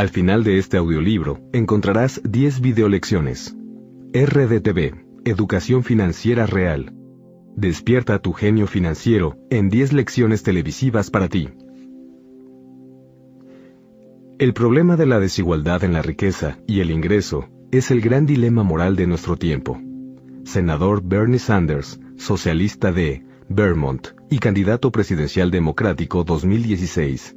Al final de este audiolibro encontrarás 10 videolecciones. RDTV, Educación Financiera Real. Despierta tu genio financiero en 10 lecciones televisivas para ti. El problema de la desigualdad en la riqueza y el ingreso es el gran dilema moral de nuestro tiempo. Senador Bernie Sanders, socialista de Vermont y candidato presidencial democrático 2016.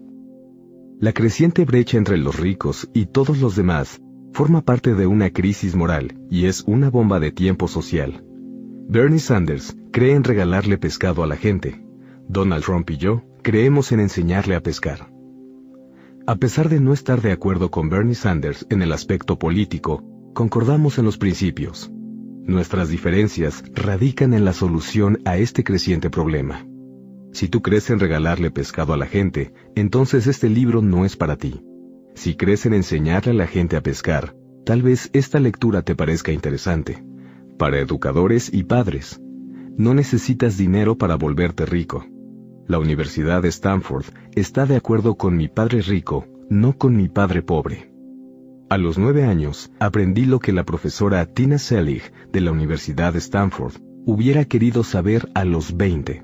La creciente brecha entre los ricos y todos los demás forma parte de una crisis moral y es una bomba de tiempo social. Bernie Sanders cree en regalarle pescado a la gente. Donald Trump y yo creemos en enseñarle a pescar. A pesar de no estar de acuerdo con Bernie Sanders en el aspecto político, concordamos en los principios. Nuestras diferencias radican en la solución a este creciente problema. Si tú crees en regalarle pescado a la gente, entonces este libro no es para ti. Si crees en enseñarle a la gente a pescar, tal vez esta lectura te parezca interesante. Para educadores y padres, no necesitas dinero para volverte rico. La Universidad de Stanford está de acuerdo con mi padre rico, no con mi padre pobre. A los nueve años, aprendí lo que la profesora Tina Selig de la Universidad de Stanford hubiera querido saber a los veinte.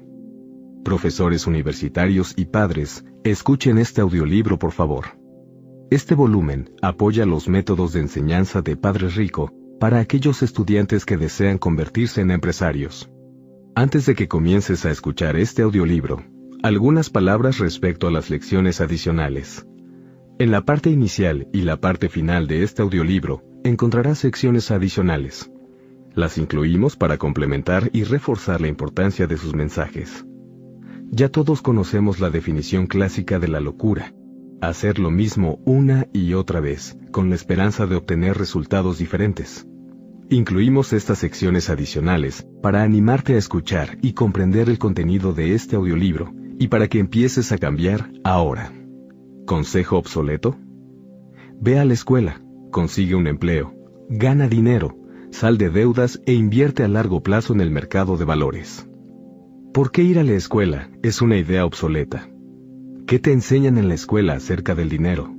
Profesores universitarios y padres, escuchen este audiolibro por favor. Este volumen apoya los métodos de enseñanza de Padre Rico para aquellos estudiantes que desean convertirse en empresarios. Antes de que comiences a escuchar este audiolibro, algunas palabras respecto a las lecciones adicionales. En la parte inicial y la parte final de este audiolibro encontrarás secciones adicionales. Las incluimos para complementar y reforzar la importancia de sus mensajes. Ya todos conocemos la definición clásica de la locura, hacer lo mismo una y otra vez, con la esperanza de obtener resultados diferentes. Incluimos estas secciones adicionales para animarte a escuchar y comprender el contenido de este audiolibro y para que empieces a cambiar ahora. ¿Consejo obsoleto? Ve a la escuela, consigue un empleo, gana dinero, sal de deudas e invierte a largo plazo en el mercado de valores. ¿Por qué ir a la escuela es una idea obsoleta? ¿Qué te enseñan en la escuela acerca del dinero?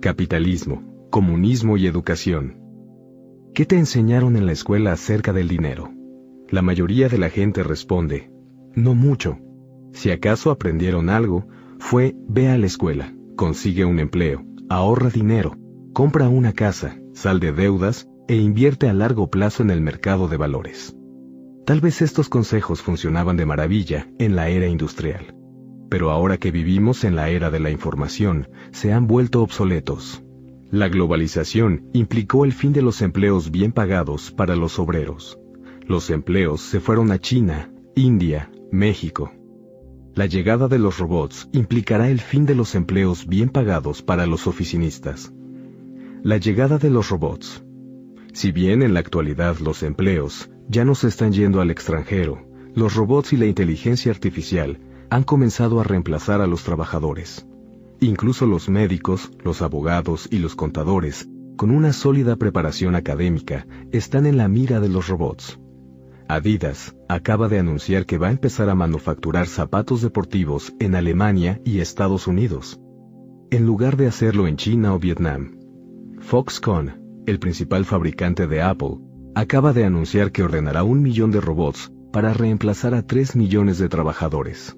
Capitalismo, comunismo y educación. ¿Qué te enseñaron en la escuela acerca del dinero? La mayoría de la gente responde, no mucho. Si acaso aprendieron algo, fue ve a la escuela, consigue un empleo, ahorra dinero, compra una casa, sal de deudas e invierte a largo plazo en el mercado de valores. Tal vez estos consejos funcionaban de maravilla en la era industrial, pero ahora que vivimos en la era de la información, se han vuelto obsoletos. La globalización implicó el fin de los empleos bien pagados para los obreros. Los empleos se fueron a China, India, México. La llegada de los robots implicará el fin de los empleos bien pagados para los oficinistas. La llegada de los robots. Si bien en la actualidad los empleos ya no se están yendo al extranjero, los robots y la inteligencia artificial han comenzado a reemplazar a los trabajadores. Incluso los médicos, los abogados y los contadores, con una sólida preparación académica, están en la mira de los robots. Adidas acaba de anunciar que va a empezar a manufacturar zapatos deportivos en Alemania y Estados Unidos, en lugar de hacerlo en China o Vietnam. Foxconn, el principal fabricante de Apple, acaba de anunciar que ordenará un millón de robots para reemplazar a tres millones de trabajadores.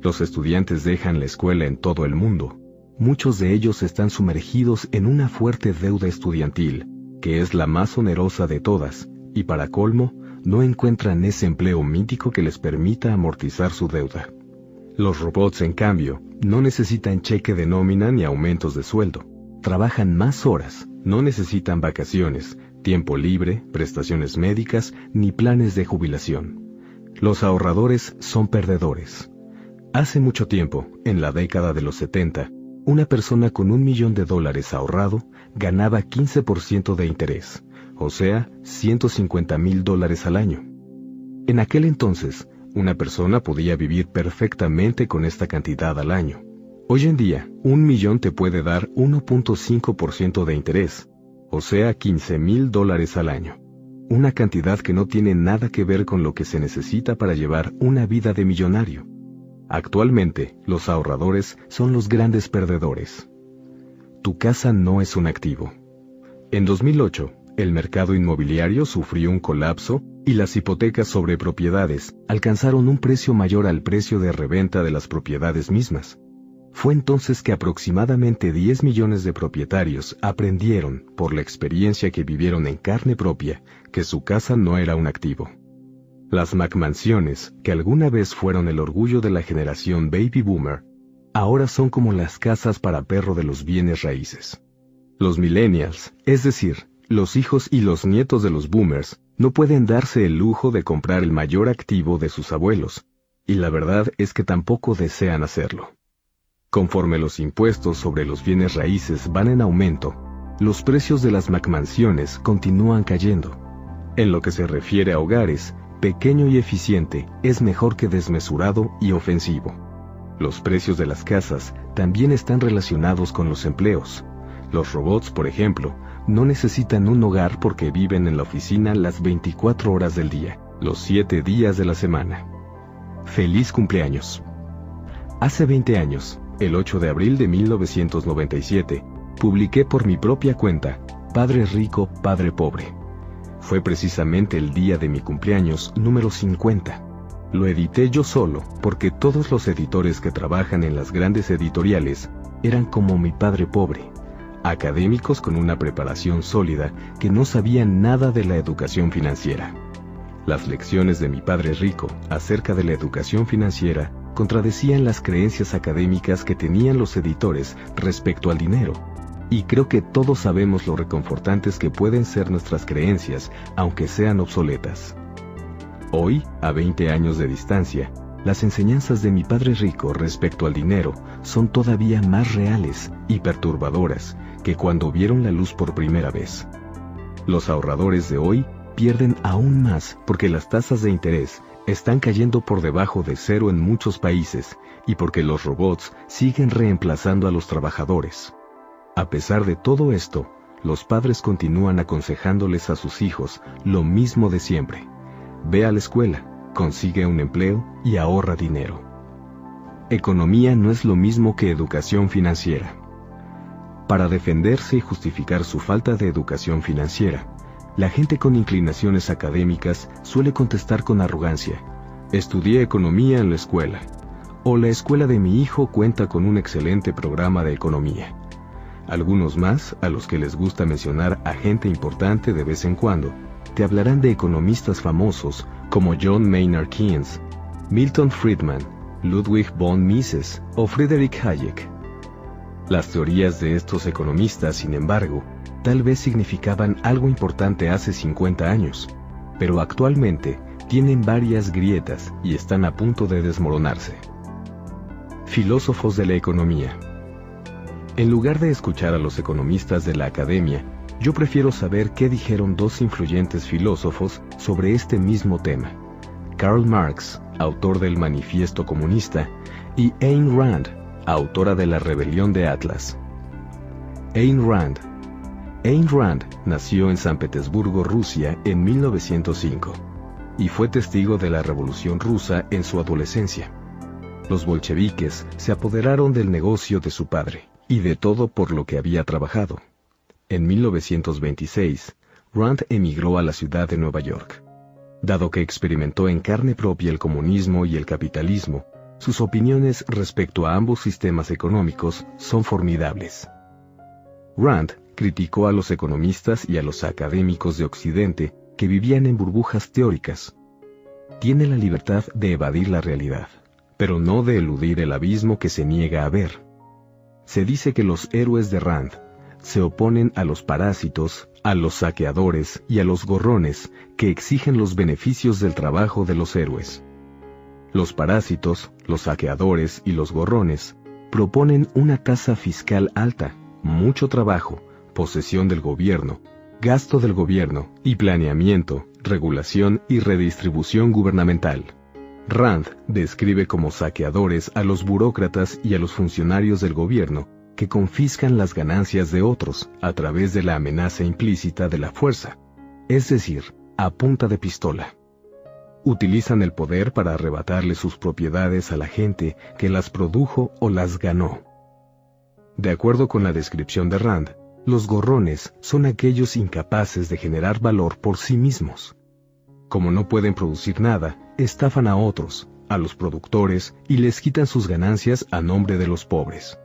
Los estudiantes dejan la escuela en todo el mundo. Muchos de ellos están sumergidos en una fuerte deuda estudiantil, que es la más onerosa de todas, y para colmo, no encuentran ese empleo mítico que les permita amortizar su deuda. Los robots, en cambio, no necesitan cheque de nómina ni aumentos de sueldo. Trabajan más horas, no necesitan vacaciones, tiempo libre, prestaciones médicas ni planes de jubilación. Los ahorradores son perdedores. Hace mucho tiempo, en la década de los 70, una persona con un millón de dólares ahorrado ganaba 15% de interés, o sea, 150 mil dólares al año. En aquel entonces, una persona podía vivir perfectamente con esta cantidad al año. Hoy en día, un millón te puede dar 1.5% de interés, o sea, 15 mil dólares al año. Una cantidad que no tiene nada que ver con lo que se necesita para llevar una vida de millonario. Actualmente, los ahorradores son los grandes perdedores. tu casa no es un activo. En 2008, el mercado inmobiliario sufrió un colapso y las hipotecas sobre propiedades alcanzaron un precio mayor al precio de reventa de las propiedades mismas. Fue entonces que aproximadamente 10 millones de propietarios aprendieron, por la experiencia que vivieron en carne propia, que su casa no era un activo. Las McMansiones, que alguna vez fueron el orgullo de la generación baby boomer, ahora son como las casas para perro de los bienes raíces. Los millennials, es decir, los hijos y los nietos de los boomers, no pueden darse el lujo de comprar el mayor activo de sus abuelos, y la verdad es que tampoco desean hacerlo. Conforme los impuestos sobre los bienes raíces van en aumento, los precios de las McMansiones continúan cayendo. En lo que se refiere a hogares, pequeño y eficiente es mejor que desmesurado y ofensivo. Los precios de las casas también están relacionados con los empleos. Los robots, por ejemplo, no necesitan un hogar porque viven en la oficina las 24 horas del día, los 7 días de la semana. Feliz cumpleaños. Hace 20 años, el 8 de abril de 1997, publiqué por mi propia cuenta Padre Rico, Padre Pobre. Fue precisamente el día de mi cumpleaños número 50. Lo edité yo solo porque todos los editores que trabajan en las grandes editoriales eran como mi padre pobre, académicos con una preparación sólida que no sabían nada de la educación financiera. Las lecciones de mi padre rico acerca de la educación financiera contradecían las creencias académicas que tenían los editores respecto al dinero. Y creo que todos sabemos lo reconfortantes que pueden ser nuestras creencias, aunque sean obsoletas. Hoy, a 20 años de distancia, las enseñanzas de mi padre rico respecto al dinero son todavía más reales y perturbadoras que cuando vieron la luz por primera vez. Los ahorradores de hoy pierden aún más porque las tasas de interés están cayendo por debajo de cero en muchos países y porque los robots siguen reemplazando a los trabajadores. A pesar de todo esto, los padres continúan aconsejándoles a sus hijos lo mismo de siempre. Ve a la escuela, consigue un empleo y ahorra dinero. Economía no es lo mismo que educación financiera. Para defenderse y justificar su falta de educación financiera, la gente con inclinaciones académicas suele contestar con arrogancia, estudié economía en la escuela, o la escuela de mi hijo cuenta con un excelente programa de economía. Algunos más, a los que les gusta mencionar a gente importante de vez en cuando, te hablarán de economistas famosos como John Maynard Keynes, Milton Friedman, Ludwig von Mises o Friedrich Hayek. Las teorías de estos economistas, sin embargo, tal vez significaban algo importante hace 50 años, pero actualmente tienen varias grietas y están a punto de desmoronarse. Filósofos de la economía. En lugar de escuchar a los economistas de la academia, yo prefiero saber qué dijeron dos influyentes filósofos sobre este mismo tema. Karl Marx, autor del Manifiesto Comunista, y Ayn Rand, autora de La Rebelión de Atlas. Ayn Rand Ayn Rand nació en San Petersburgo, Rusia, en 1905, y fue testigo de la Revolución rusa en su adolescencia. Los bolcheviques se apoderaron del negocio de su padre, y de todo por lo que había trabajado. En 1926, Rand emigró a la ciudad de Nueva York. Dado que experimentó en carne propia el comunismo y el capitalismo, sus opiniones respecto a ambos sistemas económicos son formidables. Rand criticó a los economistas y a los académicos de Occidente que vivían en burbujas teóricas. Tiene la libertad de evadir la realidad, pero no de eludir el abismo que se niega a ver. Se dice que los héroes de Rand se oponen a los parásitos, a los saqueadores y a los gorrones que exigen los beneficios del trabajo de los héroes. Los parásitos, los saqueadores y los gorrones proponen una tasa fiscal alta, mucho trabajo, posesión del gobierno, gasto del gobierno y planeamiento, regulación y redistribución gubernamental. Rand describe como saqueadores a los burócratas y a los funcionarios del gobierno que confiscan las ganancias de otros a través de la amenaza implícita de la fuerza, es decir, a punta de pistola. Utilizan el poder para arrebatarle sus propiedades a la gente que las produjo o las ganó. De acuerdo con la descripción de Rand, los gorrones son aquellos incapaces de generar valor por sí mismos. Como no pueden producir nada, estafan a otros, a los productores, y les quitan sus ganancias a nombre de los pobres.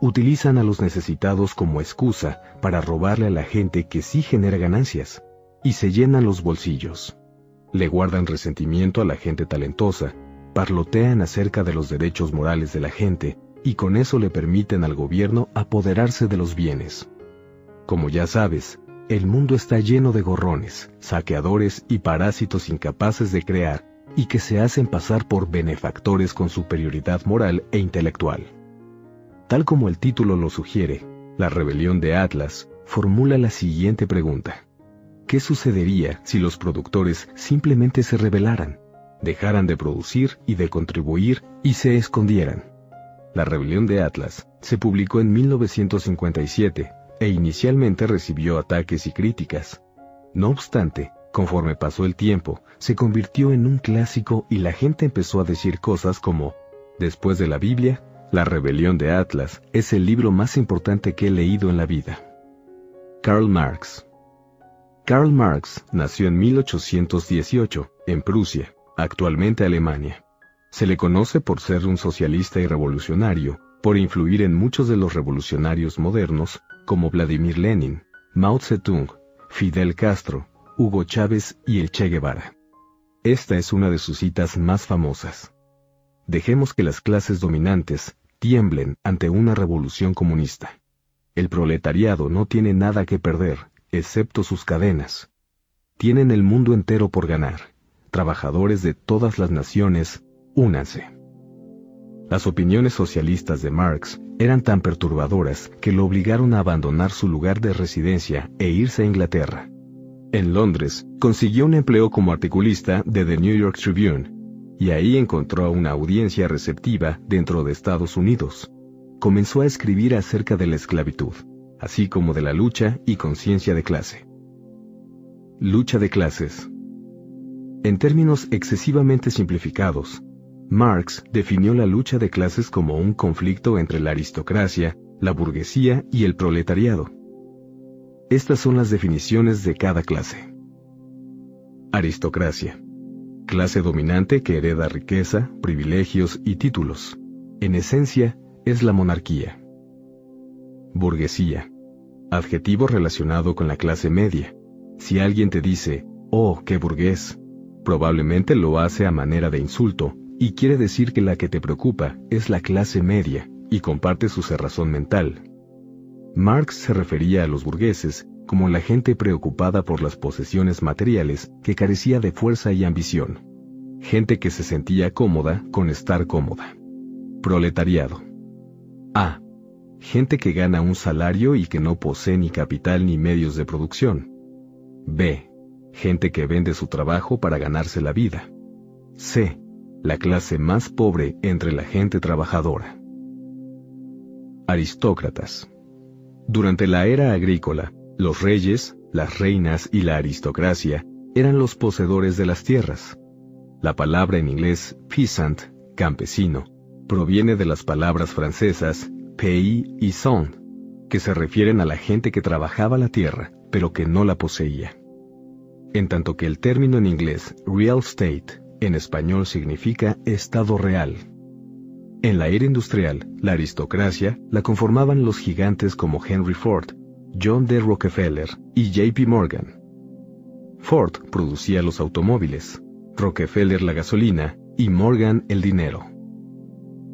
Utilizan a los necesitados como excusa para robarle a la gente que sí genera ganancias, y se llenan los bolsillos. Le guardan resentimiento a la gente talentosa, parlotean acerca de los derechos morales de la gente, y con eso le permiten al gobierno apoderarse de los bienes. Como ya sabes, el mundo está lleno de gorrones, saqueadores y parásitos incapaces de crear y que se hacen pasar por benefactores con superioridad moral e intelectual. Tal como el título lo sugiere, la rebelión de Atlas formula la siguiente pregunta. ¿Qué sucedería si los productores simplemente se rebelaran, dejaran de producir y de contribuir y se escondieran? La rebelión de Atlas se publicó en 1957 e inicialmente recibió ataques y críticas. No obstante, conforme pasó el tiempo, se convirtió en un clásico y la gente empezó a decir cosas como, después de la Biblia, La rebelión de Atlas es el libro más importante que he leído en la vida. Karl Marx Karl Marx nació en 1818, en Prusia, actualmente Alemania. Se le conoce por ser un socialista y revolucionario, por influir en muchos de los revolucionarios modernos, como Vladimir Lenin, Mao Zedong, Fidel Castro, Hugo Chávez y el Che Guevara. Esta es una de sus citas más famosas. Dejemos que las clases dominantes tiemblen ante una revolución comunista. El proletariado no tiene nada que perder, excepto sus cadenas. Tienen el mundo entero por ganar. Trabajadores de todas las naciones, únanse. Las opiniones socialistas de Marx eran tan perturbadoras que lo obligaron a abandonar su lugar de residencia e irse a Inglaterra. En Londres, consiguió un empleo como articulista de The New York Tribune, y ahí encontró una audiencia receptiva dentro de Estados Unidos. Comenzó a escribir acerca de la esclavitud, así como de la lucha y conciencia de clase. Lucha de clases. En términos excesivamente simplificados, Marx definió la lucha de clases como un conflicto entre la aristocracia, la burguesía y el proletariado. Estas son las definiciones de cada clase. Aristocracia. Clase dominante que hereda riqueza, privilegios y títulos. En esencia, es la monarquía. Burguesía. Adjetivo relacionado con la clase media. Si alguien te dice, oh, qué burgués, probablemente lo hace a manera de insulto y quiere decir que la que te preocupa es la clase media y comparte su cerrazón mental. Marx se refería a los burgueses como la gente preocupada por las posesiones materiales que carecía de fuerza y ambición. Gente que se sentía cómoda con estar cómoda. Proletariado. A. Gente que gana un salario y que no posee ni capital ni medios de producción. B. Gente que vende su trabajo para ganarse la vida. C la clase más pobre entre la gente trabajadora. Aristócratas. Durante la era agrícola, los reyes, las reinas y la aristocracia eran los poseedores de las tierras. La palabra en inglés peasant, campesino, proviene de las palabras francesas pays y son, que se refieren a la gente que trabajaba la tierra, pero que no la poseía. En tanto que el término en inglés real estate en español significa Estado real. En la era industrial, la aristocracia la conformaban los gigantes como Henry Ford, John D. Rockefeller y JP Morgan. Ford producía los automóviles, Rockefeller la gasolina y Morgan el dinero.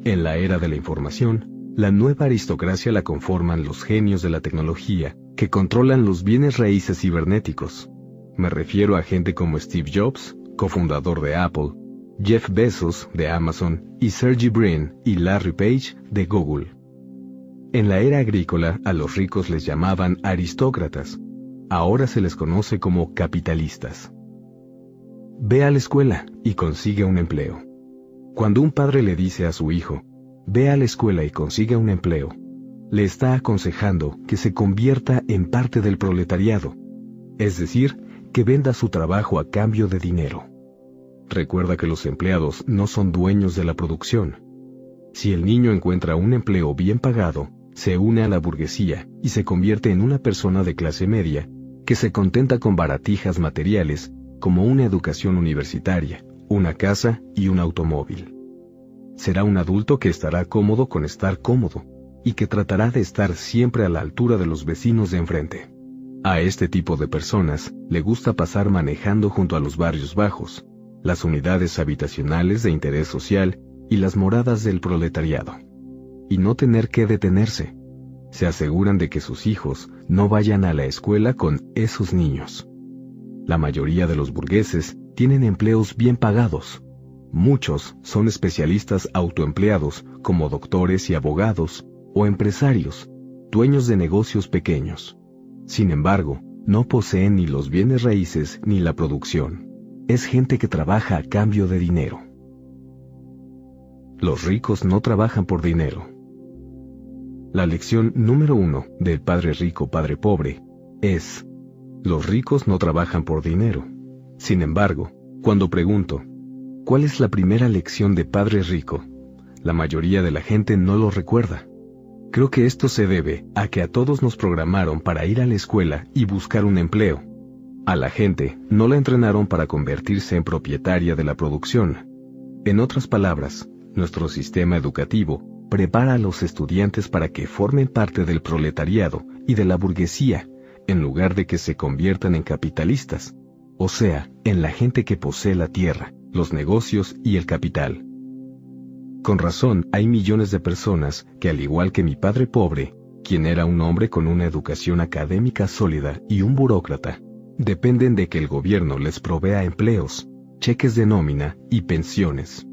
En la era de la información, la nueva aristocracia la conforman los genios de la tecnología que controlan los bienes raíces cibernéticos. Me refiero a gente como Steve Jobs, cofundador de Apple, Jeff Bezos de Amazon y Sergey Brin y Larry Page de Google. En la era agrícola a los ricos les llamaban aristócratas, ahora se les conoce como capitalistas. Ve a la escuela y consigue un empleo. Cuando un padre le dice a su hijo, ve a la escuela y consigue un empleo, le está aconsejando que se convierta en parte del proletariado, es decir, que venda su trabajo a cambio de dinero. Recuerda que los empleados no son dueños de la producción. Si el niño encuentra un empleo bien pagado, se une a la burguesía y se convierte en una persona de clase media que se contenta con baratijas materiales como una educación universitaria, una casa y un automóvil. Será un adulto que estará cómodo con estar cómodo y que tratará de estar siempre a la altura de los vecinos de enfrente. A este tipo de personas le gusta pasar manejando junto a los barrios bajos, las unidades habitacionales de interés social y las moradas del proletariado. Y no tener que detenerse. Se aseguran de que sus hijos no vayan a la escuela con esos niños. La mayoría de los burgueses tienen empleos bien pagados. Muchos son especialistas autoempleados como doctores y abogados o empresarios, dueños de negocios pequeños. Sin embargo, no poseen ni los bienes raíces ni la producción. Es gente que trabaja a cambio de dinero. Los ricos no trabajan por dinero. La lección número uno del Padre Rico, Padre Pobre es, los ricos no trabajan por dinero. Sin embargo, cuando pregunto, ¿cuál es la primera lección de Padre Rico? La mayoría de la gente no lo recuerda. Creo que esto se debe a que a todos nos programaron para ir a la escuela y buscar un empleo. A la gente no la entrenaron para convertirse en propietaria de la producción. En otras palabras, nuestro sistema educativo prepara a los estudiantes para que formen parte del proletariado y de la burguesía, en lugar de que se conviertan en capitalistas, o sea, en la gente que posee la tierra, los negocios y el capital. Con razón, hay millones de personas que, al igual que mi padre pobre, quien era un hombre con una educación académica sólida y un burócrata, dependen de que el gobierno les provea empleos, cheques de nómina y pensiones.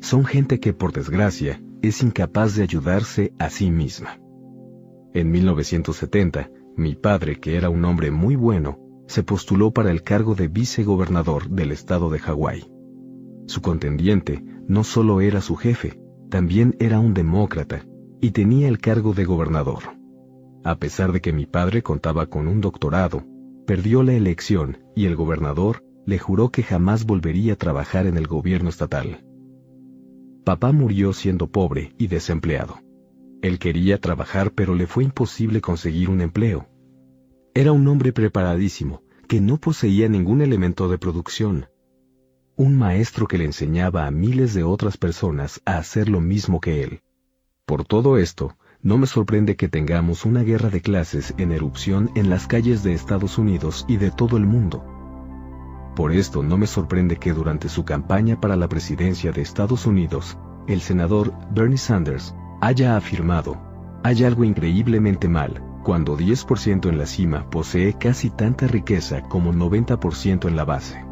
Son gente que, por desgracia, es incapaz de ayudarse a sí misma. En 1970, mi padre, que era un hombre muy bueno, se postuló para el cargo de vicegobernador del estado de Hawái. Su contendiente no solo era su jefe, también era un demócrata y tenía el cargo de gobernador. A pesar de que mi padre contaba con un doctorado, perdió la elección y el gobernador le juró que jamás volvería a trabajar en el gobierno estatal. Papá murió siendo pobre y desempleado. Él quería trabajar pero le fue imposible conseguir un empleo. Era un hombre preparadísimo, que no poseía ningún elemento de producción, un maestro que le enseñaba a miles de otras personas a hacer lo mismo que él. Por todo esto, no me sorprende que tengamos una guerra de clases en erupción en las calles de Estados Unidos y de todo el mundo. Por esto no me sorprende que durante su campaña para la presidencia de Estados Unidos, el senador Bernie Sanders haya afirmado, hay algo increíblemente mal, cuando 10% en la cima posee casi tanta riqueza como 90% en la base.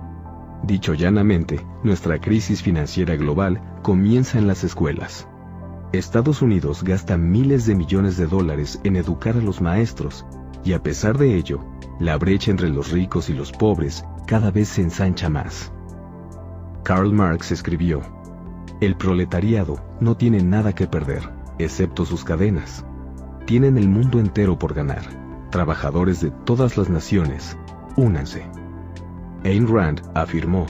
Dicho llanamente, nuestra crisis financiera global comienza en las escuelas. Estados Unidos gasta miles de millones de dólares en educar a los maestros, y a pesar de ello, la brecha entre los ricos y los pobres cada vez se ensancha más. Karl Marx escribió, El proletariado no tiene nada que perder, excepto sus cadenas. Tienen el mundo entero por ganar. Trabajadores de todas las naciones, únanse. Ayn Rand afirmó,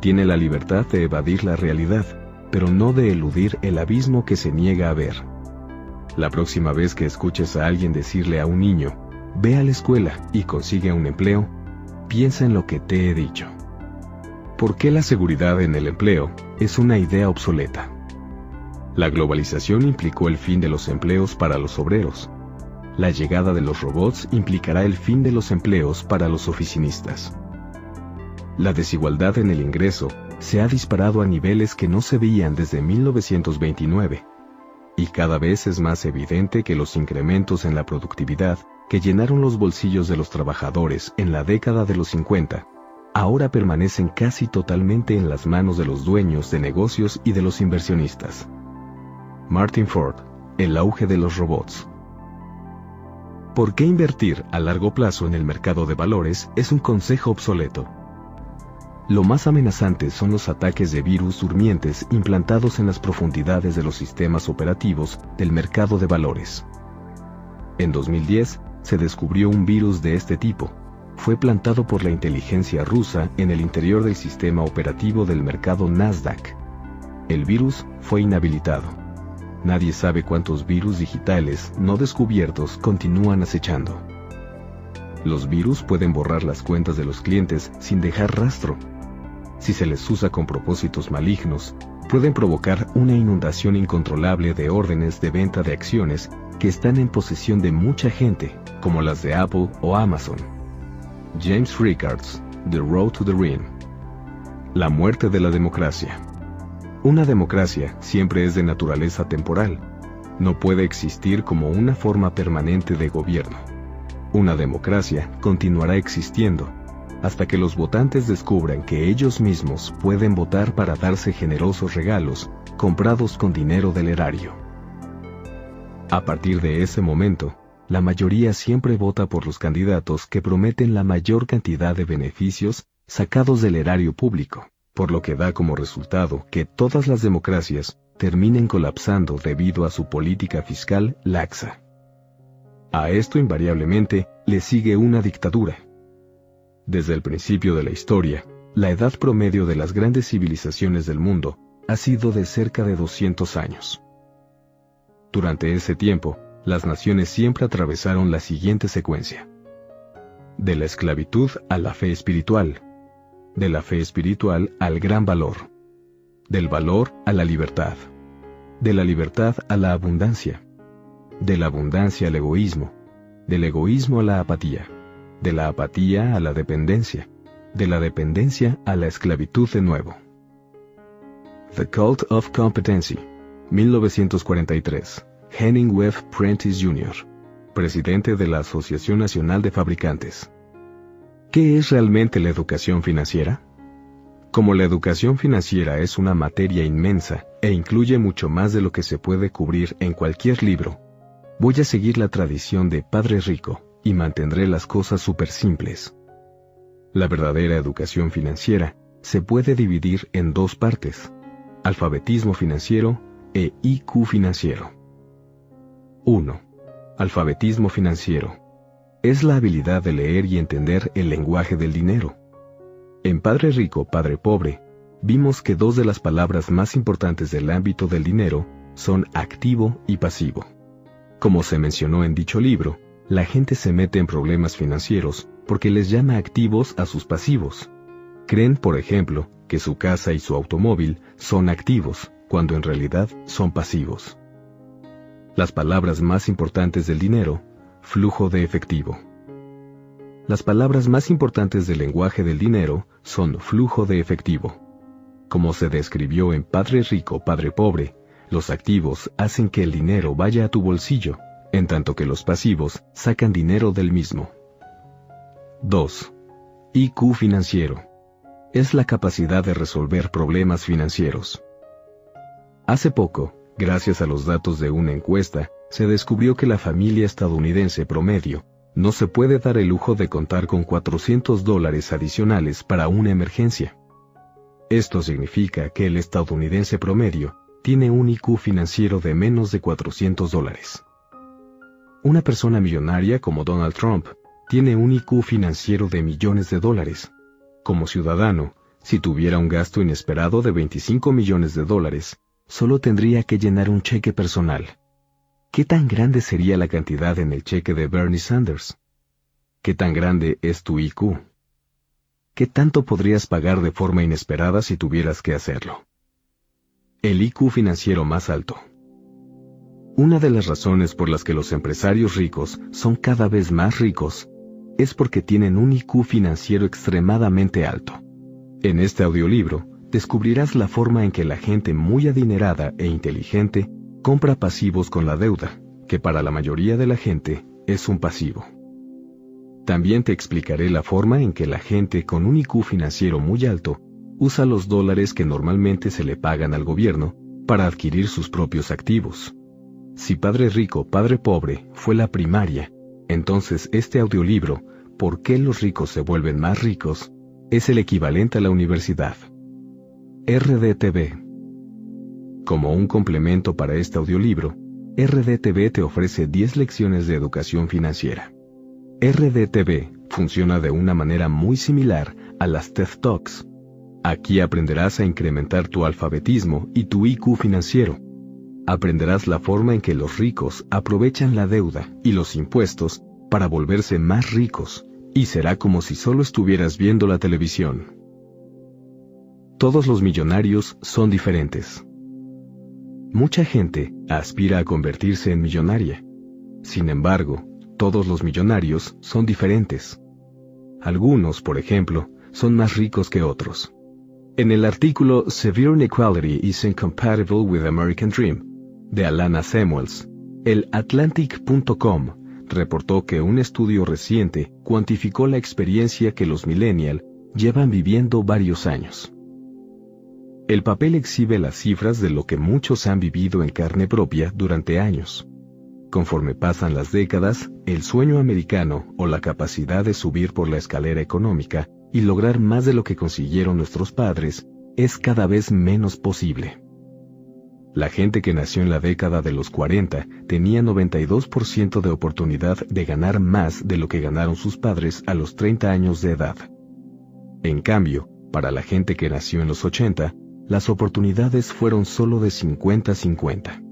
tiene la libertad de evadir la realidad, pero no de eludir el abismo que se niega a ver. La próxima vez que escuches a alguien decirle a un niño, ve a la escuela y consigue un empleo, piensa en lo que te he dicho. ¿Por qué la seguridad en el empleo es una idea obsoleta? La globalización implicó el fin de los empleos para los obreros. La llegada de los robots implicará el fin de los empleos para los oficinistas. La desigualdad en el ingreso se ha disparado a niveles que no se veían desde 1929, y cada vez es más evidente que los incrementos en la productividad que llenaron los bolsillos de los trabajadores en la década de los 50, ahora permanecen casi totalmente en las manos de los dueños de negocios y de los inversionistas. Martin Ford, El auge de los robots. ¿Por qué invertir a largo plazo en el mercado de valores es un consejo obsoleto? Lo más amenazante son los ataques de virus durmientes implantados en las profundidades de los sistemas operativos del mercado de valores. En 2010, se descubrió un virus de este tipo. Fue plantado por la inteligencia rusa en el interior del sistema operativo del mercado Nasdaq. El virus fue inhabilitado. nadie sabe cuántos virus digitales no descubiertos continúan acechando. Los virus pueden borrar las cuentas de los clientes sin dejar rastro. Si se les usa con propósitos malignos, pueden provocar una inundación incontrolable de órdenes de venta de acciones que están en posesión de mucha gente, como las de Apple o Amazon. James Rickards, The Road to the Ring. La muerte de la democracia. Una democracia siempre es de naturaleza temporal. No puede existir como una forma permanente de gobierno. Una democracia continuará existiendo hasta que los votantes descubran que ellos mismos pueden votar para darse generosos regalos comprados con dinero del erario. A partir de ese momento, la mayoría siempre vota por los candidatos que prometen la mayor cantidad de beneficios sacados del erario público, por lo que da como resultado que todas las democracias terminen colapsando debido a su política fiscal laxa. A esto invariablemente le sigue una dictadura. Desde el principio de la historia, la edad promedio de las grandes civilizaciones del mundo ha sido de cerca de 200 años. Durante ese tiempo, las naciones siempre atravesaron la siguiente secuencia. De la esclavitud a la fe espiritual, de la fe espiritual al gran valor, del valor a la libertad, de la libertad a la abundancia, de la abundancia al egoísmo, del egoísmo a la apatía, de la apatía a la dependencia, de la dependencia a la esclavitud de nuevo. The Cult of Competency, 1943. Henning Webb Prentice Jr., presidente de la Asociación Nacional de Fabricantes. ¿Qué es realmente la educación financiera? Como la educación financiera es una materia inmensa e incluye mucho más de lo que se puede cubrir en cualquier libro, Voy a seguir la tradición de Padre Rico y mantendré las cosas súper simples. La verdadera educación financiera se puede dividir en dos partes, alfabetismo financiero e IQ financiero. 1. Alfabetismo financiero. Es la habilidad de leer y entender el lenguaje del dinero. En Padre Rico, Padre Pobre, vimos que dos de las palabras más importantes del ámbito del dinero son activo y pasivo. Como se mencionó en dicho libro, la gente se mete en problemas financieros porque les llama activos a sus pasivos. Creen, por ejemplo, que su casa y su automóvil son activos, cuando en realidad son pasivos. Las palabras más importantes del dinero, flujo de efectivo. Las palabras más importantes del lenguaje del dinero son flujo de efectivo. Como se describió en Padre Rico, Padre Pobre, los activos hacen que el dinero vaya a tu bolsillo, en tanto que los pasivos sacan dinero del mismo. 2. IQ financiero. Es la capacidad de resolver problemas financieros. Hace poco, gracias a los datos de una encuesta, se descubrió que la familia estadounidense promedio no se puede dar el lujo de contar con 400 dólares adicionales para una emergencia. Esto significa que el estadounidense promedio tiene un IQ financiero de menos de 400 dólares. Una persona millonaria como Donald Trump tiene un IQ financiero de millones de dólares. Como ciudadano, si tuviera un gasto inesperado de 25 millones de dólares, solo tendría que llenar un cheque personal. ¿Qué tan grande sería la cantidad en el cheque de Bernie Sanders? ¿Qué tan grande es tu IQ? ¿Qué tanto podrías pagar de forma inesperada si tuvieras que hacerlo? El IQ financiero más alto. Una de las razones por las que los empresarios ricos son cada vez más ricos es porque tienen un IQ financiero extremadamente alto. En este audiolibro descubrirás la forma en que la gente muy adinerada e inteligente compra pasivos con la deuda, que para la mayoría de la gente es un pasivo. También te explicaré la forma en que la gente con un IQ financiero muy alto usa los dólares que normalmente se le pagan al gobierno para adquirir sus propios activos. Si Padre Rico, Padre Pobre fue la primaria, entonces este audiolibro, ¿Por qué los ricos se vuelven más ricos?, es el equivalente a la universidad. RDTV. Como un complemento para este audiolibro, RDTV te ofrece 10 lecciones de educación financiera. RDTV funciona de una manera muy similar a las TED Talks, Aquí aprenderás a incrementar tu alfabetismo y tu IQ financiero. Aprenderás la forma en que los ricos aprovechan la deuda y los impuestos para volverse más ricos, y será como si solo estuvieras viendo la televisión. Todos los millonarios son diferentes. Mucha gente aspira a convertirse en millonaria. Sin embargo, todos los millonarios son diferentes. Algunos, por ejemplo, son más ricos que otros. En el artículo Severe Inequality is Incompatible with American Dream, de Alana Samuels, el Atlantic.com reportó que un estudio reciente cuantificó la experiencia que los millennials llevan viviendo varios años. El papel exhibe las cifras de lo que muchos han vivido en carne propia durante años. Conforme pasan las décadas, el sueño americano o la capacidad de subir por la escalera económica y lograr más de lo que consiguieron nuestros padres es cada vez menos posible. La gente que nació en la década de los 40 tenía 92% de oportunidad de ganar más de lo que ganaron sus padres a los 30 años de edad. En cambio, para la gente que nació en los 80, las oportunidades fueron solo de 50-50.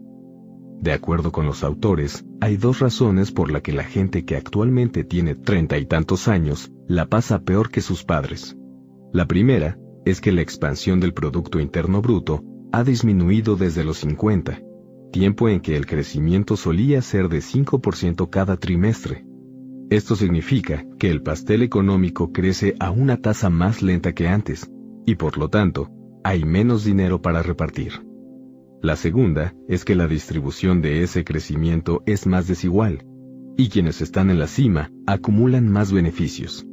De acuerdo con los autores, hay dos razones por las que la gente que actualmente tiene treinta y tantos años la pasa peor que sus padres. La primera es que la expansión del Producto Interno Bruto ha disminuido desde los 50, tiempo en que el crecimiento solía ser de 5% cada trimestre. Esto significa que el pastel económico crece a una tasa más lenta que antes, y por lo tanto, hay menos dinero para repartir. La segunda es que la distribución de ese crecimiento es más desigual, y quienes están en la cima acumulan más beneficios.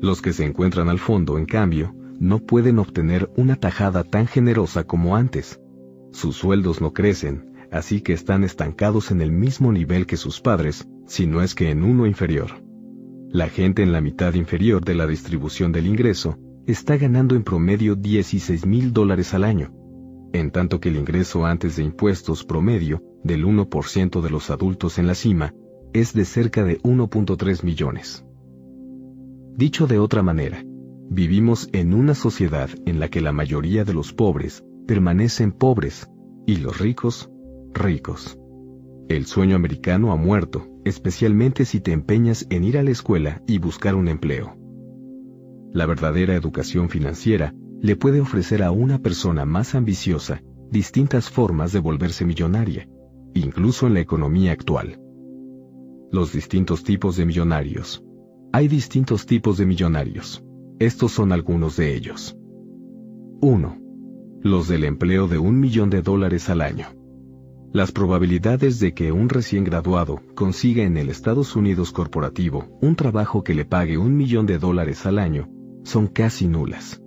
Los que se encuentran al fondo, en cambio, no pueden obtener una tajada tan generosa como antes. Sus sueldos no crecen, así que están estancados en el mismo nivel que sus padres, si no es que en uno inferior. La gente en la mitad inferior de la distribución del ingreso está ganando en promedio 16 mil dólares al año, en tanto que el ingreso antes de impuestos promedio del 1% de los adultos en la cima es de cerca de 1.3 millones. Dicho de otra manera, vivimos en una sociedad en la que la mayoría de los pobres permanecen pobres y los ricos, ricos. El sueño americano ha muerto, especialmente si te empeñas en ir a la escuela y buscar un empleo. La verdadera educación financiera le puede ofrecer a una persona más ambiciosa distintas formas de volverse millonaria, incluso en la economía actual. Los distintos tipos de millonarios. Hay distintos tipos de millonarios. Estos son algunos de ellos. 1. Los del empleo de un millón de dólares al año. Las probabilidades de que un recién graduado consiga en el Estados Unidos corporativo un trabajo que le pague un millón de dólares al año son casi nulas,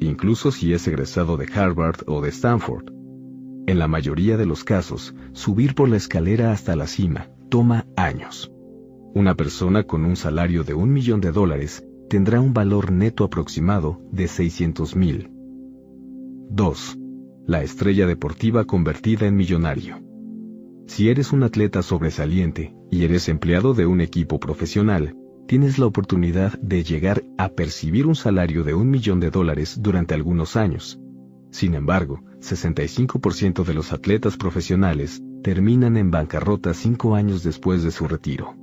incluso si es egresado de Harvard o de Stanford. En la mayoría de los casos, subir por la escalera hasta la cima toma años. Una persona con un salario de un millón de dólares tendrá un valor neto aproximado de 600 mil. 2. La estrella deportiva convertida en millonario. Si eres un atleta sobresaliente y eres empleado de un equipo profesional, tienes la oportunidad de llegar a percibir un salario de un millón de dólares durante algunos años. Sin embargo, 65% de los atletas profesionales terminan en bancarrota cinco años después de su retiro.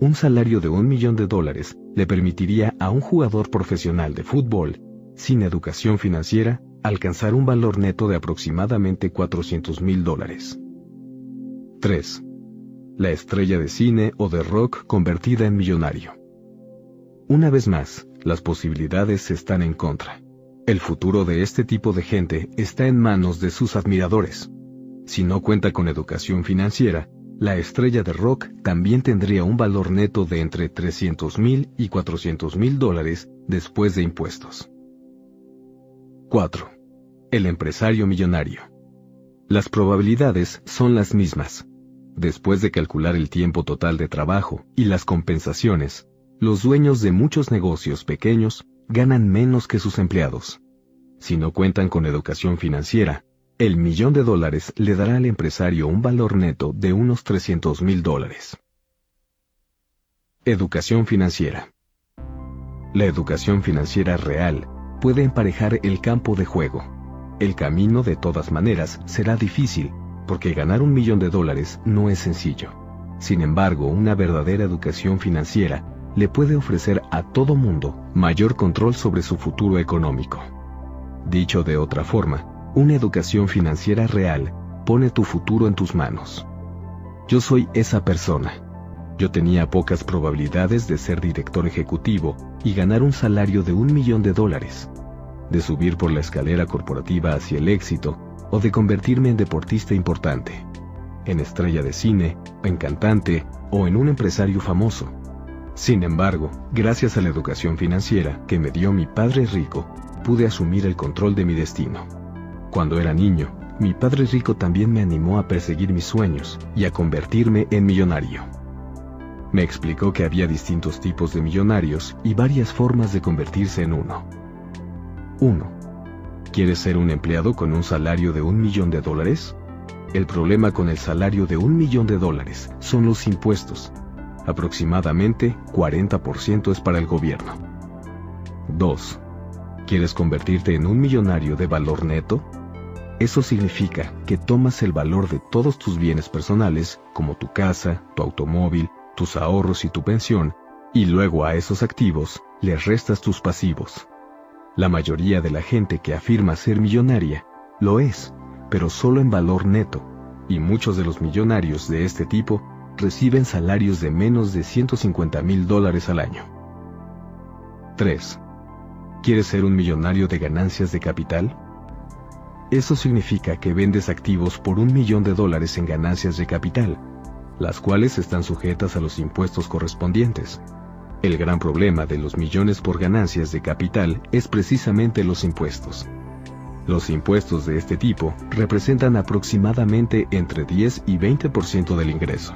Un salario de un millón de dólares le permitiría a un jugador profesional de fútbol, sin educación financiera, alcanzar un valor neto de aproximadamente 400 mil dólares. 3 la estrella de cine o de rock convertida en millonario. Una vez más, las posibilidades están en contra. El futuro de este tipo de gente está en manos de sus admiradores. Si no cuenta con educación financiera, la estrella de rock también tendría un valor neto de entre 300 mil y 400 mil dólares después de impuestos. 4. El empresario millonario. Las probabilidades son las mismas, Después de calcular el tiempo total de trabajo y las compensaciones, los dueños de muchos negocios pequeños ganan menos que sus empleados. Si no cuentan con educación financiera, el millón de dólares le dará al empresario un valor neto de unos 300 mil dólares. Educación financiera. La educación financiera real puede emparejar el campo de juego. El camino de todas maneras será difícil porque ganar un millón de dólares no es sencillo. Sin embargo, una verdadera educación financiera le puede ofrecer a todo mundo mayor control sobre su futuro económico. Dicho de otra forma, una educación financiera real pone tu futuro en tus manos. Yo soy esa persona. Yo tenía pocas probabilidades de ser director ejecutivo y ganar un salario de un millón de dólares, de subir por la escalera corporativa hacia el éxito o de convertirme en deportista importante, en estrella de cine, en cantante o en un empresario famoso. Sin embargo, gracias a la educación financiera que me dio mi padre rico, pude asumir el control de mi destino. Cuando era niño, mi padre rico también me animó a perseguir mis sueños y a convertirme en millonario. Me explicó que había distintos tipos de millonarios y varias formas de convertirse en uno. 1. ¿Quieres ser un empleado con un salario de un millón de dólares? El problema con el salario de un millón de dólares son los impuestos. Aproximadamente 40% es para el gobierno. 2. ¿Quieres convertirte en un millonario de valor neto? Eso significa que tomas el valor de todos tus bienes personales, como tu casa, tu automóvil, tus ahorros y tu pensión, y luego a esos activos les restas tus pasivos. La mayoría de la gente que afirma ser millonaria lo es, pero solo en valor neto, y muchos de los millonarios de este tipo reciben salarios de menos de 150 mil dólares al año. 3. ¿Quieres ser un millonario de ganancias de capital? Eso significa que vendes activos por un millón de dólares en ganancias de capital, las cuales están sujetas a los impuestos correspondientes, el gran problema de los millones por ganancias de capital es precisamente los impuestos. Los impuestos de este tipo representan aproximadamente entre 10 y 20% del ingreso.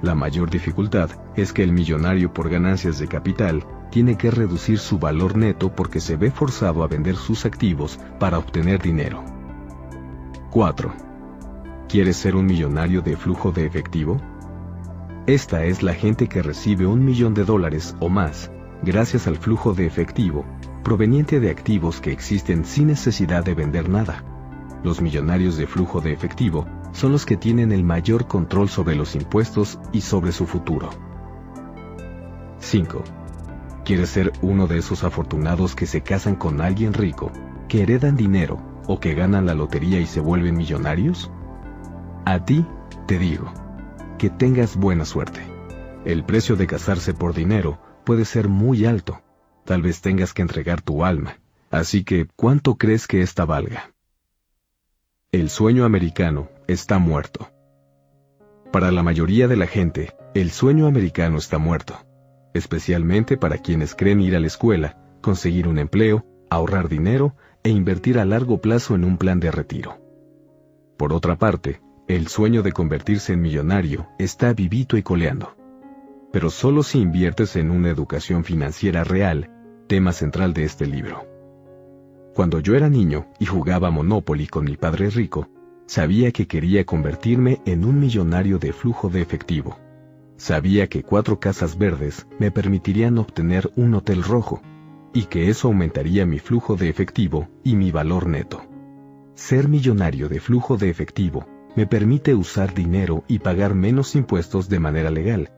La mayor dificultad es que el millonario por ganancias de capital tiene que reducir su valor neto porque se ve forzado a vender sus activos para obtener dinero. 4. ¿Quieres ser un millonario de flujo de efectivo? Esta es la gente que recibe un millón de dólares o más gracias al flujo de efectivo proveniente de activos que existen sin necesidad de vender nada. Los millonarios de flujo de efectivo son los que tienen el mayor control sobre los impuestos y sobre su futuro. 5. ¿Quieres ser uno de esos afortunados que se casan con alguien rico, que heredan dinero o que ganan la lotería y se vuelven millonarios? A ti te digo que tengas buena suerte. El precio de casarse por dinero puede ser muy alto. Tal vez tengas que entregar tu alma. Así que, ¿cuánto crees que esta valga? El sueño americano está muerto. Para la mayoría de la gente, el sueño americano está muerto, especialmente para quienes creen ir a la escuela, conseguir un empleo, ahorrar dinero e invertir a largo plazo en un plan de retiro. Por otra parte, el sueño de convertirse en millonario está vivito y coleando. Pero solo si inviertes en una educación financiera real, tema central de este libro. Cuando yo era niño y jugaba Monopoly con mi padre rico, sabía que quería convertirme en un millonario de flujo de efectivo. Sabía que cuatro casas verdes me permitirían obtener un hotel rojo, y que eso aumentaría mi flujo de efectivo y mi valor neto. Ser millonario de flujo de efectivo me permite usar dinero y pagar menos impuestos de manera legal,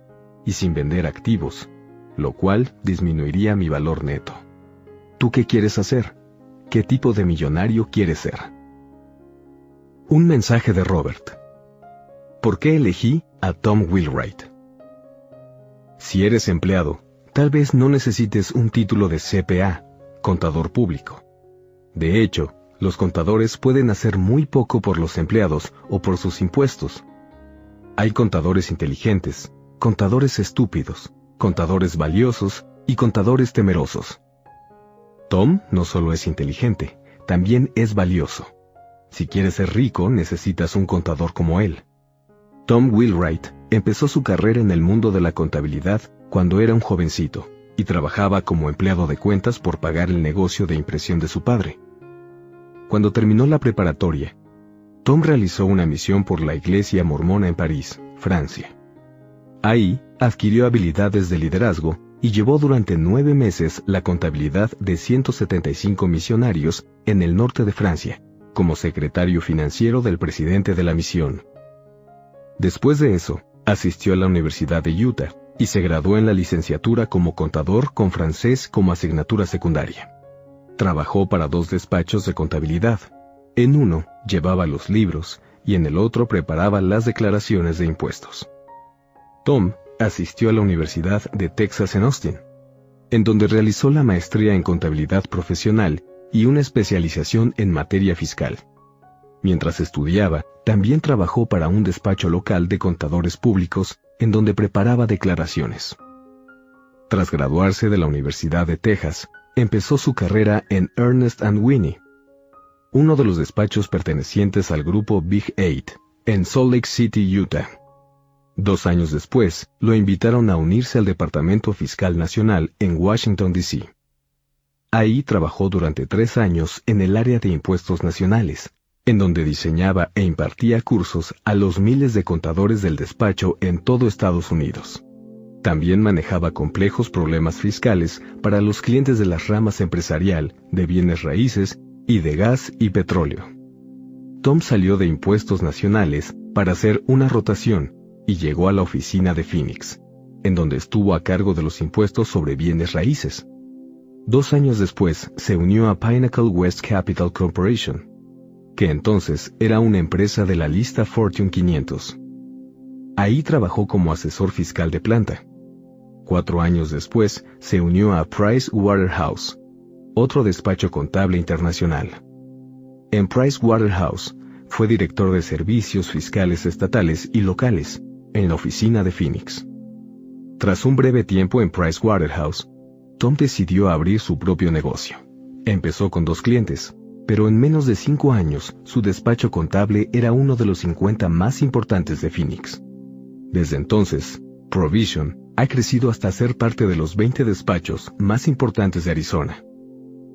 y sin vender activos, lo cual disminuiría mi valor neto. ¿Tú qué quieres hacer? ¿Qué tipo de millonario quieres ser? Un mensaje de Robert. ¿Por qué elegí a Tom Wheelwright? Si eres empleado, tal vez no necesites un título de CPA, contador público. De hecho, los contadores pueden hacer muy poco por los empleados o por sus impuestos. Hay contadores inteligentes, contadores estúpidos, contadores valiosos y contadores temerosos. Tom no solo es inteligente, también es valioso. Si quieres ser rico, necesitas un contador como él. Tom Wheelwright empezó su carrera en el mundo de la contabilidad cuando era un jovencito y trabajaba como empleado de cuentas por pagar el negocio de impresión de su padre. Cuando terminó la preparatoria, Tom realizó una misión por la Iglesia Mormona en París, Francia. Ahí adquirió habilidades de liderazgo y llevó durante nueve meses la contabilidad de 175 misionarios en el norte de Francia, como secretario financiero del presidente de la misión. Después de eso, asistió a la Universidad de Utah y se graduó en la licenciatura como contador con francés como asignatura secundaria. Trabajó para dos despachos de contabilidad. En uno llevaba los libros y en el otro preparaba las declaraciones de impuestos. Tom asistió a la Universidad de Texas en Austin, en donde realizó la maestría en contabilidad profesional y una especialización en materia fiscal. Mientras estudiaba, también trabajó para un despacho local de contadores públicos en donde preparaba declaraciones. Tras graduarse de la Universidad de Texas, empezó su carrera en Ernest ⁇ Winnie, uno de los despachos pertenecientes al grupo Big Eight, en Salt Lake City, Utah. Dos años después, lo invitaron a unirse al Departamento Fiscal Nacional en Washington, D.C. Ahí trabajó durante tres años en el área de impuestos nacionales, en donde diseñaba e impartía cursos a los miles de contadores del despacho en todo Estados Unidos. También manejaba complejos problemas fiscales para los clientes de las ramas empresarial, de bienes raíces y de gas y petróleo. Tom salió de impuestos nacionales para hacer una rotación y llegó a la oficina de Phoenix, en donde estuvo a cargo de los impuestos sobre bienes raíces. Dos años después se unió a Pinnacle West Capital Corporation, que entonces era una empresa de la lista Fortune 500. Ahí trabajó como asesor fiscal de planta. Cuatro años después se unió a Price Waterhouse, otro despacho contable internacional. En Price Waterhouse fue director de servicios fiscales estatales y locales en la oficina de Phoenix. Tras un breve tiempo en Price Waterhouse, Tom decidió abrir su propio negocio. Empezó con dos clientes, pero en menos de cinco años su despacho contable era uno de los 50 más importantes de Phoenix. Desde entonces, Provision ha crecido hasta ser parte de los 20 despachos más importantes de Arizona.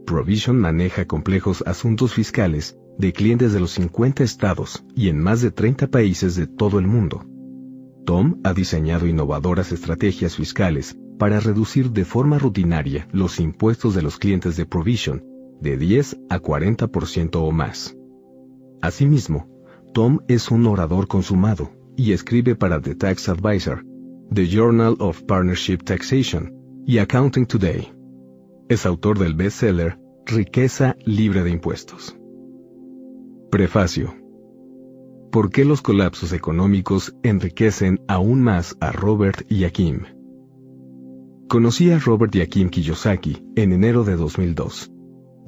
Provision maneja complejos asuntos fiscales de clientes de los 50 estados y en más de 30 países de todo el mundo. Tom ha diseñado innovadoras estrategias fiscales para reducir de forma rutinaria los impuestos de los clientes de Provision de 10 a 40% o más. Asimismo, Tom es un orador consumado y escribe para The Tax Advisor, The Journal of Partnership Taxation y Accounting Today. Es autor del bestseller Riqueza libre de impuestos. Prefacio. ¿Por qué los colapsos económicos enriquecen aún más a Robert y a Kim? Conocí a Robert y a Kim Kiyosaki en enero de 2002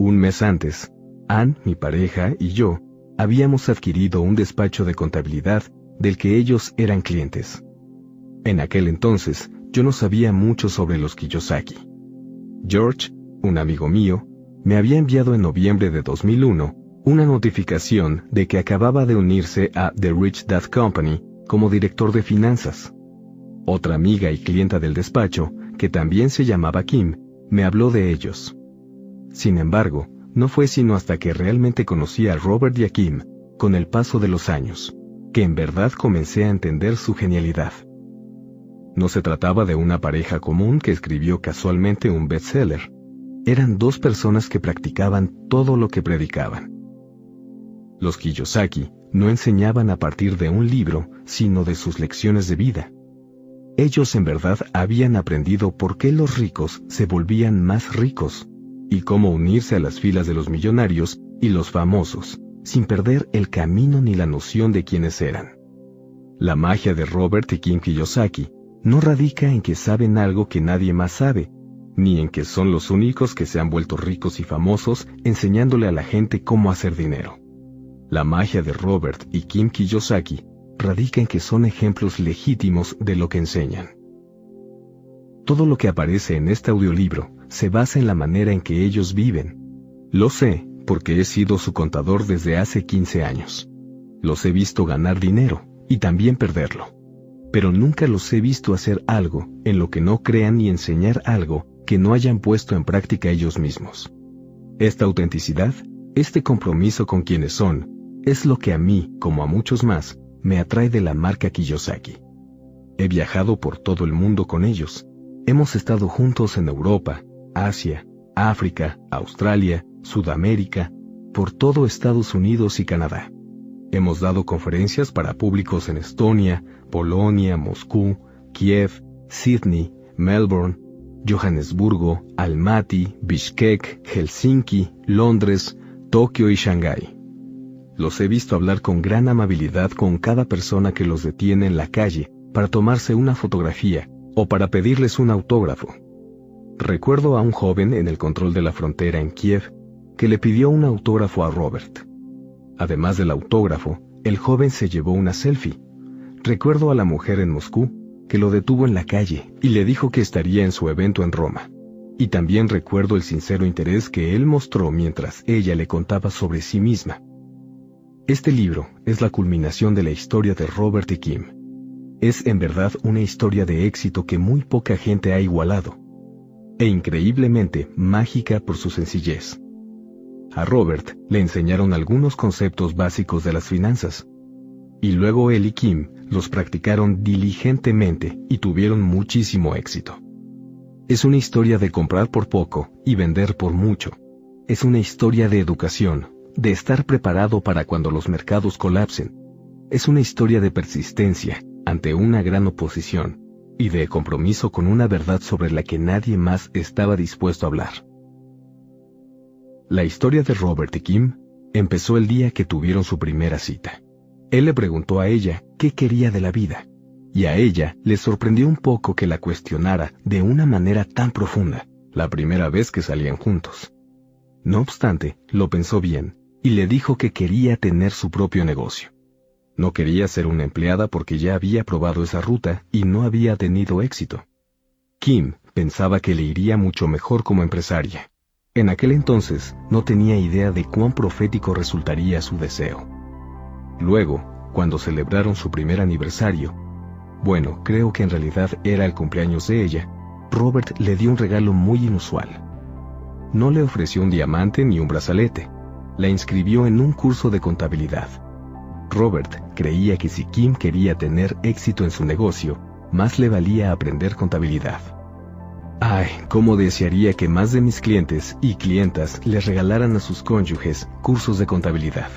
un mes antes, Ann, mi pareja, y yo habíamos adquirido un despacho de contabilidad del que ellos eran clientes. En aquel entonces, yo no sabía mucho sobre los Kiyosaki. George, un amigo mío, me había enviado en noviembre de 2001 una notificación de que acababa de unirse a The Rich Dad Company como director de finanzas. Otra amiga y clienta del despacho, que también se llamaba Kim, me habló de ellos. Sin embargo, no fue sino hasta que realmente conocí a Robert y a con el paso de los años, que en verdad comencé a entender su genialidad. No se trataba de una pareja común que escribió casualmente un bestseller. Eran dos personas que practicaban todo lo que predicaban. Los Kiyosaki no enseñaban a partir de un libro, sino de sus lecciones de vida. Ellos en verdad habían aprendido por qué los ricos se volvían más ricos y cómo unirse a las filas de los millonarios y los famosos, sin perder el camino ni la noción de quiénes eran. La magia de Robert y Kim Kiyosaki no radica en que saben algo que nadie más sabe, ni en que son los únicos que se han vuelto ricos y famosos enseñándole a la gente cómo hacer dinero. La magia de Robert y Kim Kiyosaki radica en que son ejemplos legítimos de lo que enseñan. Todo lo que aparece en este audiolibro se basa en la manera en que ellos viven. Lo sé, porque he sido su contador desde hace 15 años. Los he visto ganar dinero y también perderlo. Pero nunca los he visto hacer algo en lo que no crean ni enseñar algo que no hayan puesto en práctica ellos mismos. Esta autenticidad, este compromiso con quienes son, es lo que a mí, como a muchos más, me atrae de la marca Kiyosaki. He viajado por todo el mundo con ellos. Hemos estado juntos en Europa, Asia, África, Australia, Sudamérica, por todo Estados Unidos y Canadá. Hemos dado conferencias para públicos en Estonia, Polonia, Moscú, Kiev, Sydney, Melbourne, Johannesburgo, Almaty, Bishkek, Helsinki, Londres, Tokio y Shanghái. Los he visto hablar con gran amabilidad con cada persona que los detiene en la calle para tomarse una fotografía o para pedirles un autógrafo. Recuerdo a un joven en el control de la frontera en Kiev que le pidió un autógrafo a Robert. Además del autógrafo, el joven se llevó una selfie. Recuerdo a la mujer en Moscú que lo detuvo en la calle y le dijo que estaría en su evento en Roma. Y también recuerdo el sincero interés que él mostró mientras ella le contaba sobre sí misma. Este libro es la culminación de la historia de Robert y Kim. Es en verdad una historia de éxito que muy poca gente ha igualado, e increíblemente mágica por su sencillez. A Robert le enseñaron algunos conceptos básicos de las finanzas, y luego él y Kim los practicaron diligentemente y tuvieron muchísimo éxito. Es una historia de comprar por poco y vender por mucho. Es una historia de educación, de estar preparado para cuando los mercados colapsen. Es una historia de persistencia ante una gran oposición y de compromiso con una verdad sobre la que nadie más estaba dispuesto a hablar. La historia de Robert y Kim empezó el día que tuvieron su primera cita. Él le preguntó a ella qué quería de la vida, y a ella le sorprendió un poco que la cuestionara de una manera tan profunda, la primera vez que salían juntos. No obstante, lo pensó bien, y le dijo que quería tener su propio negocio. No quería ser una empleada porque ya había probado esa ruta y no había tenido éxito. Kim pensaba que le iría mucho mejor como empresaria. En aquel entonces no tenía idea de cuán profético resultaría su deseo. Luego, cuando celebraron su primer aniversario, bueno, creo que en realidad era el cumpleaños de ella, Robert le dio un regalo muy inusual. No le ofreció un diamante ni un brazalete, la inscribió en un curso de contabilidad. Robert creía que si Kim quería tener éxito en su negocio, más le valía aprender contabilidad. Ay, cómo desearía que más de mis clientes y clientas les regalaran a sus cónyuges cursos de contabilidad.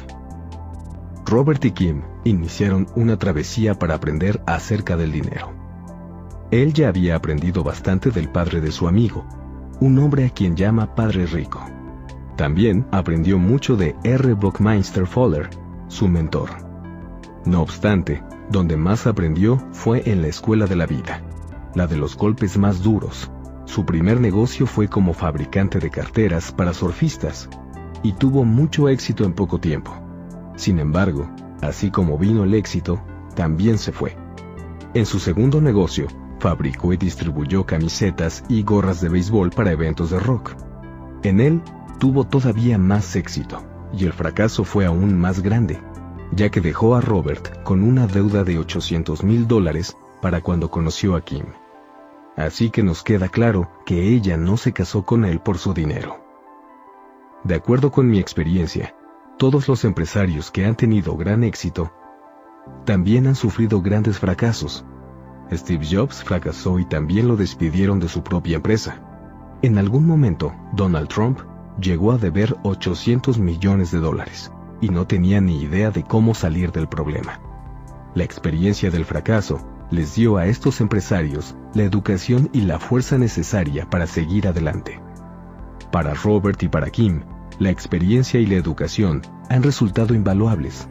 Robert y Kim iniciaron una travesía para aprender acerca del dinero. Él ya había aprendido bastante del padre de su amigo, un hombre a quien llama Padre Rico. También aprendió mucho de R. Buckminster Fuller, su mentor. No obstante, donde más aprendió fue en la escuela de la vida, la de los golpes más duros. Su primer negocio fue como fabricante de carteras para surfistas, y tuvo mucho éxito en poco tiempo. Sin embargo, así como vino el éxito, también se fue. En su segundo negocio, fabricó y distribuyó camisetas y gorras de béisbol para eventos de rock. En él tuvo todavía más éxito, y el fracaso fue aún más grande, ya que dejó a Robert con una deuda de 800 mil dólares para cuando conoció a Kim. Así que nos queda claro que ella no se casó con él por su dinero. De acuerdo con mi experiencia, todos los empresarios que han tenido gran éxito también han sufrido grandes fracasos. Steve Jobs fracasó y también lo despidieron de su propia empresa. En algún momento, Donald Trump llegó a deber 800 millones de dólares y no tenía ni idea de cómo salir del problema. La experiencia del fracaso les dio a estos empresarios la educación y la fuerza necesaria para seguir adelante. Para Robert y para Kim, la experiencia y la educación han resultado invaluables.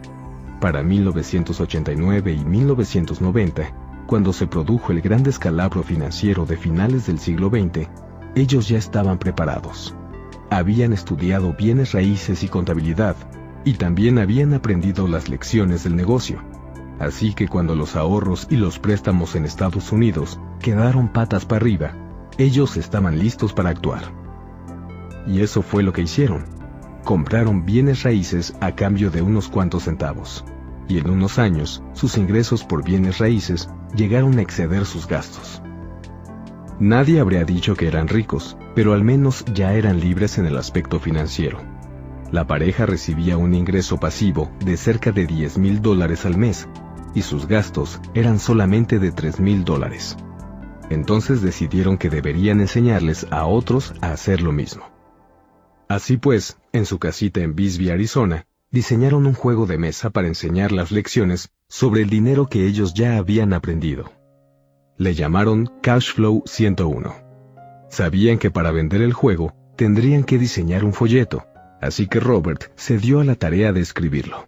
Para 1989 y 1990, cuando se produjo el gran descalabro financiero de finales del siglo XX, ellos ya estaban preparados. Habían estudiado bienes raíces y contabilidad, y también habían aprendido las lecciones del negocio. Así que cuando los ahorros y los préstamos en Estados Unidos quedaron patas para arriba, ellos estaban listos para actuar. Y eso fue lo que hicieron. Compraron bienes raíces a cambio de unos cuantos centavos. Y en unos años, sus ingresos por bienes raíces llegaron a exceder sus gastos. Nadie habría dicho que eran ricos, pero al menos ya eran libres en el aspecto financiero. La pareja recibía un ingreso pasivo de cerca de 10 mil dólares al mes, y sus gastos eran solamente de 3 mil dólares. Entonces decidieron que deberían enseñarles a otros a hacer lo mismo. Así pues, en su casita en Bisbee, Arizona, diseñaron un juego de mesa para enseñar las lecciones sobre el dinero que ellos ya habían aprendido. Le llamaron Cashflow 101. Sabían que para vender el juego tendrían que diseñar un folleto, así que Robert se dio a la tarea de escribirlo.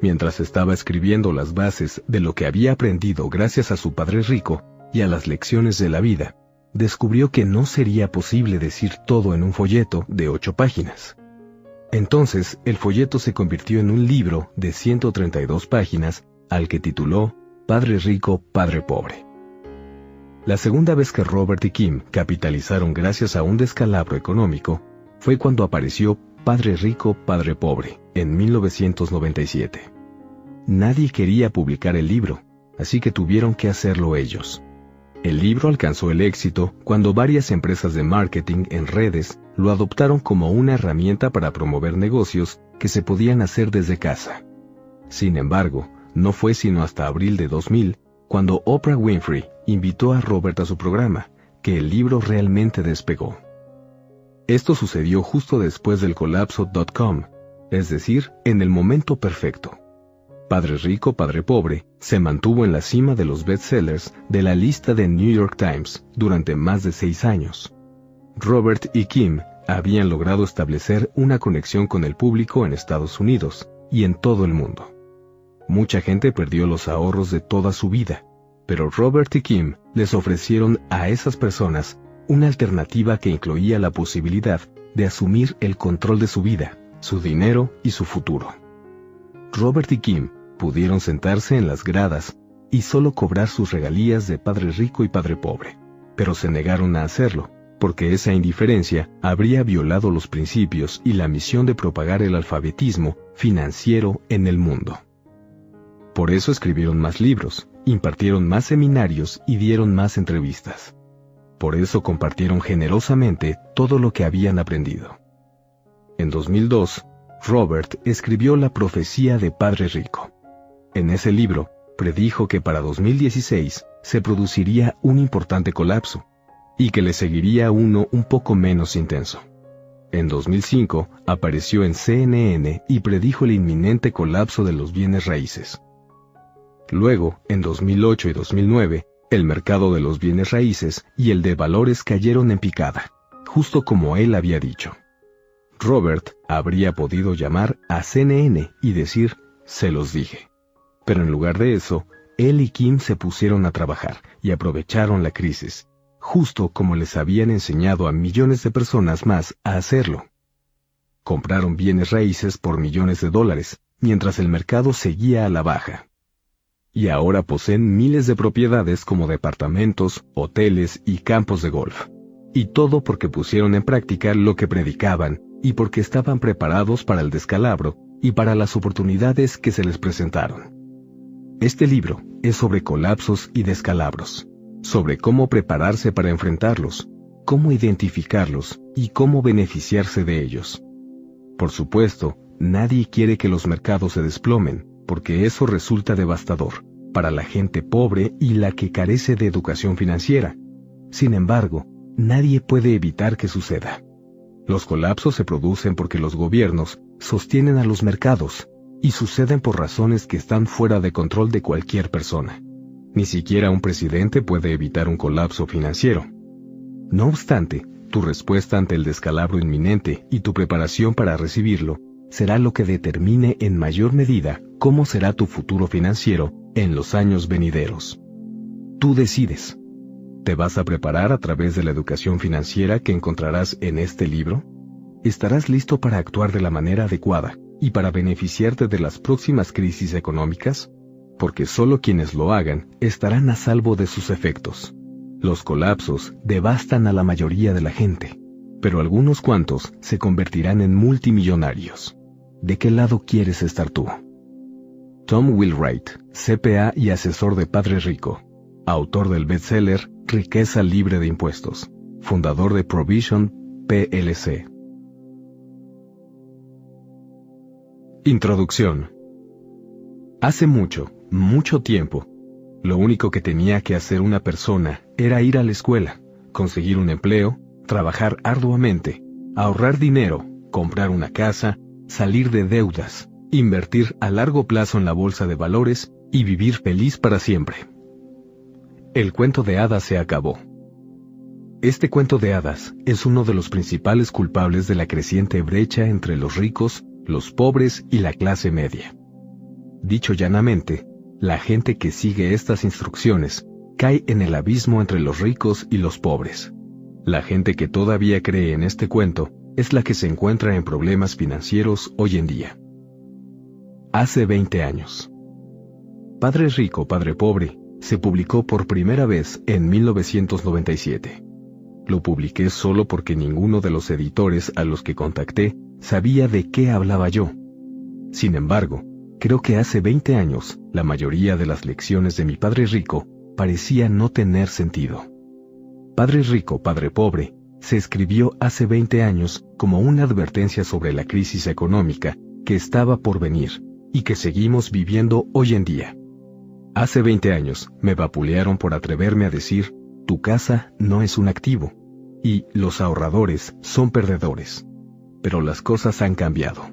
Mientras estaba escribiendo las bases de lo que había aprendido gracias a su padre rico y a las lecciones de la vida, descubrió que no sería posible decir todo en un folleto de ocho páginas. Entonces, el folleto se convirtió en un libro de 132 páginas al que tituló Padre Rico, Padre Pobre. La segunda vez que Robert y Kim capitalizaron gracias a un descalabro económico fue cuando apareció Padre Rico, Padre Pobre, en 1997. Nadie quería publicar el libro, así que tuvieron que hacerlo ellos. El libro alcanzó el éxito cuando varias empresas de marketing en redes lo adoptaron como una herramienta para promover negocios que se podían hacer desde casa. Sin embargo, no fue sino hasta abril de 2000 cuando Oprah Winfrey invitó a Robert a su programa, que el libro realmente despegó. Esto sucedió justo después del colapso .com, es decir, en el momento perfecto. Padre Rico, Padre Pobre, se mantuvo en la cima de los bestsellers de la lista de New York Times durante más de seis años. Robert y Kim habían logrado establecer una conexión con el público en Estados Unidos y en todo el mundo. Mucha gente perdió los ahorros de toda su vida, pero Robert y Kim les ofrecieron a esas personas una alternativa que incluía la posibilidad de asumir el control de su vida, su dinero y su futuro. Robert y Kim pudieron sentarse en las gradas y solo cobrar sus regalías de padre rico y padre pobre, pero se negaron a hacerlo, porque esa indiferencia habría violado los principios y la misión de propagar el alfabetismo financiero en el mundo. Por eso escribieron más libros, impartieron más seminarios y dieron más entrevistas. Por eso compartieron generosamente todo lo que habían aprendido. En 2002, Robert escribió La profecía de Padre Rico. En ese libro, predijo que para 2016 se produciría un importante colapso y que le seguiría uno un poco menos intenso. En 2005 apareció en CNN y predijo el inminente colapso de los bienes raíces. Luego, en 2008 y 2009, el mercado de los bienes raíces y el de valores cayeron en picada, justo como él había dicho. Robert habría podido llamar a CNN y decir, se los dije. Pero en lugar de eso, él y Kim se pusieron a trabajar y aprovecharon la crisis, justo como les habían enseñado a millones de personas más a hacerlo. Compraron bienes raíces por millones de dólares, mientras el mercado seguía a la baja. Y ahora poseen miles de propiedades como departamentos, hoteles y campos de golf. Y todo porque pusieron en práctica lo que predicaban y porque estaban preparados para el descalabro y para las oportunidades que se les presentaron. Este libro es sobre colapsos y descalabros, sobre cómo prepararse para enfrentarlos, cómo identificarlos y cómo beneficiarse de ellos. Por supuesto, nadie quiere que los mercados se desplomen, porque eso resulta devastador para la gente pobre y la que carece de educación financiera. Sin embargo, nadie puede evitar que suceda. Los colapsos se producen porque los gobiernos sostienen a los mercados y suceden por razones que están fuera de control de cualquier persona. Ni siquiera un presidente puede evitar un colapso financiero. No obstante, tu respuesta ante el descalabro inminente y tu preparación para recibirlo será lo que determine en mayor medida cómo será tu futuro financiero en los años venideros. Tú decides. ¿Te vas a preparar a través de la educación financiera que encontrarás en este libro? ¿Estarás listo para actuar de la manera adecuada y para beneficiarte de las próximas crisis económicas? Porque solo quienes lo hagan estarán a salvo de sus efectos. Los colapsos devastan a la mayoría de la gente, pero algunos cuantos se convertirán en multimillonarios. ¿De qué lado quieres estar tú? Tom Wilwright, CPA y asesor de Padre Rico, autor del bestseller Riqueza libre de impuestos, fundador de Provision PLC. Introducción. Hace mucho, mucho tiempo, lo único que tenía que hacer una persona era ir a la escuela, conseguir un empleo, trabajar arduamente, ahorrar dinero, comprar una casa, salir de deudas, invertir a largo plazo en la bolsa de valores y vivir feliz para siempre. El cuento de hadas se acabó. Este cuento de hadas es uno de los principales culpables de la creciente brecha entre los ricos, los pobres y la clase media. Dicho llanamente, la gente que sigue estas instrucciones cae en el abismo entre los ricos y los pobres. La gente que todavía cree en este cuento es la que se encuentra en problemas financieros hoy en día. Hace 20 años. Padre Rico, Padre Pobre se publicó por primera vez en 1997. Lo publiqué solo porque ninguno de los editores a los que contacté sabía de qué hablaba yo. Sin embargo, creo que hace 20 años la mayoría de las lecciones de mi padre rico parecían no tener sentido. Padre rico, padre pobre, se escribió hace 20 años como una advertencia sobre la crisis económica que estaba por venir y que seguimos viviendo hoy en día. Hace 20 años me vapulearon por atreverme a decir, tu casa no es un activo, y los ahorradores son perdedores. Pero las cosas han cambiado.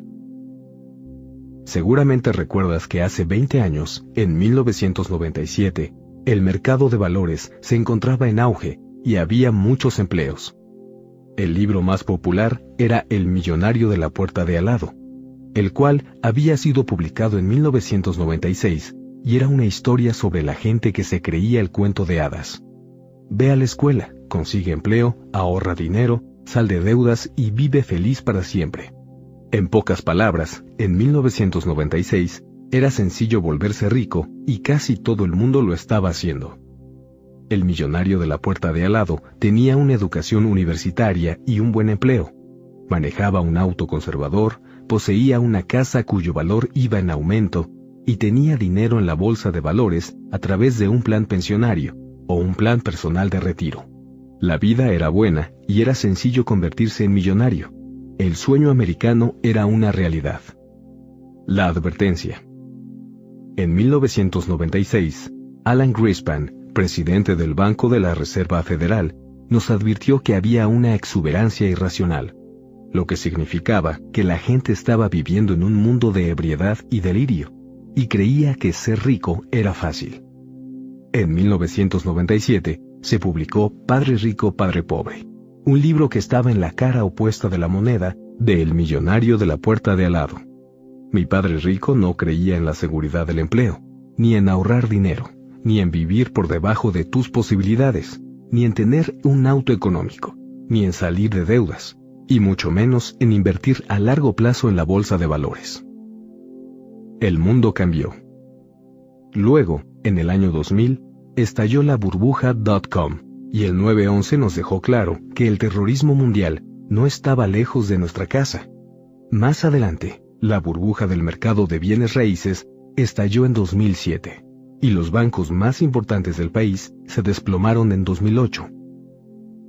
Seguramente recuerdas que hace 20 años, en 1997, el mercado de valores se encontraba en auge y había muchos empleos. El libro más popular era El millonario de la puerta de al lado, el cual había sido publicado en 1996 y era una historia sobre la gente que se creía el cuento de hadas. Ve a la escuela, consigue empleo, ahorra dinero, sal de deudas y vive feliz para siempre. En pocas palabras, en 1996, era sencillo volverse rico y casi todo el mundo lo estaba haciendo. El millonario de la puerta de al lado tenía una educación universitaria y un buen empleo. Manejaba un auto conservador, poseía una casa cuyo valor iba en aumento y tenía dinero en la bolsa de valores a través de un plan pensionario, o un plan personal de retiro. La vida era buena y era sencillo convertirse en millonario. El sueño americano era una realidad. La advertencia. En 1996, Alan Greenspan, presidente del Banco de la Reserva Federal, nos advirtió que había una exuberancia irracional, lo que significaba que la gente estaba viviendo en un mundo de ebriedad y delirio, y creía que ser rico era fácil. En 1997 se publicó Padre Rico, Padre Pobre, un libro que estaba en la cara opuesta de la moneda de El millonario de la puerta de al lado. Mi padre rico no creía en la seguridad del empleo, ni en ahorrar dinero, ni en vivir por debajo de tus posibilidades, ni en tener un auto económico, ni en salir de deudas, y mucho menos en invertir a largo plazo en la bolsa de valores. El mundo cambió. Luego, en el año 2000, estalló la burbuja.com y el 911 nos dejó claro que el terrorismo mundial no estaba lejos de nuestra casa. Más adelante, la burbuja del mercado de bienes raíces estalló en 2007 y los bancos más importantes del país se desplomaron en 2008.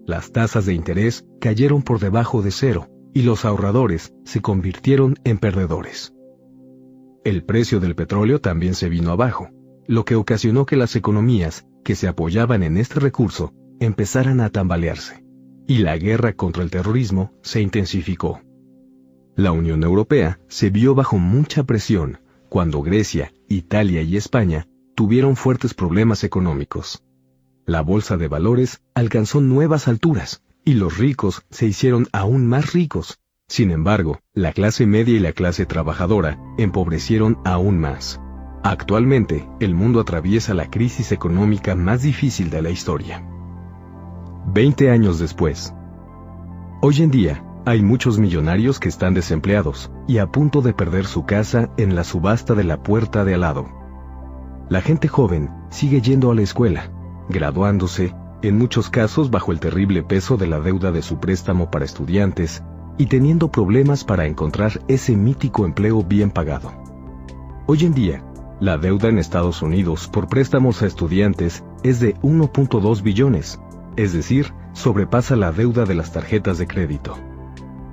Las tasas de interés cayeron por debajo de cero y los ahorradores se convirtieron en perdedores. El precio del petróleo también se vino abajo, lo que ocasionó que las economías que se apoyaban en este recurso empezaran a tambalearse, y la guerra contra el terrorismo se intensificó. La Unión Europea se vio bajo mucha presión cuando Grecia, Italia y España tuvieron fuertes problemas económicos. La bolsa de valores alcanzó nuevas alturas y los ricos se hicieron aún más ricos sin embargo, la clase media y la clase trabajadora empobrecieron aún más. Actualmente, el mundo atraviesa la crisis económica más difícil de la historia. Veinte años después. Hoy en día, hay muchos millonarios que están desempleados y a punto de perder su casa en la subasta de la puerta de al lado. La gente joven sigue yendo a la escuela, graduándose, en muchos casos bajo el terrible peso de la deuda de su préstamo para estudiantes y teniendo problemas para encontrar ese mítico empleo bien pagado. Hoy en día, la deuda en Estados Unidos por préstamos a estudiantes es de 1.2 billones, es decir, sobrepasa la deuda de las tarjetas de crédito.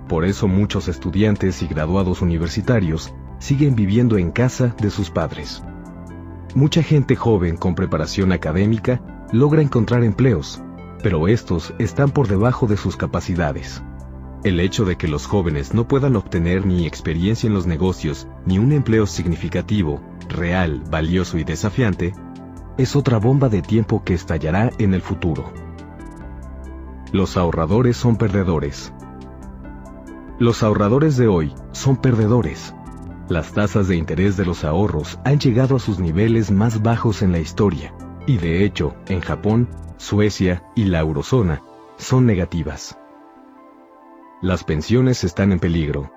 Por eso muchos estudiantes y graduados universitarios siguen viviendo en casa de sus padres. Mucha gente joven con preparación académica logra encontrar empleos, pero estos están por debajo de sus capacidades. El hecho de que los jóvenes no puedan obtener ni experiencia en los negocios, ni un empleo significativo, real, valioso y desafiante, es otra bomba de tiempo que estallará en el futuro. Los ahorradores son perdedores. Los ahorradores de hoy son perdedores. Las tasas de interés de los ahorros han llegado a sus niveles más bajos en la historia, y de hecho, en Japón, Suecia y la eurozona, son negativas. Las pensiones están en peligro.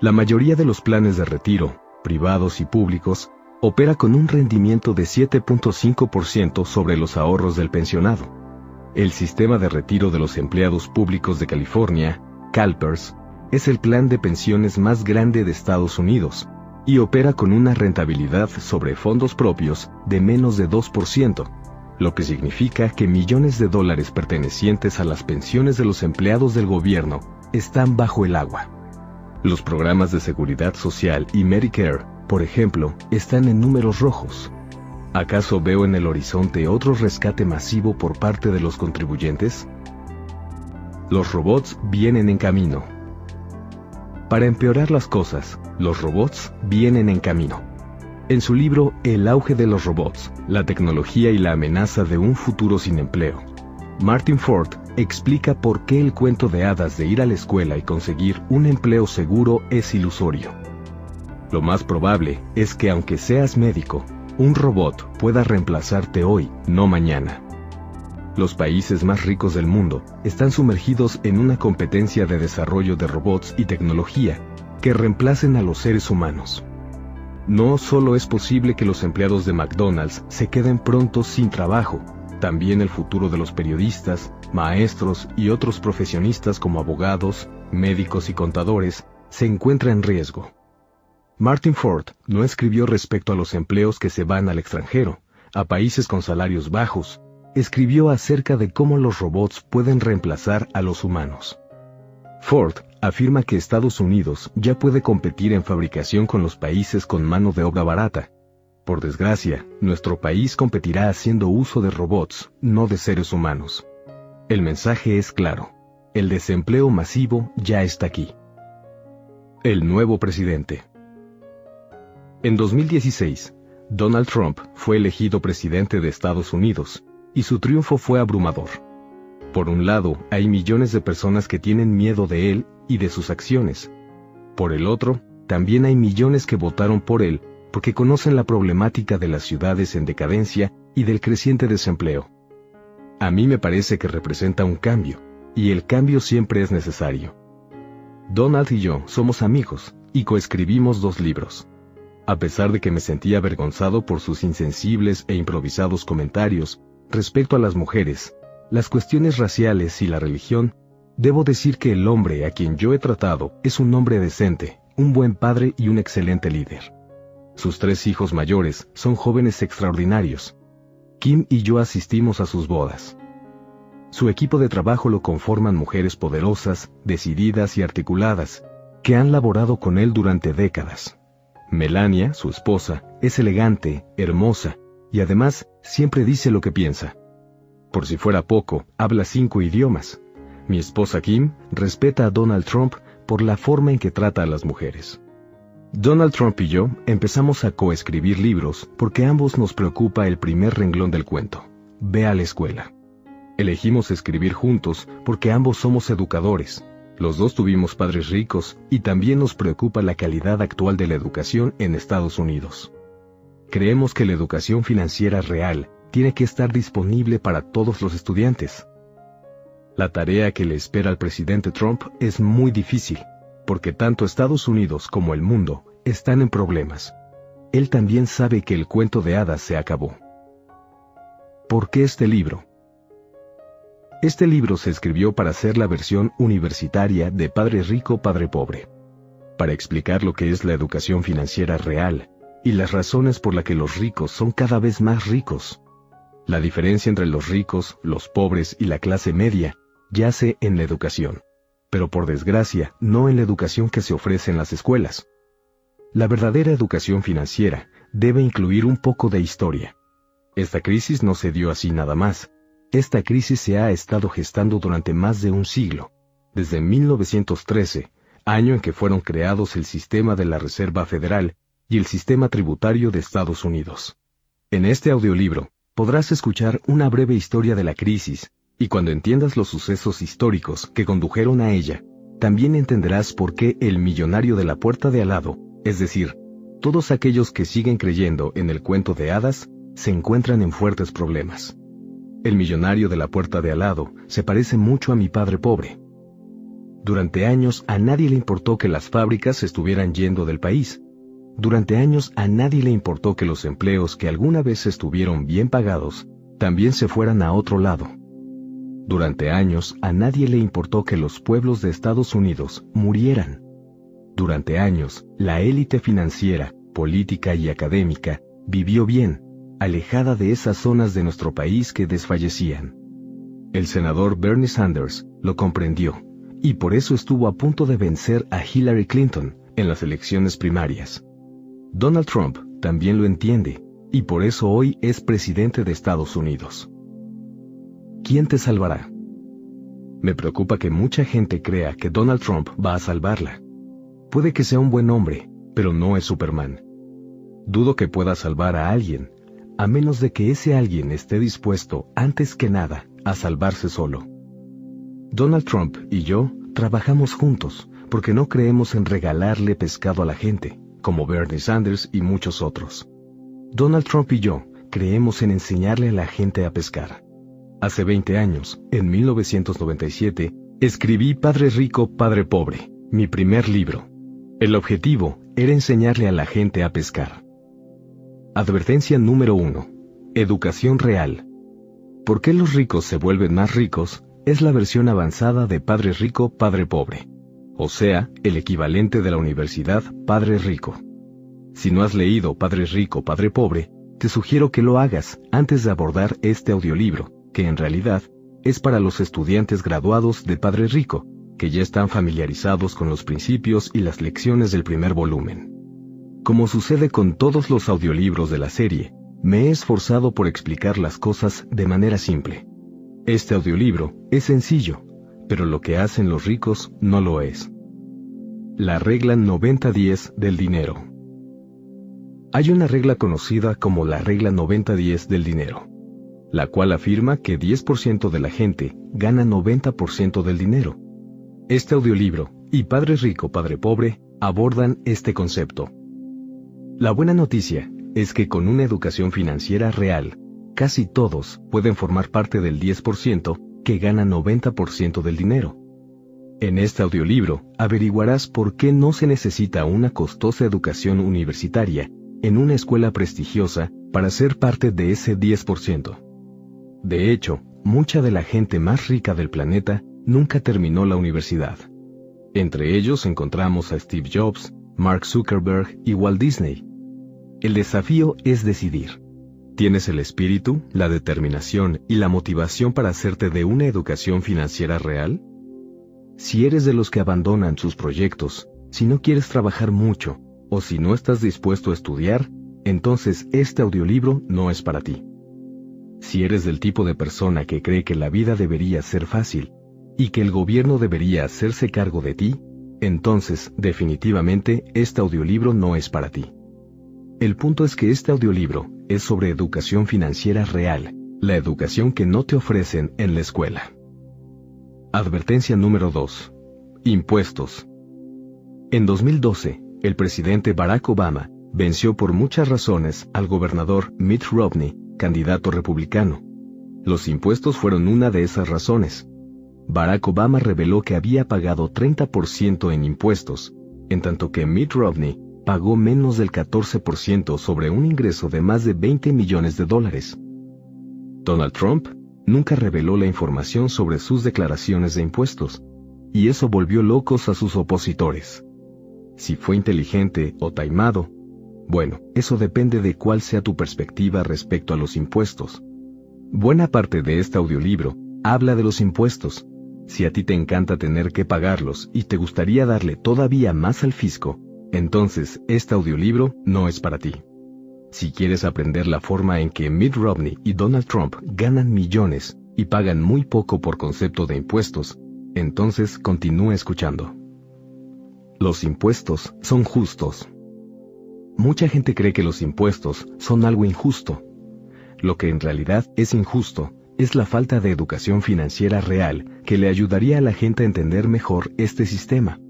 La mayoría de los planes de retiro, privados y públicos, opera con un rendimiento de 7.5% sobre los ahorros del pensionado. El sistema de retiro de los empleados públicos de California, CalPERS, es el plan de pensiones más grande de Estados Unidos y opera con una rentabilidad sobre fondos propios de menos de 2%, lo que significa que millones de dólares pertenecientes a las pensiones de los empleados del gobierno están bajo el agua. Los programas de seguridad social y Medicare, por ejemplo, están en números rojos. ¿Acaso veo en el horizonte otro rescate masivo por parte de los contribuyentes? Los robots vienen en camino. Para empeorar las cosas, los robots vienen en camino. En su libro El auge de los robots, la tecnología y la amenaza de un futuro sin empleo, Martin Ford explica por qué el cuento de hadas de ir a la escuela y conseguir un empleo seguro es ilusorio. Lo más probable es que aunque seas médico, un robot pueda reemplazarte hoy, no mañana. Los países más ricos del mundo están sumergidos en una competencia de desarrollo de robots y tecnología que reemplacen a los seres humanos. No solo es posible que los empleados de McDonald's se queden pronto sin trabajo, también el futuro de los periodistas, maestros y otros profesionistas como abogados, médicos y contadores se encuentra en riesgo. Martin Ford no escribió respecto a los empleos que se van al extranjero, a países con salarios bajos, escribió acerca de cómo los robots pueden reemplazar a los humanos. Ford afirma que Estados Unidos ya puede competir en fabricación con los países con mano de obra barata. Por desgracia, nuestro país competirá haciendo uso de robots, no de seres humanos. El mensaje es claro. El desempleo masivo ya está aquí. El nuevo presidente. En 2016, Donald Trump fue elegido presidente de Estados Unidos, y su triunfo fue abrumador. Por un lado, hay millones de personas que tienen miedo de él y de sus acciones. Por el otro, también hay millones que votaron por él porque conocen la problemática de las ciudades en decadencia y del creciente desempleo. A mí me parece que representa un cambio, y el cambio siempre es necesario. Donald y yo somos amigos y coescribimos dos libros. A pesar de que me sentía avergonzado por sus insensibles e improvisados comentarios respecto a las mujeres, las cuestiones raciales y la religión, debo decir que el hombre a quien yo he tratado es un hombre decente, un buen padre y un excelente líder. Sus tres hijos mayores son jóvenes extraordinarios. Kim y yo asistimos a sus bodas. Su equipo de trabajo lo conforman mujeres poderosas, decididas y articuladas, que han laborado con él durante décadas. Melania, su esposa, es elegante, hermosa, y además siempre dice lo que piensa. Por si fuera poco, habla cinco idiomas. Mi esposa Kim respeta a Donald Trump por la forma en que trata a las mujeres. Donald Trump y yo empezamos a coescribir libros porque ambos nos preocupa el primer renglón del cuento. Ve a la escuela. Elegimos escribir juntos porque ambos somos educadores. Los dos tuvimos padres ricos y también nos preocupa la calidad actual de la educación en Estados Unidos. Creemos que la educación financiera real tiene que estar disponible para todos los estudiantes. La tarea que le espera al presidente Trump es muy difícil, porque tanto Estados Unidos como el mundo están en problemas. Él también sabe que el cuento de hadas se acabó. ¿Por qué este libro? Este libro se escribió para ser la versión universitaria de Padre Rico, Padre Pobre, para explicar lo que es la educación financiera real y las razones por las que los ricos son cada vez más ricos. La diferencia entre los ricos, los pobres y la clase media yace en la educación, pero por desgracia no en la educación que se ofrece en las escuelas. La verdadera educación financiera debe incluir un poco de historia. Esta crisis no se dio así nada más. Esta crisis se ha estado gestando durante más de un siglo. desde 1913, año en que fueron creados el sistema de la Reserva Federal y el sistema tributario de Estados Unidos. En este audiolibro podrás escuchar una breve historia de la crisis y cuando entiendas los sucesos históricos que condujeron a ella, también entenderás por qué el millonario de la puerta de al lado, es decir, todos aquellos que siguen creyendo en el cuento de hadas, se encuentran en fuertes problemas. El millonario de la puerta de al lado se parece mucho a mi padre pobre. Durante años a nadie le importó que las fábricas estuvieran yendo del país. Durante años a nadie le importó que los empleos que alguna vez estuvieron bien pagados también se fueran a otro lado. Durante años a nadie le importó que los pueblos de Estados Unidos murieran. Durante años, la élite financiera, política y académica vivió bien, alejada de esas zonas de nuestro país que desfallecían. El senador Bernie Sanders lo comprendió y por eso estuvo a punto de vencer a Hillary Clinton en las elecciones primarias. Donald Trump también lo entiende y por eso hoy es presidente de Estados Unidos. ¿quién te salvará? Me preocupa que mucha gente crea que Donald Trump va a salvarla. Puede que sea un buen hombre, pero no es Superman. Dudo que pueda salvar a alguien, a menos de que ese alguien esté dispuesto, antes que nada, a salvarse solo. Donald Trump y yo trabajamos juntos porque no creemos en regalarle pescado a la gente, como Bernie Sanders y muchos otros. Donald Trump y yo creemos en enseñarle a la gente a pescar. Hace 20 años, en 1997, escribí Padre Rico, Padre Pobre, mi primer libro. El objetivo era enseñarle a la gente a pescar. Advertencia número 1. Educación real. ¿Por qué los ricos se vuelven más ricos? Es la versión avanzada de Padre Rico, Padre Pobre. O sea, el equivalente de la universidad Padre Rico. Si no has leído Padre Rico, Padre Pobre, te sugiero que lo hagas antes de abordar este audiolibro que en realidad es para los estudiantes graduados de Padre Rico, que ya están familiarizados con los principios y las lecciones del primer volumen. Como sucede con todos los audiolibros de la serie, me he esforzado por explicar las cosas de manera simple. Este audiolibro es sencillo, pero lo que hacen los ricos no lo es. La regla 90-10 del dinero. Hay una regla conocida como la regla 90-10 del dinero la cual afirma que 10% de la gente gana 90% del dinero. Este audiolibro y Padre Rico, Padre Pobre abordan este concepto. La buena noticia es que con una educación financiera real, casi todos pueden formar parte del 10% que gana 90% del dinero. En este audiolibro averiguarás por qué no se necesita una costosa educación universitaria en una escuela prestigiosa para ser parte de ese 10%. De hecho, mucha de la gente más rica del planeta nunca terminó la universidad. Entre ellos encontramos a Steve Jobs, Mark Zuckerberg y Walt Disney. El desafío es decidir. ¿Tienes el espíritu, la determinación y la motivación para hacerte de una educación financiera real? Si eres de los que abandonan sus proyectos, si no quieres trabajar mucho, o si no estás dispuesto a estudiar, entonces este audiolibro no es para ti. Si eres del tipo de persona que cree que la vida debería ser fácil y que el gobierno debería hacerse cargo de ti, entonces definitivamente este audiolibro no es para ti. El punto es que este audiolibro es sobre educación financiera real, la educación que no te ofrecen en la escuela. Advertencia número 2. Impuestos. En 2012, el presidente Barack Obama venció por muchas razones al gobernador Mitt Romney candidato republicano. Los impuestos fueron una de esas razones. Barack Obama reveló que había pagado 30% en impuestos, en tanto que Mitt Romney pagó menos del 14% sobre un ingreso de más de 20 millones de dólares. Donald Trump nunca reveló la información sobre sus declaraciones de impuestos, y eso volvió locos a sus opositores. Si fue inteligente o taimado, bueno, eso depende de cuál sea tu perspectiva respecto a los impuestos. Buena parte de este audiolibro habla de los impuestos. Si a ti te encanta tener que pagarlos y te gustaría darle todavía más al fisco, entonces este audiolibro no es para ti. Si quieres aprender la forma en que Mitt Romney y Donald Trump ganan millones y pagan muy poco por concepto de impuestos, Entonces continúa escuchando. Los impuestos son justos. Mucha gente cree que los impuestos son algo injusto. Lo que en realidad es injusto es la falta de educación financiera real que le ayudaría a la gente a entender mejor este sistema.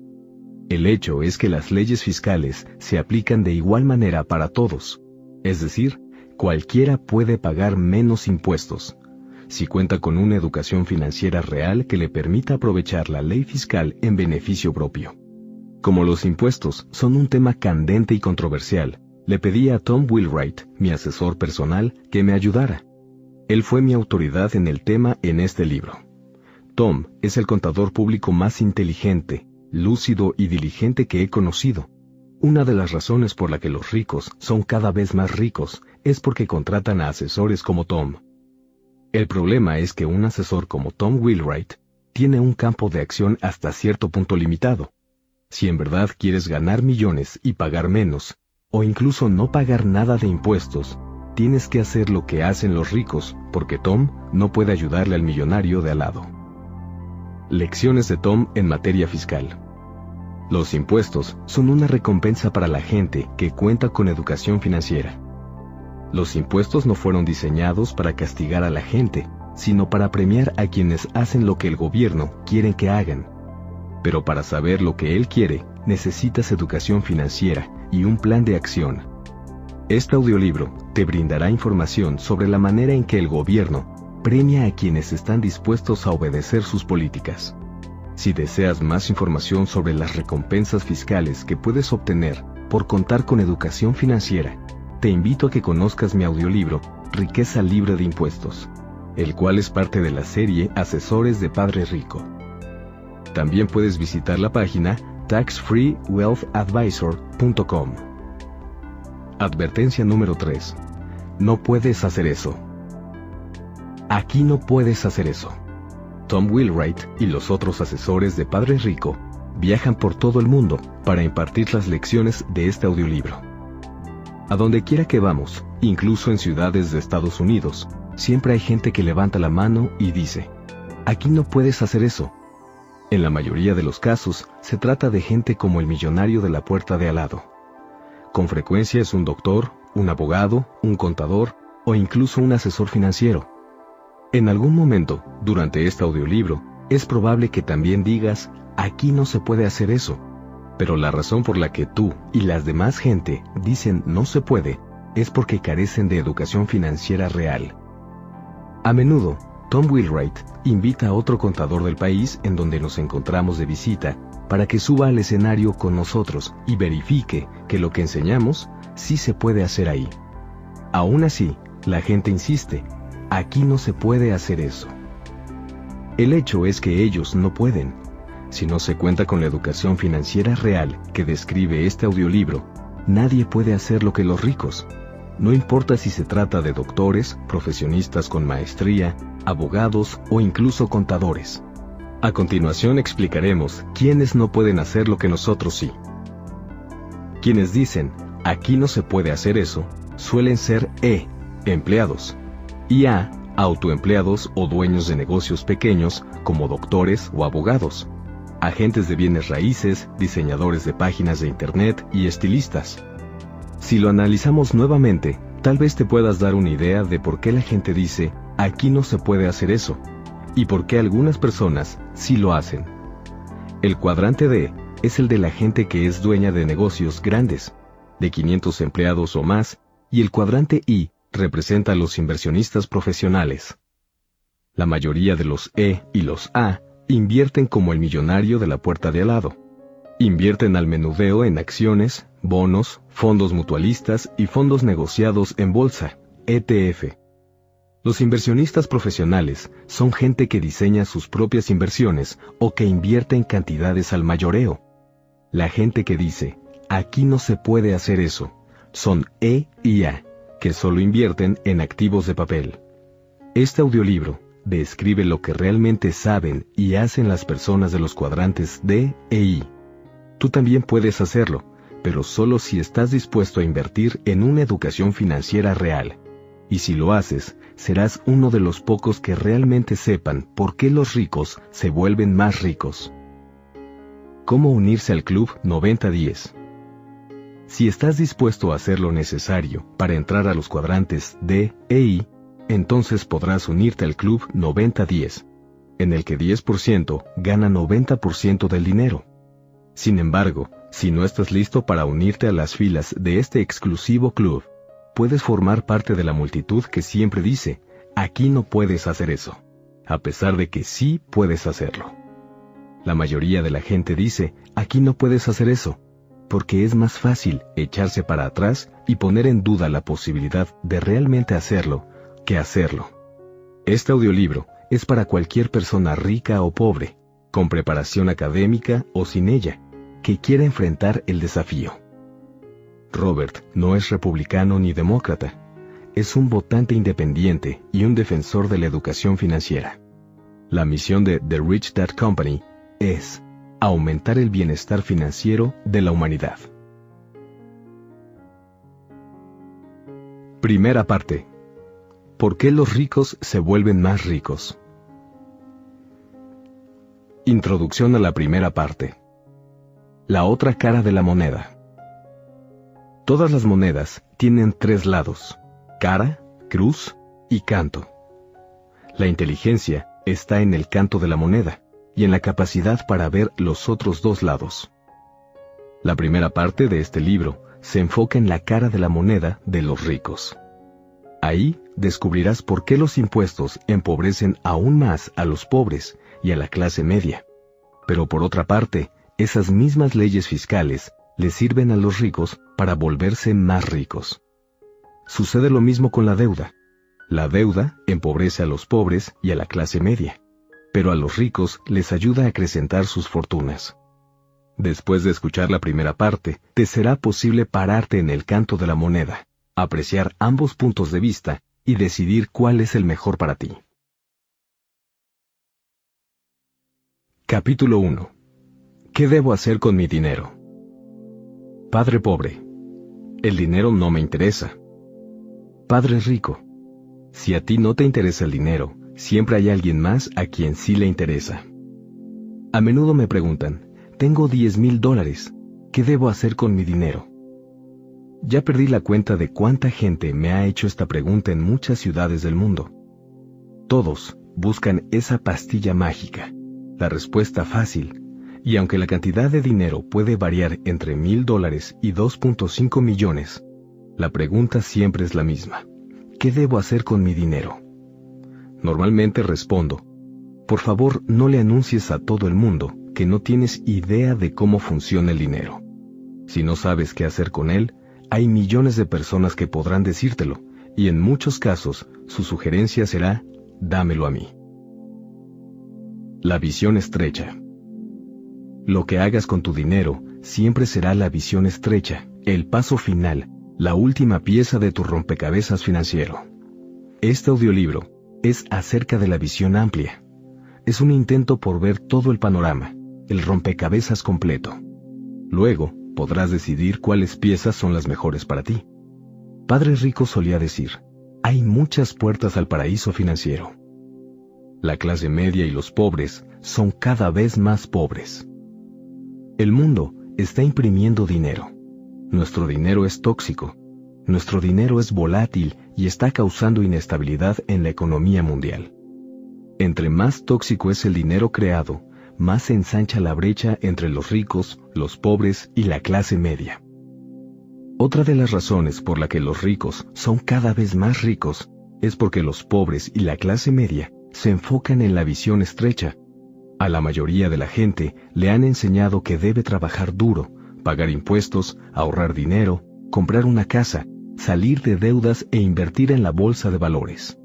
El hecho es que las leyes fiscales se aplican de igual manera para todos, es decir, cualquiera puede pagar menos impuestos, si cuenta con una educación financiera real que le permita aprovechar la ley fiscal en beneficio propio. Como los impuestos son un tema candente y controversial, le pedí a Tom Wheelwright, mi asesor personal, que me ayudara. Él fue mi autoridad en el tema en este libro. Tom es el contador público más inteligente, lúcido y diligente que he conocido. Una de las razones por la que los ricos son cada vez más ricos es porque contratan a asesores como Tom. El problema es que un asesor como Tom Wheelwright tiene un campo de acción hasta cierto punto limitado. Si en verdad quieres ganar millones y pagar menos, o incluso no pagar nada de impuestos, tienes que hacer lo que hacen los ricos, porque Tom no puede ayudarle al millonario de al lado. Lecciones de Tom en materia fiscal. Los impuestos son una recompensa para la gente que cuenta con educación financiera. Los impuestos no fueron diseñados para castigar a la gente, sino para premiar a quienes hacen lo que el gobierno quiere que hagan. Pero para saber lo que él quiere, necesitas educación financiera y un plan de acción. Este audiolibro te brindará información sobre la manera en que el gobierno premia a quienes están dispuestos a obedecer sus políticas. Si deseas más información sobre las recompensas fiscales que puedes obtener por contar con educación financiera, te invito a que conozcas mi audiolibro Riqueza Libre de Impuestos, el cual es parte de la serie Asesores de Padre Rico. También puedes visitar la página taxfreewealthadvisor.com. Advertencia número 3. No puedes hacer eso. Aquí no puedes hacer eso. Tom Wheelwright y los otros asesores de Padre Rico viajan por todo el mundo para impartir las lecciones de este audiolibro. A donde quiera que vamos, incluso en ciudades de Estados Unidos, siempre hay gente que levanta la mano y dice, aquí no puedes hacer eso, en la mayoría de los casos, se trata de gente como el millonario de la puerta de al lado. Con frecuencia es un doctor, un abogado, un contador o incluso un asesor financiero. En algún momento, durante este audiolibro, es probable que también digas, aquí no se puede hacer eso. Pero la razón por la que tú y las demás gente dicen no se puede es porque carecen de educación financiera real. A menudo, Tom Wheelwright invita a otro contador del país en donde nos encontramos de visita para que suba al escenario con nosotros y verifique que lo que enseñamos sí se puede hacer ahí. Aún así, la gente insiste, aquí no se puede hacer eso. El hecho es que ellos no pueden. Si no se cuenta con la educación financiera real que describe este audiolibro, nadie puede hacer lo que los ricos. No importa si se trata de doctores, profesionistas con maestría, abogados o incluso contadores. A continuación explicaremos quiénes no pueden hacer lo que nosotros sí. Quienes dicen, aquí no se puede hacer eso, suelen ser E, empleados, y A, autoempleados o dueños de negocios pequeños como doctores o abogados, agentes de bienes raíces, diseñadores de páginas de Internet y estilistas. Si lo analizamos nuevamente, tal vez te puedas dar una idea de por qué la gente dice, aquí no se puede hacer eso, y por qué algunas personas sí lo hacen. El cuadrante D es el de la gente que es dueña de negocios grandes, de 500 empleados o más, y el cuadrante I representa a los inversionistas profesionales. La mayoría de los E y los A invierten como el millonario de la puerta de al lado. Invierten al menudeo en acciones, bonos, fondos mutualistas y fondos negociados en bolsa, ETF. Los inversionistas profesionales son gente que diseña sus propias inversiones o que invierte en cantidades al mayoreo. La gente que dice, aquí no se puede hacer eso, son E y A, que solo invierten en activos de papel. Este audiolibro describe lo que realmente saben y hacen las personas de los cuadrantes D e I. Tú también puedes hacerlo, pero solo si estás dispuesto a invertir en una educación financiera real. Y si lo haces, serás uno de los pocos que realmente sepan por qué los ricos se vuelven más ricos. ¿Cómo unirse al Club 9010? Si estás dispuesto a hacer lo necesario para entrar a los cuadrantes D e I, entonces podrás unirte al Club 9010, en el que 10% gana 90% del dinero. Sin embargo, si no estás listo para unirte a las filas de este exclusivo club, puedes formar parte de la multitud que siempre dice, aquí no puedes hacer eso, a pesar de que sí puedes hacerlo. La mayoría de la gente dice, aquí no puedes hacer eso, porque es más fácil echarse para atrás y poner en duda la posibilidad de realmente hacerlo que hacerlo. Este audiolibro es para cualquier persona rica o pobre, con preparación académica o sin ella, que quiera enfrentar el desafío. Robert no es republicano ni demócrata, es un votante independiente y un defensor de la educación financiera. La misión de The Rich Dad Company es aumentar el bienestar financiero de la humanidad. Primera parte. ¿Por qué los ricos se vuelven más ricos? Introducción a la primera parte. La otra cara de la moneda. Todas las monedas tienen tres lados, cara, cruz y canto. La inteligencia está en el canto de la moneda y en la capacidad para ver los otros dos lados. La primera parte de este libro se enfoca en la cara de la moneda de los ricos. Ahí descubrirás por qué los impuestos empobrecen aún más a los pobres y a la clase media. Pero por otra parte, esas mismas leyes fiscales le sirven a los ricos para volverse más ricos. Sucede lo mismo con la deuda. La deuda empobrece a los pobres y a la clase media pero a los ricos les ayuda a acrecentar sus fortunas. Después de escuchar la primera parte, te será posible pararte en el canto de la moneda, apreciar ambos puntos de vista y decidir cuál es el mejor para ti. Capítulo 1. ¿Qué debo hacer con mi dinero? Padre pobre. El dinero no me interesa. Padre rico. Si a ti no te interesa el dinero, siempre hay alguien más a quien sí le interesa. A menudo me preguntan, tengo 10 mil dólares, ¿qué debo hacer con mi dinero? Ya perdí la cuenta de cuánta gente me ha hecho esta pregunta en muchas ciudades del mundo. Todos buscan esa pastilla mágica, la respuesta fácil, y aunque la cantidad de dinero puede variar entre mil dólares y 2.5 millones, la pregunta siempre es la misma. ¿Qué debo hacer con mi dinero? Normalmente respondo, por favor no le anuncies a todo el mundo que no tienes idea de cómo funciona el dinero. Si no sabes qué hacer con él, hay millones de personas que podrán decírtelo, y en muchos casos su sugerencia será, dámelo a mí. La visión estrecha. Lo que hagas con tu dinero siempre será la visión estrecha, el paso final, la última pieza de tu rompecabezas financiero. Este audiolibro es acerca de la visión amplia. Es un intento por ver todo el panorama, el rompecabezas completo. Luego, podrás decidir cuáles piezas son las mejores para ti. Padre Rico solía decir, hay muchas puertas al paraíso financiero. La clase media y los pobres son cada vez más pobres. El mundo está imprimiendo dinero. Nuestro dinero es tóxico nuestro dinero es volátil y está causando inestabilidad en la economía mundial. Entre más tóxico es el dinero creado, más se ensancha la brecha entre los ricos, los pobres y la clase media. Otra de las razones por la que los ricos son cada vez más ricos es porque los pobres y la clase media se enfocan en la visión estrecha. A la mayoría de la gente le han enseñado que debe trabajar duro, pagar impuestos, ahorrar dinero, comprar una casa salir de deudas e invertir en la bolsa de valores.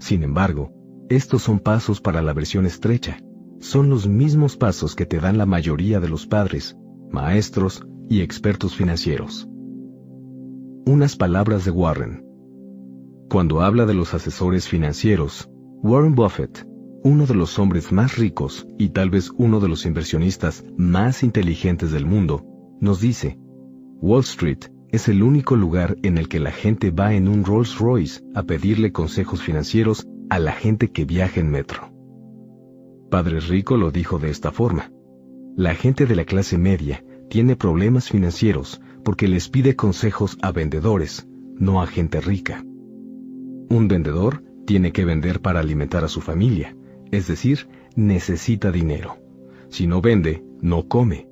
Sin embargo, estos son pasos para la versión estrecha. Son los mismos pasos que te dan la mayoría de los padres, maestros y expertos financieros. Unas palabras de Warren. Cuando habla de los asesores financieros, Warren Buffett, uno de los hombres más ricos y tal vez uno de los inversionistas más inteligentes del mundo, nos dice, Wall Street es el único lugar en el que la gente va en un Rolls Royce a pedirle consejos financieros a la gente que viaja en metro. Padre Rico lo dijo de esta forma. La gente de la clase media tiene problemas financieros porque les pide consejos a vendedores, no a gente rica. Un vendedor tiene que vender para alimentar a su familia, es decir, necesita dinero. Si no vende, no come.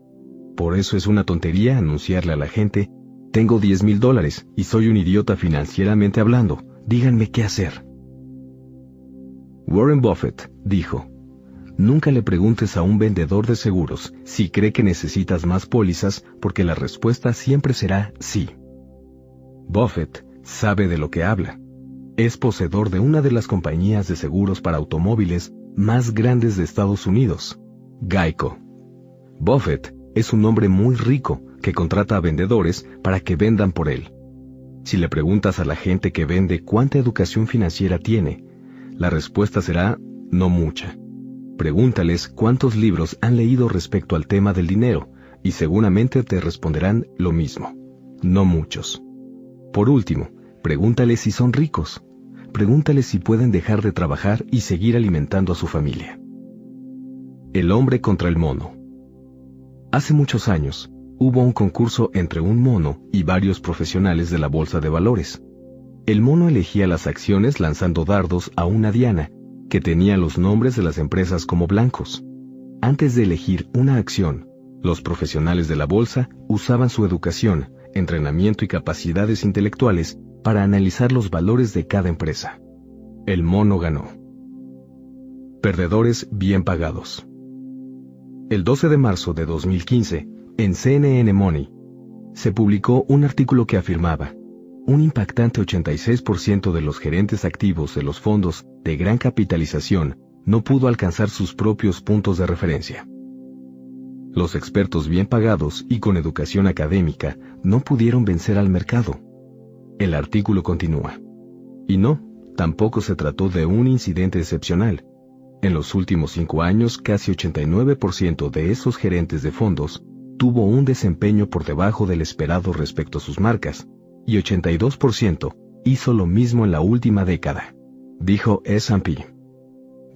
Por eso es una tontería anunciarle a la gente, tengo 10 mil dólares y soy un idiota financieramente hablando, díganme qué hacer. Warren Buffett dijo, Nunca le preguntes a un vendedor de seguros si cree que necesitas más pólizas porque la respuesta siempre será sí. Buffett sabe de lo que habla. Es poseedor de una de las compañías de seguros para automóviles más grandes de Estados Unidos, Geico. Buffett es un hombre muy rico que contrata a vendedores para que vendan por él. Si le preguntas a la gente que vende cuánta educación financiera tiene, la respuesta será no mucha. Pregúntales cuántos libros han leído respecto al tema del dinero y seguramente te responderán lo mismo. No muchos. Por último, pregúntales si son ricos. Pregúntales si pueden dejar de trabajar y seguir alimentando a su familia. El hombre contra el mono. Hace muchos años, hubo un concurso entre un mono y varios profesionales de la bolsa de valores. El mono elegía las acciones lanzando dardos a una diana que tenía los nombres de las empresas como blancos. Antes de elegir una acción, los profesionales de la bolsa usaban su educación, entrenamiento y capacidades intelectuales para analizar los valores de cada empresa. El mono ganó. Perdedores bien pagados. El 12 de marzo de 2015, en CNN Money, se publicó un artículo que afirmaba, un impactante 86% de los gerentes activos de los fondos de gran capitalización no pudo alcanzar sus propios puntos de referencia. Los expertos bien pagados y con educación académica no pudieron vencer al mercado. El artículo continúa. Y no, tampoco se trató de un incidente excepcional. En los últimos cinco años, casi 89% de esos gerentes de fondos tuvo un desempeño por debajo del esperado respecto a sus marcas, y 82% hizo lo mismo en la última década, dijo S&P.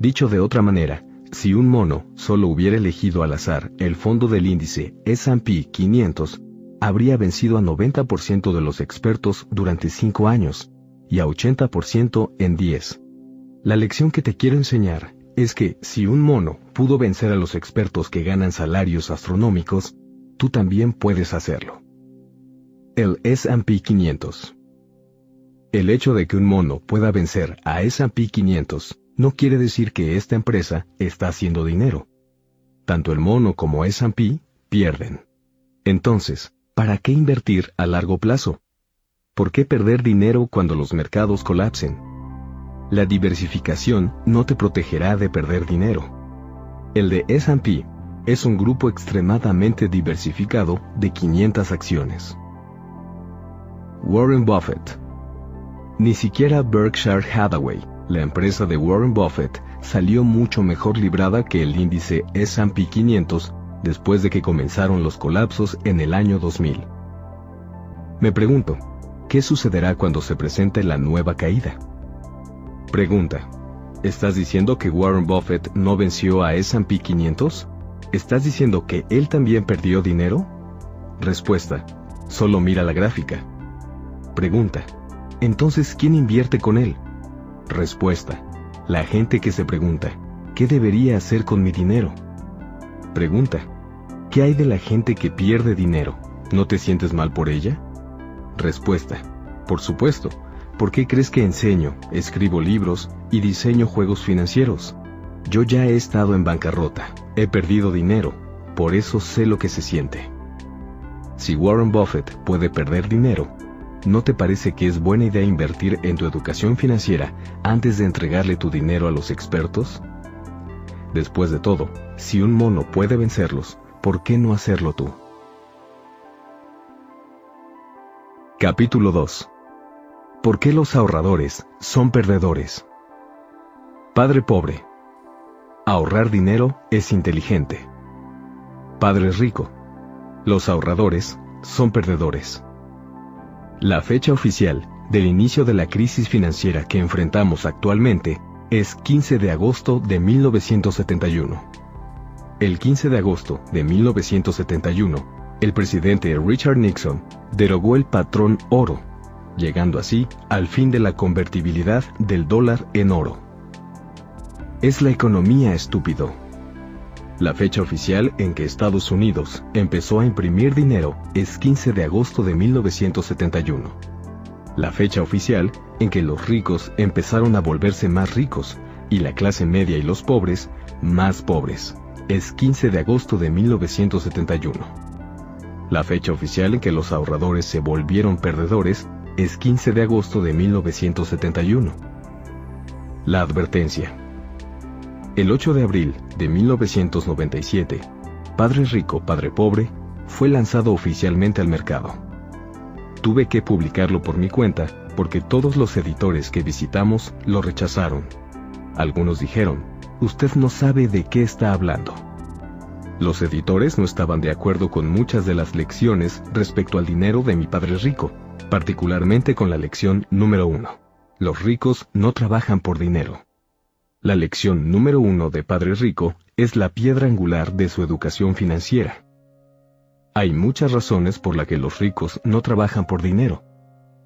Dicho de otra manera, si un mono solo hubiera elegido al azar el fondo del índice S&P 500, habría vencido a 90% de los expertos durante 5 años y a 80% en 10. La lección que te quiero enseñar es que si un mono pudo vencer a los expertos que ganan salarios astronómicos, tú también puedes hacerlo el S&P 500. El hecho de que un mono pueda vencer a S&P 500 no quiere decir que esta empresa está haciendo dinero. Tanto el mono como S&P pierden. Entonces, ¿para qué invertir a largo plazo? ¿Por qué perder dinero cuando los mercados colapsen? La diversificación no te protegerá de perder dinero. El de S&P es un grupo extremadamente diversificado de 500 acciones. Warren Buffett. Ni siquiera Berkshire Hathaway, la empresa de Warren Buffett, salió mucho mejor librada que el índice S&P 500 después de que comenzaron los colapsos en el año 2000. Me pregunto, ¿qué sucederá cuando se presente la nueva caída? Pregunta, ¿estás diciendo que Warren Buffett no venció a S&P 500? ¿Estás diciendo que él también perdió dinero? Respuesta, solo mira la gráfica. Pregunta. Entonces, ¿quién invierte con él? Respuesta. La gente que se pregunta, ¿qué debería hacer con mi dinero? Pregunta. ¿Qué hay de la gente que pierde dinero? ¿No te sientes mal por ella? Respuesta. Por supuesto. ¿Por qué crees que enseño, escribo libros y diseño juegos financieros? Yo ya he estado en bancarrota, he perdido dinero, por eso sé lo que se siente. Si Warren Buffett puede perder dinero, ¿no te parece que es buena idea invertir en tu educación financiera antes de entregarle tu dinero a los expertos? Después de todo, si un mono puede vencerlos, ¿por qué no hacerlo tú? Capítulo 2. ¿Por qué los ahorradores son perdedores? Padre pobre. Ahorrar dinero es inteligente. Padre rico. Los ahorradores son perdedores. La fecha oficial del inicio de la crisis financiera que enfrentamos actualmente es 15 de agosto de 1971. El 15 de agosto de 1971, el presidente Richard Nixon derogó el patrón oro, llegando así al fin de la convertibilidad del dólar en oro. Es la economía estúpido. La fecha oficial en que Estados Unidos empezó a imprimir dinero es 15 de agosto de 1971. La fecha oficial en que los ricos empezaron a volverse más ricos y la clase media y los pobres más pobres es 15 de agosto de 1971. La fecha oficial en que los ahorradores se volvieron perdedores es 15 de agosto de 1971. La advertencia. El 8 de abril de 1997, Padre Rico, Padre Pobre, fue lanzado oficialmente al mercado. Tuve que publicarlo por mi cuenta porque todos los editores que visitamos lo rechazaron. Algunos dijeron, usted no sabe de qué está hablando. Los editores no estaban de acuerdo con muchas de las lecciones respecto al dinero de mi padre rico, particularmente con la lección número uno. Los ricos no trabajan por dinero. La lección número uno de Padre Rico es la piedra angular de su educación financiera. Hay muchas razones por las que los ricos no trabajan por dinero.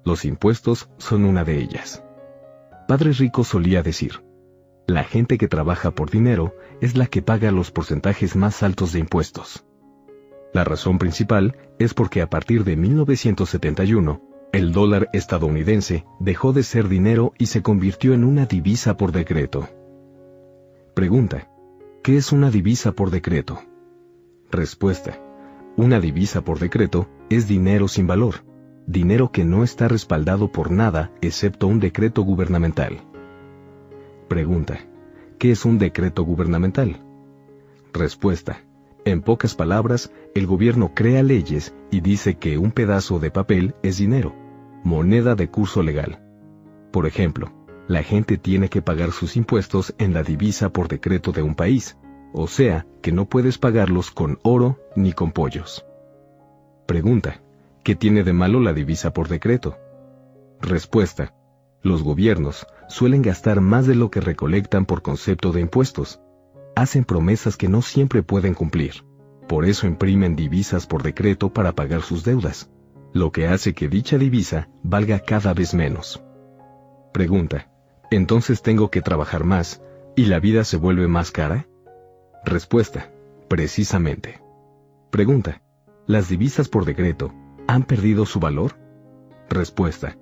Los impuestos son una de ellas. Padre Rico solía decir, la gente que trabaja por dinero es la que paga los porcentajes más altos de impuestos. La razón principal es porque a partir de 1971, el dólar estadounidense dejó de ser dinero y se convirtió en una divisa por decreto. Pregunta. ¿Qué es una divisa por decreto? Respuesta. Una divisa por decreto es dinero sin valor, dinero que no está respaldado por nada excepto un decreto gubernamental. Pregunta. ¿Qué es un decreto gubernamental? Respuesta. En pocas palabras, el gobierno crea leyes y dice que un pedazo de papel es dinero, moneda de curso legal. Por ejemplo, la gente tiene que pagar sus impuestos en la divisa por decreto de un país, o sea, que no puedes pagarlos con oro ni con pollos. Pregunta, ¿qué tiene de malo la divisa por decreto? Respuesta, los gobiernos suelen gastar más de lo que recolectan por concepto de impuestos. Hacen promesas que no siempre pueden cumplir. Por eso imprimen divisas por decreto para pagar sus deudas, lo que hace que dicha divisa valga cada vez menos. Pregunta, entonces tengo que trabajar más, ¿y la vida se vuelve más cara? Respuesta, precisamente. Pregunta, ¿las divisas por decreto han perdido su valor? Respuesta,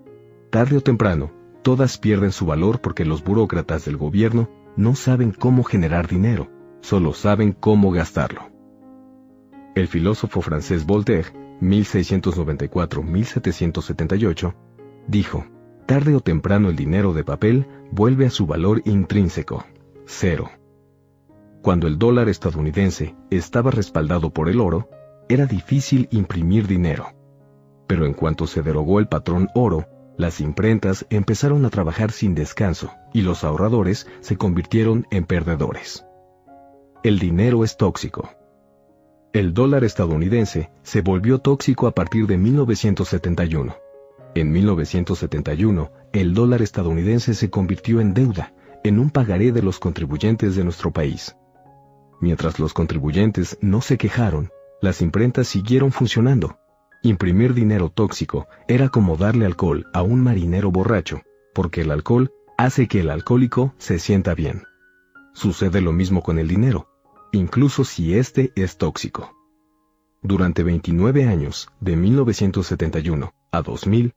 tarde o temprano, todas pierden su valor porque los burócratas del gobierno no saben cómo generar dinero, solo saben cómo gastarlo. El filósofo francés Voltaire, 1694-1778, dijo, tarde o temprano el dinero de papel vuelve a su valor intrínseco, cero. Cuando el dólar estadounidense estaba respaldado por el oro, era difícil imprimir dinero. Pero en cuanto se derogó el patrón oro, las imprentas empezaron a trabajar sin descanso y los ahorradores se convirtieron en perdedores. El dinero es tóxico. El dólar estadounidense se volvió tóxico a partir de 1971 en 1971, el dólar estadounidense se convirtió en deuda, en un pagaré de los contribuyentes de nuestro país. Mientras los contribuyentes no se quejaron, las imprentas siguieron funcionando. Imprimir dinero tóxico era como darle alcohol a un marinero borracho, porque el alcohol hace que el alcohólico se sienta bien. Sucede lo mismo con el dinero, incluso si éste es tóxico. Durante 29 años, de 1971 a 2000,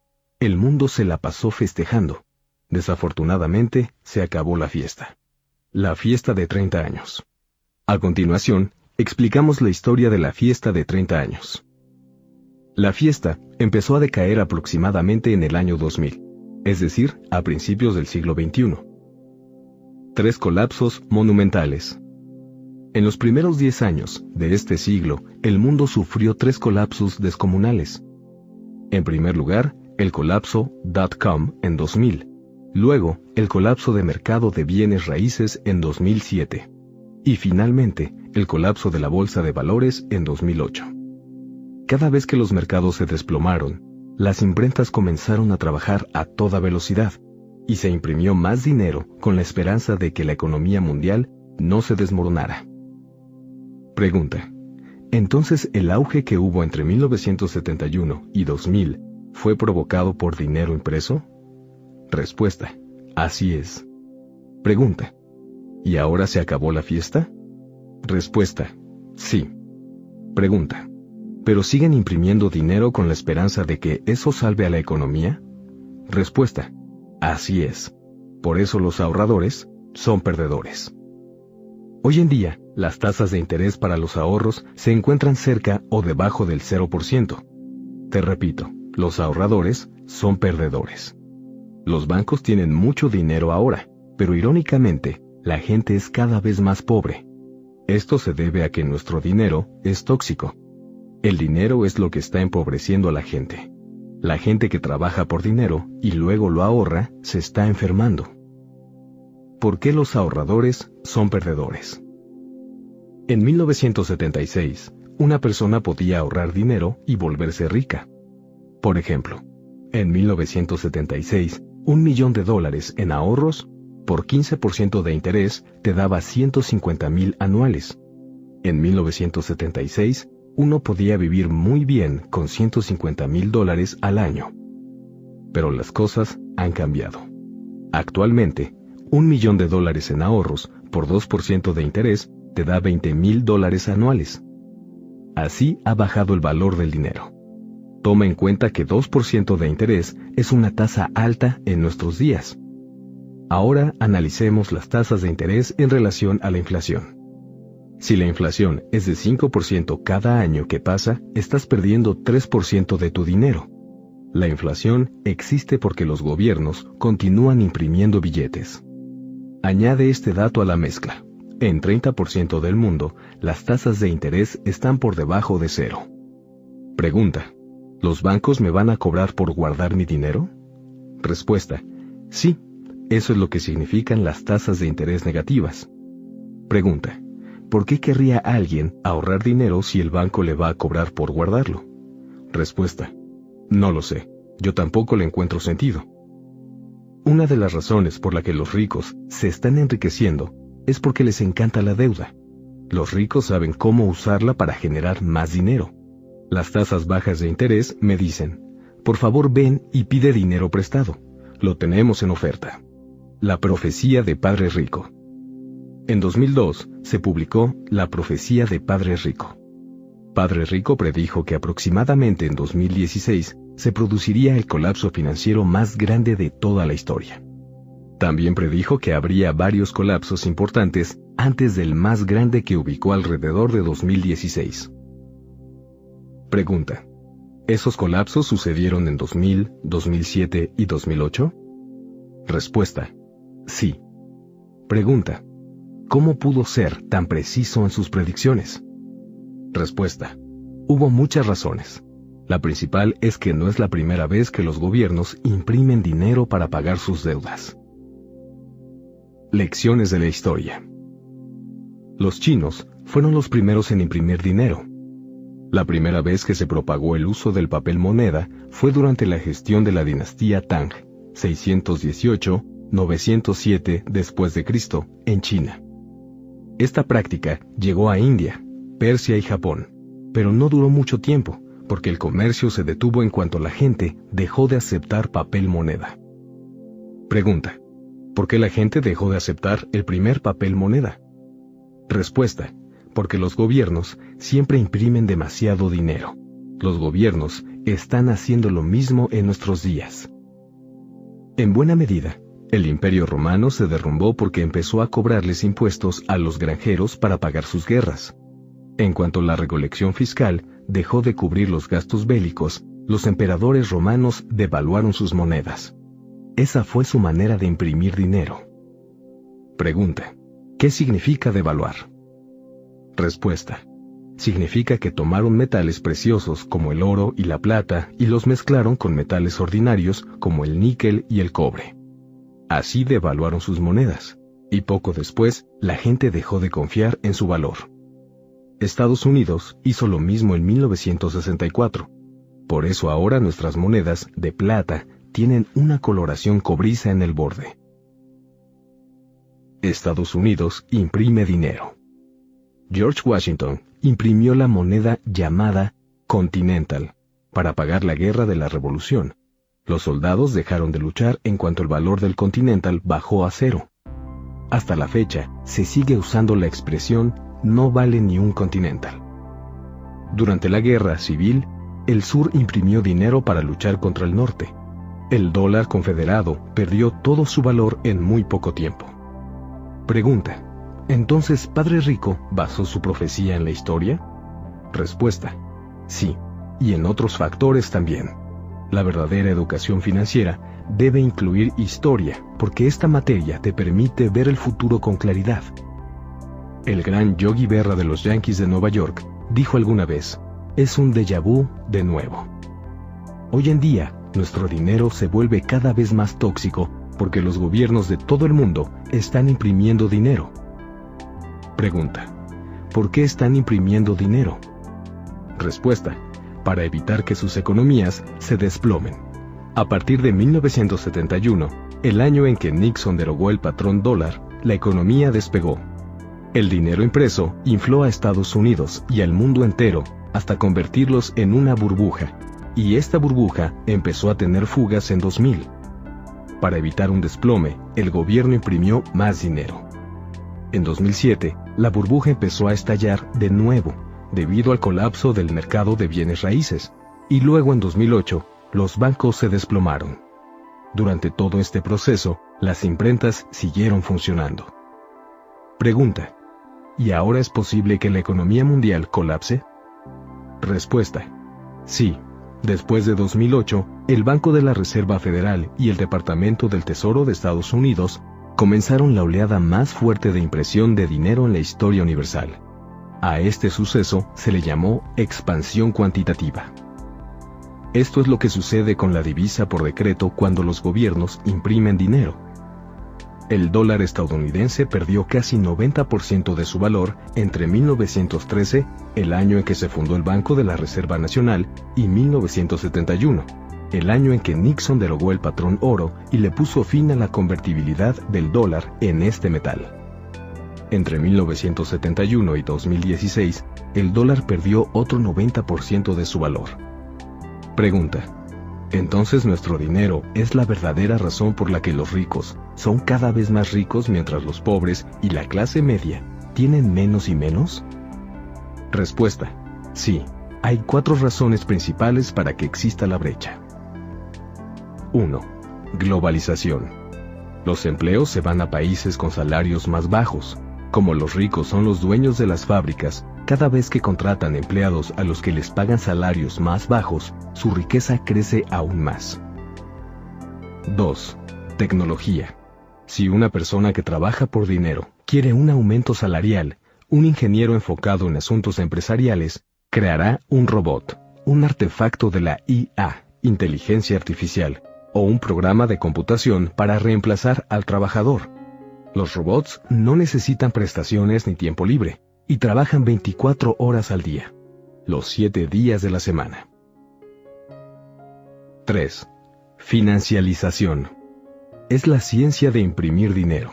el mundo se la pasó festejando. Desafortunadamente, se acabó la fiesta. La fiesta de 30 años. A continuación, explicamos la historia de la fiesta de 30 años. La fiesta empezó a decaer aproximadamente en el año 2000, es decir, a principios del siglo XXI. Tres colapsos monumentales. En los primeros 10 años de este siglo, el mundo sufrió tres colapsos descomunales. En primer lugar, el colapso .com en 2000, luego el colapso de mercado de bienes raíces en 2007 y finalmente el colapso de la bolsa de valores en 2008. Cada vez que los mercados se desplomaron, las imprentas comenzaron a trabajar a toda velocidad y se imprimió más dinero con la esperanza de que la economía mundial no se desmoronara. Pregunta. Entonces, ¿el auge que hubo entre 1971 y 2000 fue provocado por dinero impreso? Respuesta. Así es. Pregunta. ¿Y ahora se acabó la fiesta? Respuesta. Sí. Pregunta. ¿Pero siguen imprimiendo dinero con la esperanza de que eso salve a la economía? Respuesta. Así es. Por eso los ahorradores son perdedores. Hoy en día, las tasas de interés para los ahorros se encuentran cerca o debajo del 0%. Te repito, los ahorradores son perdedores. Los bancos tienen mucho dinero ahora, pero irónicamente, la gente es cada vez más pobre. Esto se debe a que nuestro dinero es tóxico. El dinero es lo que está empobreciendo a la gente. La gente que trabaja por dinero y luego lo ahorra se está enfermando. ¿Por qué los ahorradores son perdedores? En 1976, una persona podía ahorrar dinero y volverse rica. Por ejemplo, en 1976, un millón de dólares en ahorros por 15% de interés te daba 150 mil anuales. En 1976, uno podía vivir muy bien con 150 mil dólares al año. Pero las cosas han cambiado. Actualmente, un millón de dólares en ahorros por 2% de interés te da 20 mil dólares anuales. Así ha bajado el valor del dinero. Toma en cuenta que 2% de interés es una tasa alta en nuestros días. Ahora analicemos las tasas de interés en relación a la inflación. Si la inflación es de 5% cada año que pasa, estás perdiendo 3% de tu dinero. La inflación existe porque los gobiernos continúan imprimiendo billetes. Añade este dato a la mezcla. En 30% del mundo, las tasas de interés están por debajo de cero. Pregunta. ¿Los bancos me van a cobrar por guardar mi dinero? Respuesta. Sí, eso es lo que significan las tasas de interés negativas. Pregunta. ¿por qué querría alguien ahorrar dinero si el banco le va a cobrar por guardarlo? Respuesta. No lo sé. Yo tampoco le encuentro sentido. Una de las razones por la que los ricos se están enriqueciendo es porque les encanta la deuda. Los ricos saben cómo usarla para generar más dinero. Las tasas bajas de interés me dicen, por favor ven y pide dinero prestado. Lo tenemos en oferta. La profecía de Padre Rico. En 2002 se publicó La profecía de Padre Rico. Padre Rico predijo que aproximadamente en 2016 se produciría el colapso financiero más grande de toda la historia. También predijo que habría varios colapsos importantes antes del más grande que ubicó alrededor de 2016. Pregunta. ¿Esos colapsos sucedieron en 2000, 2007 y 2008? Respuesta. Sí. Pregunta. ¿Cómo pudo ser tan preciso en sus predicciones? Respuesta. Hubo muchas razones. La principal es que no es la primera vez que los gobiernos imprimen dinero para pagar sus deudas. Lecciones de la historia. Los chinos fueron los primeros en imprimir dinero. La primera vez que se propagó el uso del papel moneda fue durante la gestión de la dinastía Tang, 618-907 después de Cristo, en China. Esta práctica llegó a India, Persia y Japón, pero no duró mucho tiempo, porque el comercio se detuvo en cuanto la gente dejó de aceptar papel moneda. Pregunta. ¿Por qué la gente dejó de aceptar el primer papel moneda? Respuesta. Porque los gobiernos siempre imprimen demasiado dinero. Los gobiernos están haciendo lo mismo en nuestros días. En buena medida, el imperio romano se derrumbó porque empezó a cobrarles impuestos a los granjeros para pagar sus guerras. En cuanto la recolección fiscal dejó de cubrir los gastos bélicos, los emperadores romanos devaluaron sus monedas. Esa fue su manera de imprimir dinero. Pregunta. ¿Qué significa devaluar? Respuesta. Significa que tomaron metales preciosos como el oro y la plata y los mezclaron con metales ordinarios como el níquel y el cobre. Así devaluaron sus monedas, y poco después la gente dejó de confiar en su valor. Estados Unidos hizo lo mismo en 1964. Por eso ahora nuestras monedas de plata tienen una coloración cobriza en el borde. Estados Unidos imprime dinero. George Washington imprimió la moneda llamada Continental para pagar la guerra de la Revolución. Los soldados dejaron de luchar en cuanto el valor del Continental bajó a cero. Hasta la fecha, se sigue usando la expresión no vale ni un Continental. Durante la guerra civil, el sur imprimió dinero para luchar contra el norte. El dólar confederado perdió todo su valor en muy poco tiempo. Pregunta. ¿Entonces Padre Rico basó su profecía en la historia? Respuesta. Sí, y en otros factores también. La verdadera educación financiera debe incluir historia, porque esta materia te permite ver el futuro con claridad. El gran Yogi Berra de los Yankees de Nueva York dijo alguna vez, es un déjà vu de nuevo. Hoy en día, nuestro dinero se vuelve cada vez más tóxico porque los gobiernos de todo el mundo están imprimiendo dinero. Pregunta, ¿por qué están imprimiendo dinero? Respuesta, para evitar que sus economías se desplomen. A partir de 1971, el año en que Nixon derogó el patrón dólar, la economía despegó. El dinero impreso infló a Estados Unidos y al mundo entero hasta convertirlos en una burbuja, y esta burbuja empezó a tener fugas en 2000. Para evitar un desplome, el gobierno imprimió más dinero. En 2007, la burbuja empezó a estallar de nuevo debido al colapso del mercado de bienes raíces, y luego en 2008, los bancos se desplomaron. Durante todo este proceso, las imprentas siguieron funcionando. Pregunta, ¿y ahora es posible que la economía mundial colapse? Respuesta. Sí. Después de 2008, el Banco de la Reserva Federal y el Departamento del Tesoro de Estados Unidos comenzaron la oleada más fuerte de impresión de dinero en la historia universal. A este suceso se le llamó expansión cuantitativa. Esto es lo que sucede con la divisa por decreto cuando los gobiernos imprimen dinero el dólar estadounidense perdió casi 90% de su valor entre 1913, el año en que se fundó el Banco de la Reserva Nacional, y 1971, el año en que Nixon derogó el patrón oro y le puso fin a la convertibilidad del dólar en este metal. Entre 1971 y 2016, el dólar perdió otro 90% de su valor. Pregunta. Entonces nuestro dinero es la verdadera razón por la que los ricos son cada vez más ricos mientras los pobres y la clase media tienen menos y menos? Respuesta. Sí, hay cuatro razones principales para que exista la brecha. 1. Globalización. Los empleos se van a países con salarios más bajos. Como los ricos son los dueños de las fábricas, cada vez que contratan empleados a los que les pagan salarios más bajos, su riqueza crece aún más. 2. Tecnología. Si una persona que trabaja por dinero quiere un aumento salarial, un ingeniero enfocado en asuntos empresariales creará un robot, un artefacto de la IA, inteligencia artificial, o un programa de computación para reemplazar al trabajador. Los robots no necesitan prestaciones ni tiempo libre y trabajan 24 horas al día, los 7 días de la semana. 3. Financialización. Es la ciencia de imprimir dinero.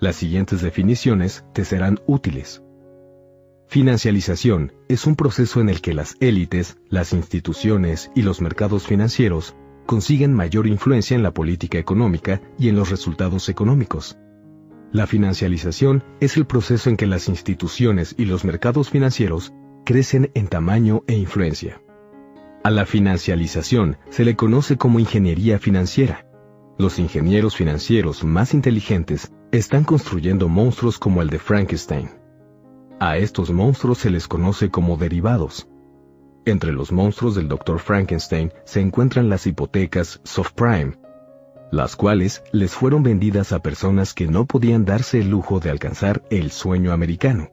Las siguientes definiciones te serán útiles. Financialización es un proceso en el que las élites, las instituciones y los mercados financieros consiguen mayor influencia en la política económica y en los resultados económicos. La financialización es el proceso en que las instituciones y los mercados financieros crecen en tamaño e influencia. A la financialización se le conoce como ingeniería financiera. Los ingenieros financieros más inteligentes están construyendo monstruos como el de Frankenstein. A estos monstruos se les conoce como derivados. Entre los monstruos del Dr. Frankenstein se encuentran las hipotecas subprime, las cuales les fueron vendidas a personas que no podían darse el lujo de alcanzar el sueño americano.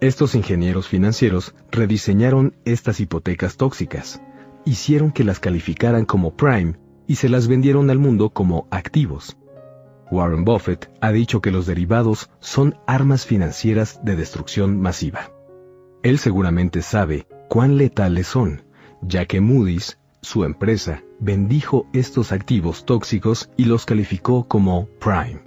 Estos ingenieros financieros rediseñaron estas hipotecas tóxicas, hicieron que las calificaran como prime y se las vendieron al mundo como activos. Warren Buffett ha dicho que los derivados son armas financieras de destrucción masiva. Él seguramente sabe cuán letales son, ya que Moody's, su empresa, bendijo estos activos tóxicos y los calificó como prime.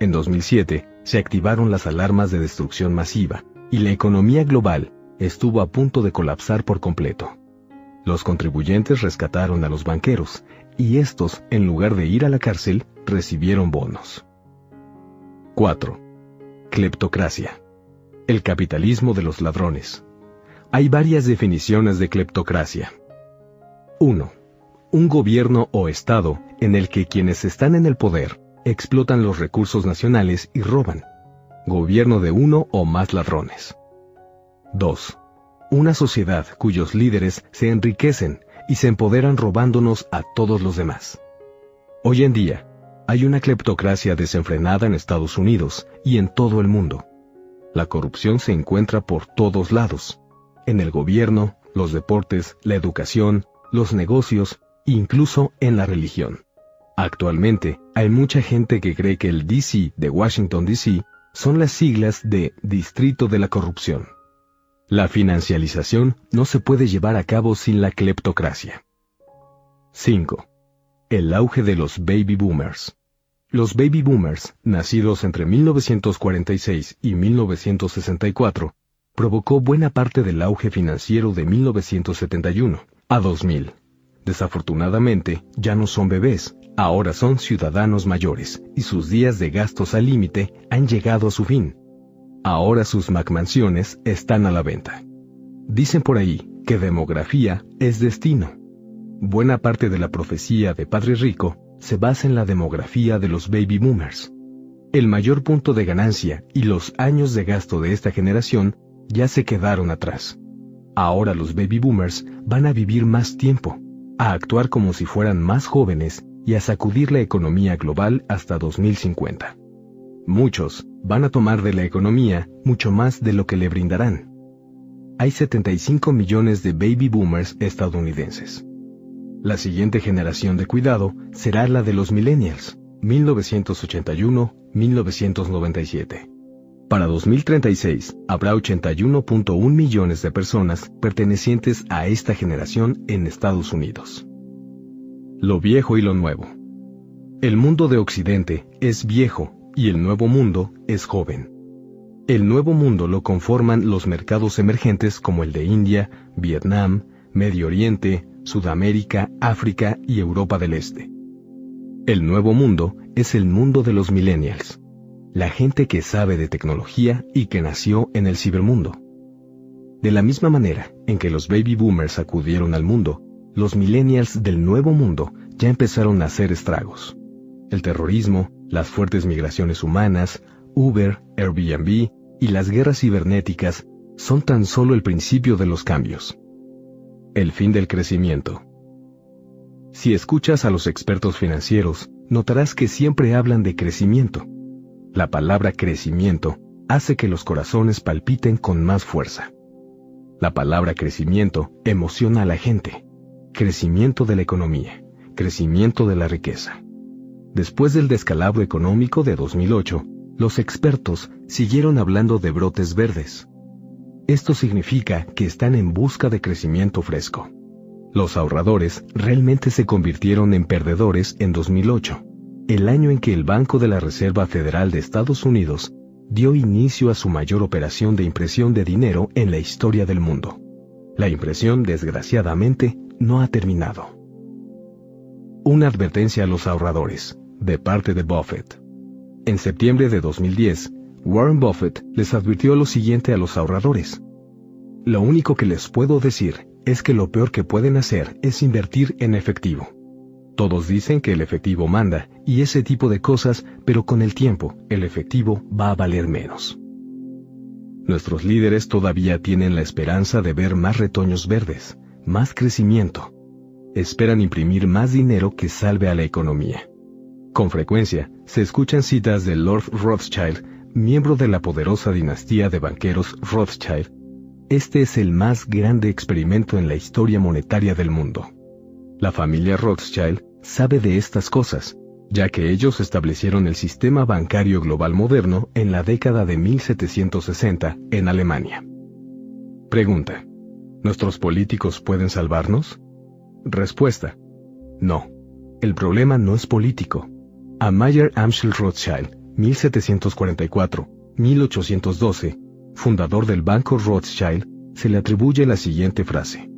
En 2007, se activaron las alarmas de destrucción masiva, y la economía global estuvo a punto de colapsar por completo. Los contribuyentes rescataron a los banqueros, y estos, en lugar de ir a la cárcel, recibieron bonos. 4. Cleptocracia. El capitalismo de los ladrones. Hay varias definiciones de cleptocracia. 1. Un gobierno o Estado en el que quienes están en el poder explotan los recursos nacionales y roban. Gobierno de uno o más ladrones. 2. Una sociedad cuyos líderes se enriquecen y se empoderan robándonos a todos los demás. Hoy en día, hay una cleptocracia desenfrenada en Estados Unidos y en todo el mundo. La corrupción se encuentra por todos lados, en el gobierno, los deportes, la educación, los negocios, incluso en la religión. Actualmente, hay mucha gente que cree que el DC de Washington, D.C. son las siglas de Distrito de la Corrupción. La financialización no se puede llevar a cabo sin la cleptocracia. 5. El auge de los baby boomers. Los baby boomers, nacidos entre 1946 y 1964, provocó buena parte del auge financiero de 1971 a 2000. Desafortunadamente, ya no son bebés, ahora son ciudadanos mayores, y sus días de gastos al límite han llegado a su fin. Ahora sus MacMansiones están a la venta. Dicen por ahí que demografía es destino. Buena parte de la profecía de Padre Rico se basa en la demografía de los baby boomers. El mayor punto de ganancia y los años de gasto de esta generación ya se quedaron atrás. Ahora los baby boomers van a vivir más tiempo, a actuar como si fueran más jóvenes y a sacudir la economía global hasta 2050. Muchos van a tomar de la economía mucho más de lo que le brindarán. Hay 75 millones de baby boomers estadounidenses. La siguiente generación de cuidado será la de los millennials, 1981-1997. Para 2036, habrá 81.1 millones de personas pertenecientes a esta generación en Estados Unidos. Lo viejo y lo nuevo. El mundo de Occidente es viejo y el nuevo mundo es joven. El nuevo mundo lo conforman los mercados emergentes como el de India, Vietnam, Medio Oriente, Sudamérica, África y Europa del Este. El nuevo mundo es el mundo de los millennials la gente que sabe de tecnología y que nació en el cibermundo. De la misma manera en que los baby boomers acudieron al mundo, los millennials del nuevo mundo ya empezaron a hacer estragos. El terrorismo, las fuertes migraciones humanas, Uber, Airbnb y las guerras cibernéticas son tan solo el principio de los cambios. El fin del crecimiento. Si escuchas a los expertos financieros, notarás que siempre hablan de crecimiento la palabra crecimiento hace que los corazones palpiten con más fuerza. La palabra crecimiento emociona a la gente. Crecimiento de la economía, crecimiento de la riqueza. Después del descalabro económico de 2008, los expertos siguieron hablando de brotes verdes. Esto significa que están en busca de crecimiento fresco. Los ahorradores realmente se convirtieron en perdedores en 2008 el año en que el Banco de la Reserva Federal de Estados Unidos dio inicio a su mayor operación de impresión de dinero en la historia del mundo. La impresión, desgraciadamente, no ha terminado. Una advertencia a los ahorradores, de parte de Buffett. En septiembre de 2010, Warren Buffett les advirtió lo siguiente a los ahorradores. Lo único que les puedo decir es que lo peor que pueden hacer es invertir en efectivo. Todos dicen que el efectivo manda y ese tipo de cosas, pero con el tiempo el efectivo va a valer menos. Nuestros líderes todavía tienen la esperanza de ver más retoños verdes, más crecimiento. Esperan imprimir más dinero que salve a la economía. Con frecuencia, se escuchan citas de Lord Rothschild, miembro de la poderosa dinastía de banqueros Rothschild. Este es el más grande experimento en la historia monetaria del mundo. La familia Rothschild sabe de estas cosas, ya que ellos establecieron el sistema bancario global moderno en la década de 1760 en Alemania. Pregunta. ¿Nuestros políticos pueden salvarnos? Respuesta. No. El problema no es político. A Mayer Amschel Rothschild, 1744-1812, fundador del Banco Rothschild, se le atribuye la siguiente frase.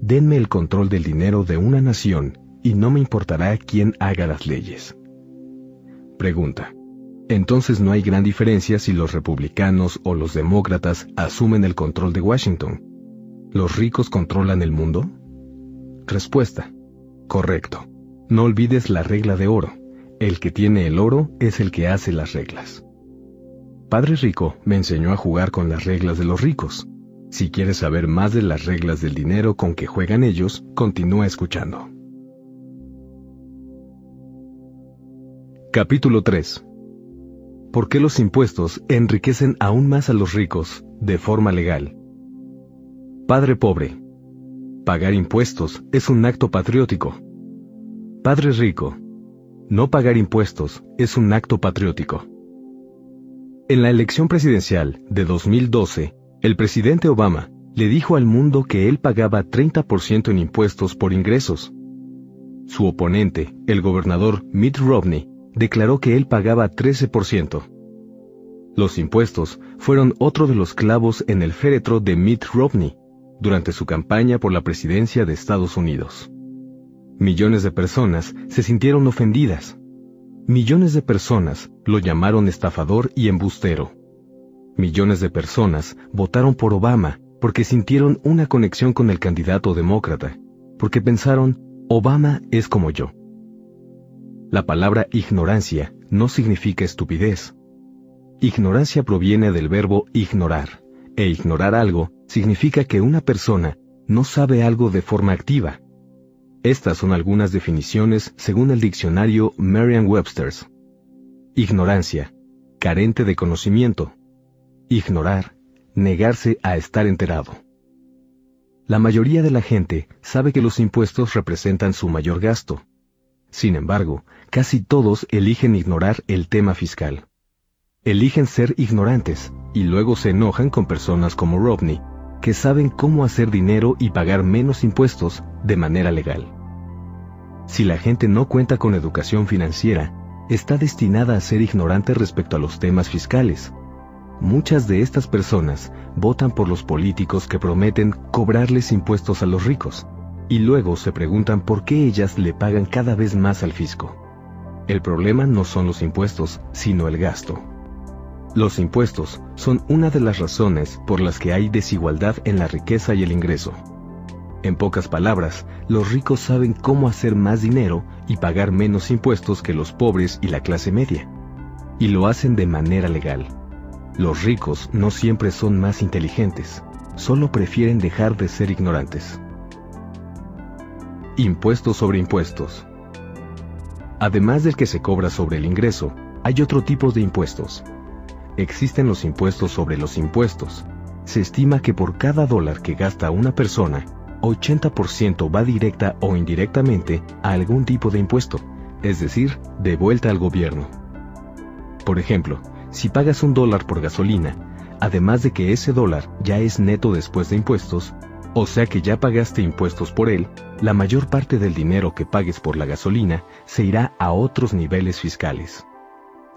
Denme el control del dinero de una nación y no me importará quién haga las leyes. Pregunta. Entonces no hay gran diferencia si los republicanos o los demócratas asumen el control de Washington. ¿Los ricos controlan el mundo? Respuesta. Correcto. No olvides la regla de oro. El que tiene el oro es el que hace las reglas. Padre Rico me enseñó a jugar con las reglas de los ricos. Si quieres saber más de las reglas del dinero con que juegan ellos, continúa escuchando. Capítulo 3. ¿Por qué los impuestos enriquecen aún más a los ricos de forma legal? Padre pobre. Pagar impuestos es un acto patriótico. Padre rico. No pagar impuestos es un acto patriótico. En la elección presidencial de 2012, el presidente Obama le dijo al mundo que él pagaba 30% en impuestos por ingresos. Su oponente, el gobernador Mitt Romney, declaró que él pagaba 13%. Los impuestos fueron otro de los clavos en el féretro de Mitt Romney durante su campaña por la presidencia de Estados Unidos. Millones de personas se sintieron ofendidas. Millones de personas lo llamaron estafador y embustero. Millones de personas votaron por Obama porque sintieron una conexión con el candidato demócrata, porque pensaron, Obama es como yo. La palabra ignorancia no significa estupidez. Ignorancia proviene del verbo ignorar, e ignorar algo significa que una persona no sabe algo de forma activa. Estas son algunas definiciones según el diccionario Merriam-Webster's. Ignorancia, carente de conocimiento. Ignorar, negarse a estar enterado. La mayoría de la gente sabe que los impuestos representan su mayor gasto. Sin embargo, casi todos eligen ignorar el tema fiscal. Eligen ser ignorantes y luego se enojan con personas como Rodney, que saben cómo hacer dinero y pagar menos impuestos de manera legal. Si la gente no cuenta con educación financiera, está destinada a ser ignorante respecto a los temas fiscales. Muchas de estas personas votan por los políticos que prometen cobrarles impuestos a los ricos, y luego se preguntan por qué ellas le pagan cada vez más al fisco. El problema no son los impuestos, sino el gasto. Los impuestos son una de las razones por las que hay desigualdad en la riqueza y el ingreso. En pocas palabras, los ricos saben cómo hacer más dinero y pagar menos impuestos que los pobres y la clase media. Y lo hacen de manera legal. Los ricos no siempre son más inteligentes, solo prefieren dejar de ser ignorantes. Impuestos sobre impuestos. Además del que se cobra sobre el ingreso, hay otro tipo de impuestos, existen los impuestos sobre los impuestos. Se estima que por cada dólar que gasta una persona, 80% va directa o indirectamente a algún tipo de impuesto, es decir, de vuelta al gobierno. Por ejemplo, si pagas un dólar por gasolina, además de que ese dólar ya es neto después de impuestos, o sea que ya pagaste impuestos por él, la mayor parte del dinero que pagues por la gasolina se irá a otros niveles fiscales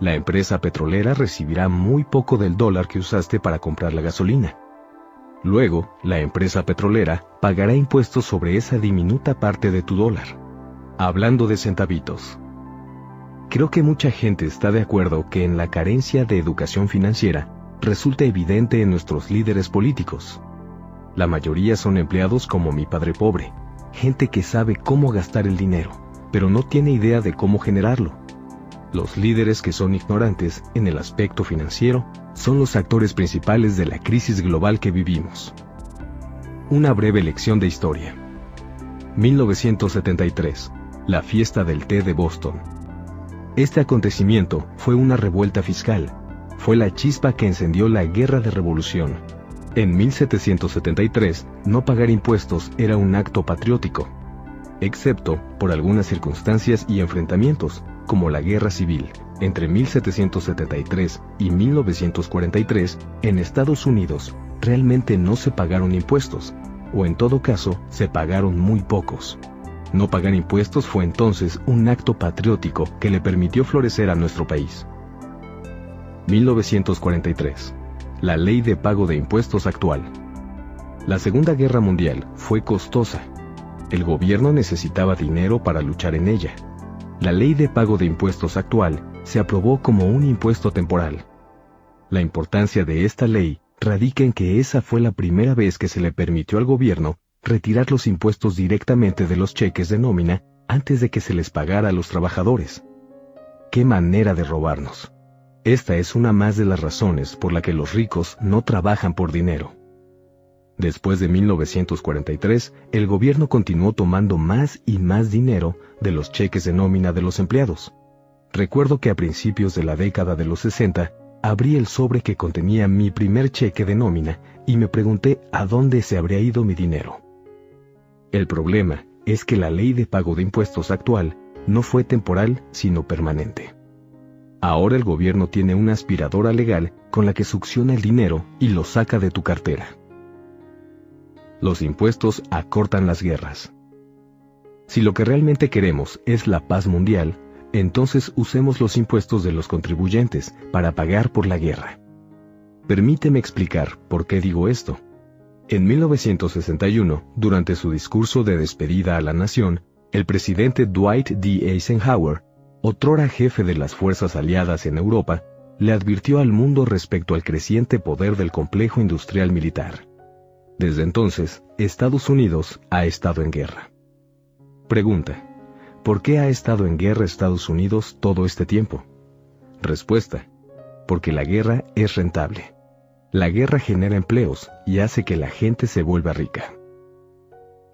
la empresa petrolera recibirá muy poco del dólar que usaste para comprar la gasolina. Luego, la empresa petrolera pagará impuestos sobre esa diminuta parte de tu dólar. Hablando de centavitos. Creo que mucha gente está de acuerdo que en la carencia de educación financiera resulta evidente en nuestros líderes políticos. La mayoría son empleados como mi padre pobre, gente que sabe cómo gastar el dinero, pero no tiene idea de cómo generarlo. Los líderes que son ignorantes en el aspecto financiero son los actores principales de la crisis global que vivimos. Una breve lección de historia. 1973. La fiesta del té de Boston. Este acontecimiento fue una revuelta fiscal. Fue la chispa que encendió la guerra de revolución. En 1773, no pagar impuestos era un acto patriótico, excepto por algunas circunstancias y enfrentamientos, como la Guerra Civil, entre 1773 y 1943, en Estados Unidos, realmente no se pagaron impuestos. o en todo caso, se pagaron muy pocos. No pagar impuestos fue entonces un acto patriótico que le permitió florecer a nuestro país. 1943. La ley de pago de impuestos actual. La Segunda Guerra Mundial fue costosa. El gobierno necesitaba dinero para luchar en ella. La ley de pago de impuestos actual se aprobó como un impuesto temporal. La importancia de esta ley radica en que esa fue la primera vez que se le permitió al gobierno retirar los impuestos directamente de los cheques de nómina antes de que se les pagara a los trabajadores. ¡Qué manera de robarnos! Esta es una más de las razones por la que los ricos no trabajan por dinero. Después de 1943, el gobierno continuó tomando más y más dinero de los cheques de nómina de los empleados. Recuerdo que a principios de la década de los 60, abrí el sobre que contenía mi primer cheque de nómina y me pregunté a dónde se habría ido mi dinero. El problema es que la ley de pago de impuestos actual no fue temporal, sino permanente. Ahora el gobierno tiene una aspiradora legal con la que succiona el dinero y lo saca de tu cartera. Los impuestos acortan las guerras. Si lo que realmente queremos es la paz mundial, entonces usemos los impuestos de los contribuyentes para pagar por la guerra. Permíteme explicar por qué digo esto. En 1961, durante su discurso de despedida a la nación, el presidente Dwight D. Eisenhower, otrora jefe de las fuerzas aliadas en Europa, le advirtió al mundo respecto al creciente poder del complejo industrial militar. Desde entonces, Estados Unidos ha estado en guerra. Pregunta. ¿Por qué ha estado en guerra Estados Unidos todo este tiempo? Respuesta. Porque la guerra es rentable. La guerra genera empleos y hace que la gente se vuelva rica.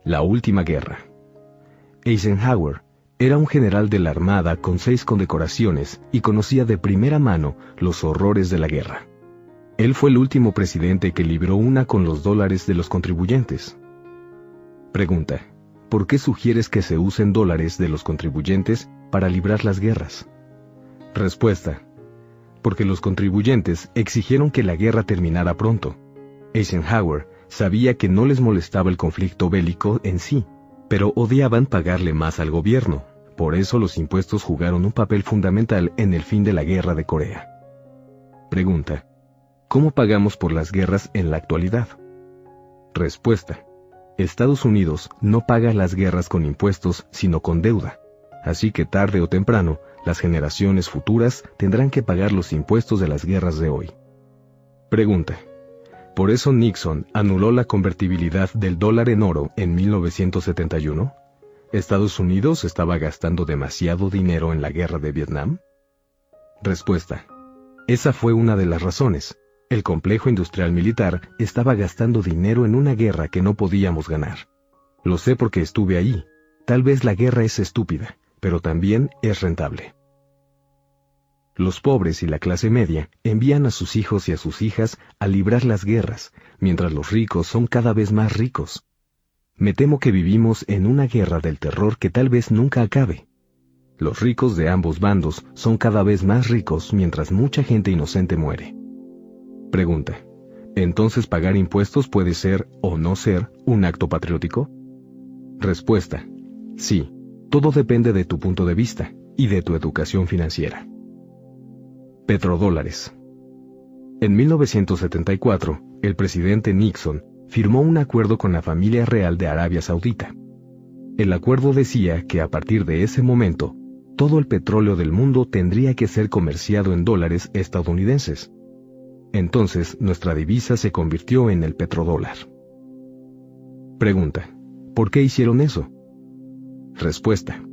La última guerra. Eisenhower era un general de la Armada con seis condecoraciones y conocía de primera mano los horrores de la guerra. Él fue el último presidente que libró una con los dólares de los contribuyentes. Pregunta. ¿Por qué sugieres que se usen dólares de los contribuyentes para librar las guerras? Respuesta porque los contribuyentes exigieron que la guerra terminara pronto. Eisenhower sabía que no les molestaba el conflicto bélico en sí, pero odiaban pagarle más al gobierno. Por eso los impuestos jugaron un papel fundamental en el fin de la guerra de Corea. Pregunta. ¿Cómo pagamos por las guerras en la actualidad? Respuesta. Estados Unidos no paga las guerras con impuestos, sino con deuda. Así que tarde o temprano, las generaciones futuras tendrán que pagar los impuestos de las guerras de hoy. Pregunta. ¿Por eso Nixon anuló la convertibilidad del dólar en oro en 1971? ¿Estados Unidos estaba gastando demasiado dinero en la guerra de Vietnam? Respuesta. Esa fue una de las razones. El complejo industrial militar estaba gastando dinero en una guerra que no podíamos ganar. Lo sé porque estuve ahí. Tal vez la guerra es estúpida, pero también es rentable. Los pobres y la clase media envían a sus hijos y a sus hijas a librar las guerras, mientras los ricos son cada vez más ricos. Me temo que vivimos en una guerra del terror que tal vez nunca acabe. Los ricos de ambos bandos son cada vez más ricos mientras mucha gente inocente muere. Pregunta. ¿Entonces pagar impuestos puede ser o no ser un acto patriótico? Respuesta. Sí, todo depende de tu punto de vista y de tu educación financiera. Petrodólares. En 1974, el presidente Nixon firmó un acuerdo con la familia real de Arabia Saudita. El acuerdo decía que a partir de ese momento, todo el petróleo del mundo tendría que ser comerciado en dólares estadounidenses. Entonces nuestra divisa se convirtió en el petrodólar. Pregunta, ¿por qué hicieron eso? Respuesta.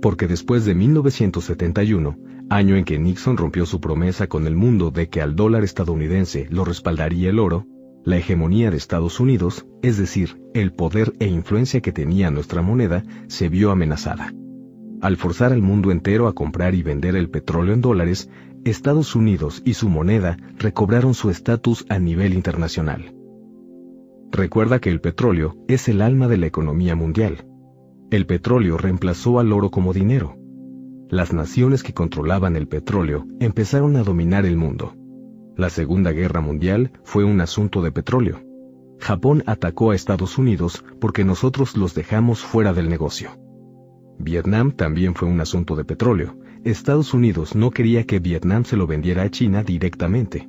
Porque después de 1971, año en que Nixon rompió su promesa con el mundo de que al dólar estadounidense lo respaldaría el oro, la hegemonía de Estados Unidos, es decir, el poder e influencia que tenía nuestra moneda, se vio amenazada. Al forzar al mundo entero a comprar y vender el petróleo en dólares, Estados Unidos y su moneda recobraron su estatus a nivel internacional. Recuerda que el petróleo es el alma de la economía mundial. El petróleo reemplazó al oro como dinero. Las naciones que controlaban el petróleo empezaron a dominar el mundo. La Segunda Guerra Mundial fue un asunto de petróleo. Japón atacó a Estados Unidos porque nosotros los dejamos fuera del negocio. Vietnam también fue un asunto de petróleo. Estados Unidos no quería que Vietnam se lo vendiera a China directamente.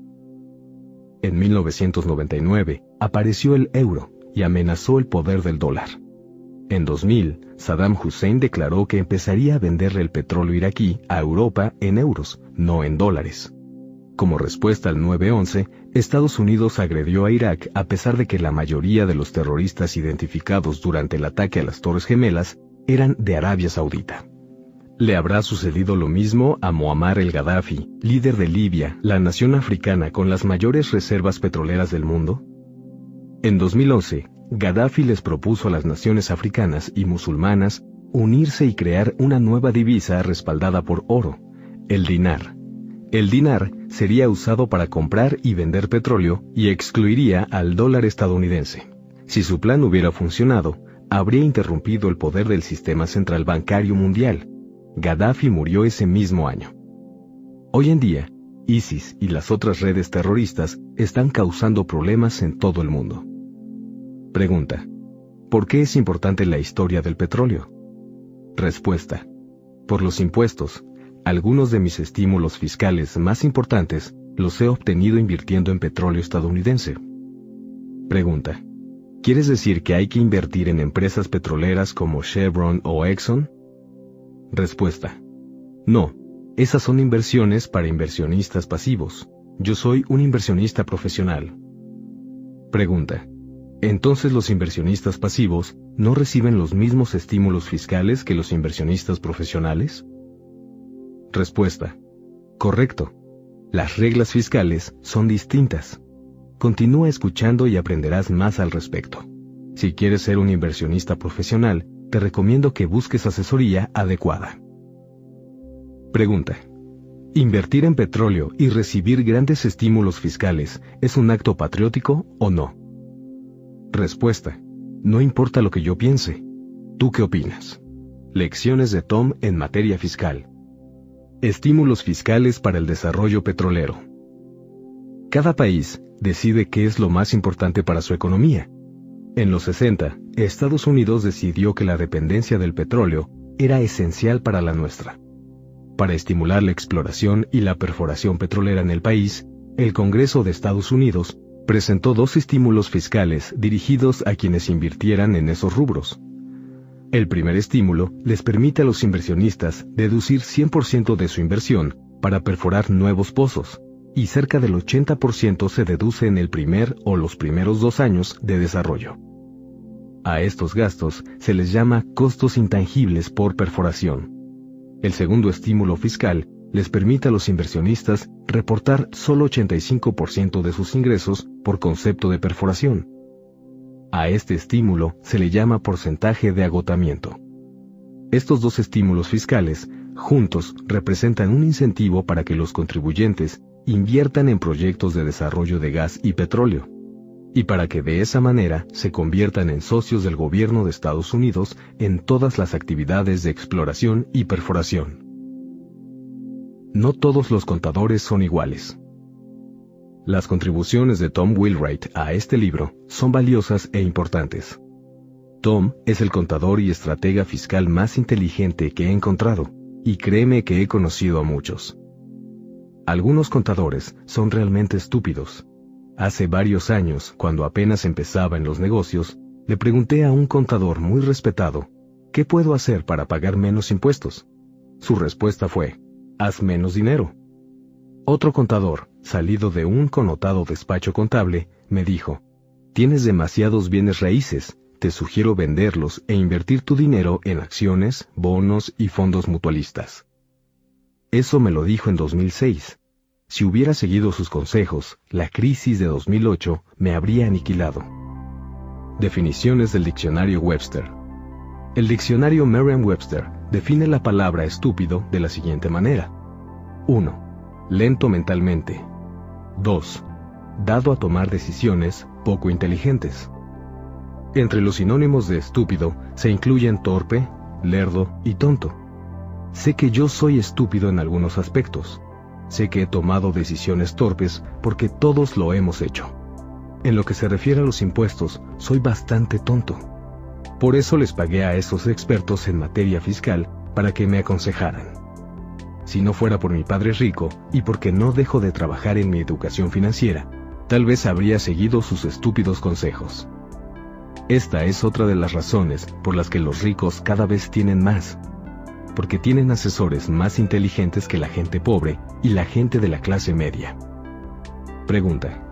En 1999 apareció el euro y amenazó el poder del dólar. En 2000, Saddam Hussein declaró que empezaría a venderle el petróleo iraquí a Europa en euros, no en dólares. Como respuesta al 9-11, Estados Unidos agredió a Irak a pesar de que la mayoría de los terroristas identificados durante el ataque a las Torres Gemelas eran de Arabia Saudita. ¿Le habrá sucedido lo mismo a Muammar el Gaddafi, líder de Libia, la nación africana con las mayores reservas petroleras del mundo? En 2011, Gaddafi les propuso a las naciones africanas y musulmanas unirse y crear una nueva divisa respaldada por oro, el dinar. El dinar sería usado para comprar y vender petróleo y excluiría al dólar estadounidense. Si su plan hubiera funcionado, habría interrumpido el poder del sistema central bancario mundial. Gaddafi murió ese mismo año. Hoy en día, ISIS y las otras redes terroristas están causando problemas en todo el mundo. Pregunta. ¿Por qué es importante la historia del petróleo? Respuesta. Por los impuestos. Algunos de mis estímulos fiscales más importantes los he obtenido invirtiendo en petróleo estadounidense. Pregunta. ¿Quieres decir que hay que invertir en empresas petroleras como Chevron o Exxon? Respuesta. No, esas son inversiones para inversionistas pasivos. Yo soy un inversionista profesional. Pregunta. Entonces los inversionistas pasivos no reciben los mismos estímulos fiscales que los inversionistas profesionales? Respuesta. Correcto. Las reglas fiscales son distintas. Continúa escuchando y aprenderás más al respecto. Si quieres ser un inversionista profesional, te recomiendo que busques asesoría adecuada. Pregunta. ¿Invertir en petróleo y recibir grandes estímulos fiscales es un acto patriótico o no? Respuesta. No importa lo que yo piense. ¿Tú qué opinas? Lecciones de Tom en materia fiscal. Estímulos fiscales para el desarrollo petrolero. Cada país decide qué es lo más importante para su economía. En los 60, Estados Unidos decidió que la dependencia del petróleo era esencial para la nuestra. Para estimular la exploración y la perforación petrolera en el país, el Congreso de Estados Unidos presentó dos estímulos fiscales dirigidos a quienes invirtieran en esos rubros. El primer estímulo les permite a los inversionistas deducir 100% de su inversión para perforar nuevos pozos, y cerca del 80% se deduce en el primer o los primeros dos años de desarrollo. A estos gastos se les llama costos intangibles por perforación. El segundo estímulo fiscal les permite a los inversionistas reportar solo 85% de sus ingresos por concepto de perforación. A este estímulo se le llama porcentaje de agotamiento. Estos dos estímulos fiscales, juntos, representan un incentivo para que los contribuyentes inviertan en proyectos de desarrollo de gas y petróleo, y para que de esa manera se conviertan en socios del gobierno de Estados Unidos en todas las actividades de exploración y perforación. No todos los contadores son iguales. Las contribuciones de Tom Wheelwright a este libro son valiosas e importantes. Tom es el contador y estratega fiscal más inteligente que he encontrado, y créeme que he conocido a muchos. Algunos contadores son realmente estúpidos. Hace varios años, cuando apenas empezaba en los negocios, le pregunté a un contador muy respetado, ¿qué puedo hacer para pagar menos impuestos? Su respuesta fue, haz menos dinero. Otro contador, salido de un connotado despacho contable, me dijo, tienes demasiados bienes raíces, te sugiero venderlos e invertir tu dinero en acciones, bonos y fondos mutualistas. Eso me lo dijo en 2006. Si hubiera seguido sus consejos, la crisis de 2008 me habría aniquilado. Definiciones del diccionario Webster. El diccionario Merriam-Webster define la palabra estúpido de la siguiente manera. 1. Lento mentalmente. 2. Dado a tomar decisiones poco inteligentes. Entre los sinónimos de estúpido se incluyen torpe, lerdo y tonto. Sé que yo soy estúpido en algunos aspectos. Sé que he tomado decisiones torpes porque todos lo hemos hecho. en lo que se refiere a los impuestos, soy bastante tonto. Por eso les pagué a esos expertos en materia fiscal para que me aconsejaran. Si no fuera por mi padre rico y porque no dejo de trabajar en mi educación financiera, tal vez habría seguido sus estúpidos consejos. Esta es otra de las razones por las que los ricos cada vez tienen más, porque tienen asesores más inteligentes que la gente pobre y la gente de la clase media. Pregunta.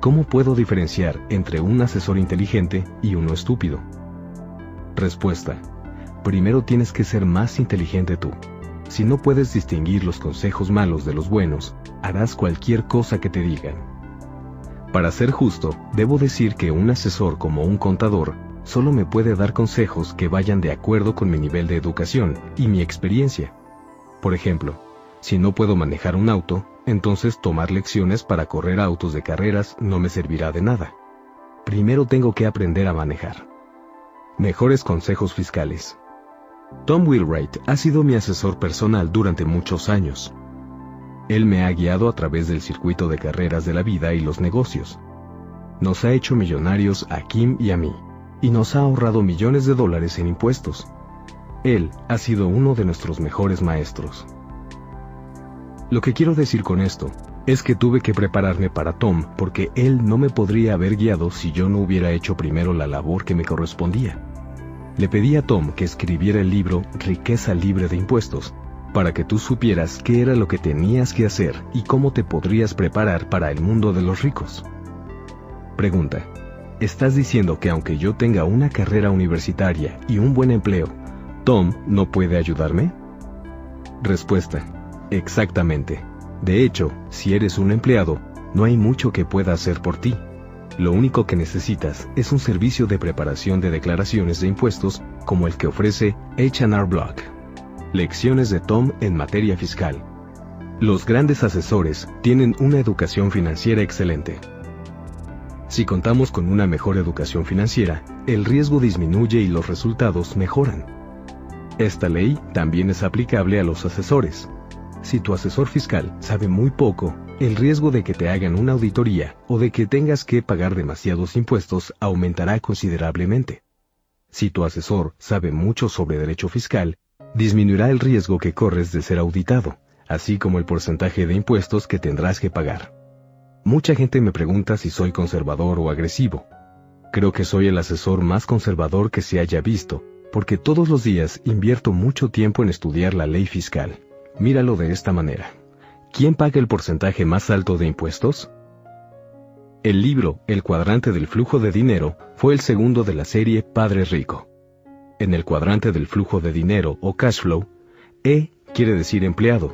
¿Cómo puedo diferenciar entre un asesor inteligente y uno estúpido? Respuesta. Primero tienes que ser más inteligente tú. Si no puedes distinguir los consejos malos de los buenos, harás cualquier cosa que te digan. Para ser justo, debo decir que un asesor como un contador solo me puede dar consejos que vayan de acuerdo con mi nivel de educación y mi experiencia. Por ejemplo, si no puedo manejar un auto, entonces tomar lecciones para correr autos de carreras no me servirá de nada. Primero tengo que aprender a manejar. Mejores consejos fiscales. Tom Wheelwright ha sido mi asesor personal durante muchos años. Él me ha guiado a través del circuito de carreras de la vida y los negocios. Nos ha hecho millonarios a Kim y a mí y nos ha ahorrado millones de dólares en impuestos. Él ha sido uno de nuestros mejores maestros. Lo que quiero decir con esto es que tuve que prepararme para Tom porque él no me podría haber guiado si yo no hubiera hecho primero la labor que me correspondía. Le pedí a Tom que escribiera el libro Riqueza libre de impuestos, para que tú supieras qué era lo que tenías que hacer y cómo te podrías preparar para el mundo de los ricos. Pregunta. ¿Estás diciendo que aunque yo tenga una carrera universitaria y un buen empleo, Tom no puede ayudarme? Respuesta. Exactamente. De hecho, si eres un empleado, no hay mucho que pueda hacer por ti. Lo único que necesitas es un servicio de preparación de declaraciones de impuestos como el que ofrece H&R Block. Lecciones de Tom en materia fiscal. Los grandes asesores tienen una educación financiera excelente. Si contamos con una mejor educación financiera, el riesgo disminuye y los resultados mejoran. Esta ley también es aplicable a los asesores. Si tu asesor fiscal sabe muy poco, el riesgo de que te hagan una auditoría o de que tengas que pagar demasiados impuestos aumentará considerablemente. Si tu asesor sabe mucho sobre derecho fiscal, disminuirá el riesgo que corres de ser auditado, así como el porcentaje de impuestos que tendrás que pagar. Mucha gente me pregunta si soy conservador o agresivo. Creo que soy el asesor más conservador que se haya visto, porque todos los días invierto mucho tiempo en estudiar la ley fiscal. Míralo de esta manera. ¿Quién paga el porcentaje más alto de impuestos? El libro El cuadrante del flujo de dinero fue el segundo de la serie Padre Rico. En el cuadrante del flujo de dinero o cash flow, E quiere decir empleado,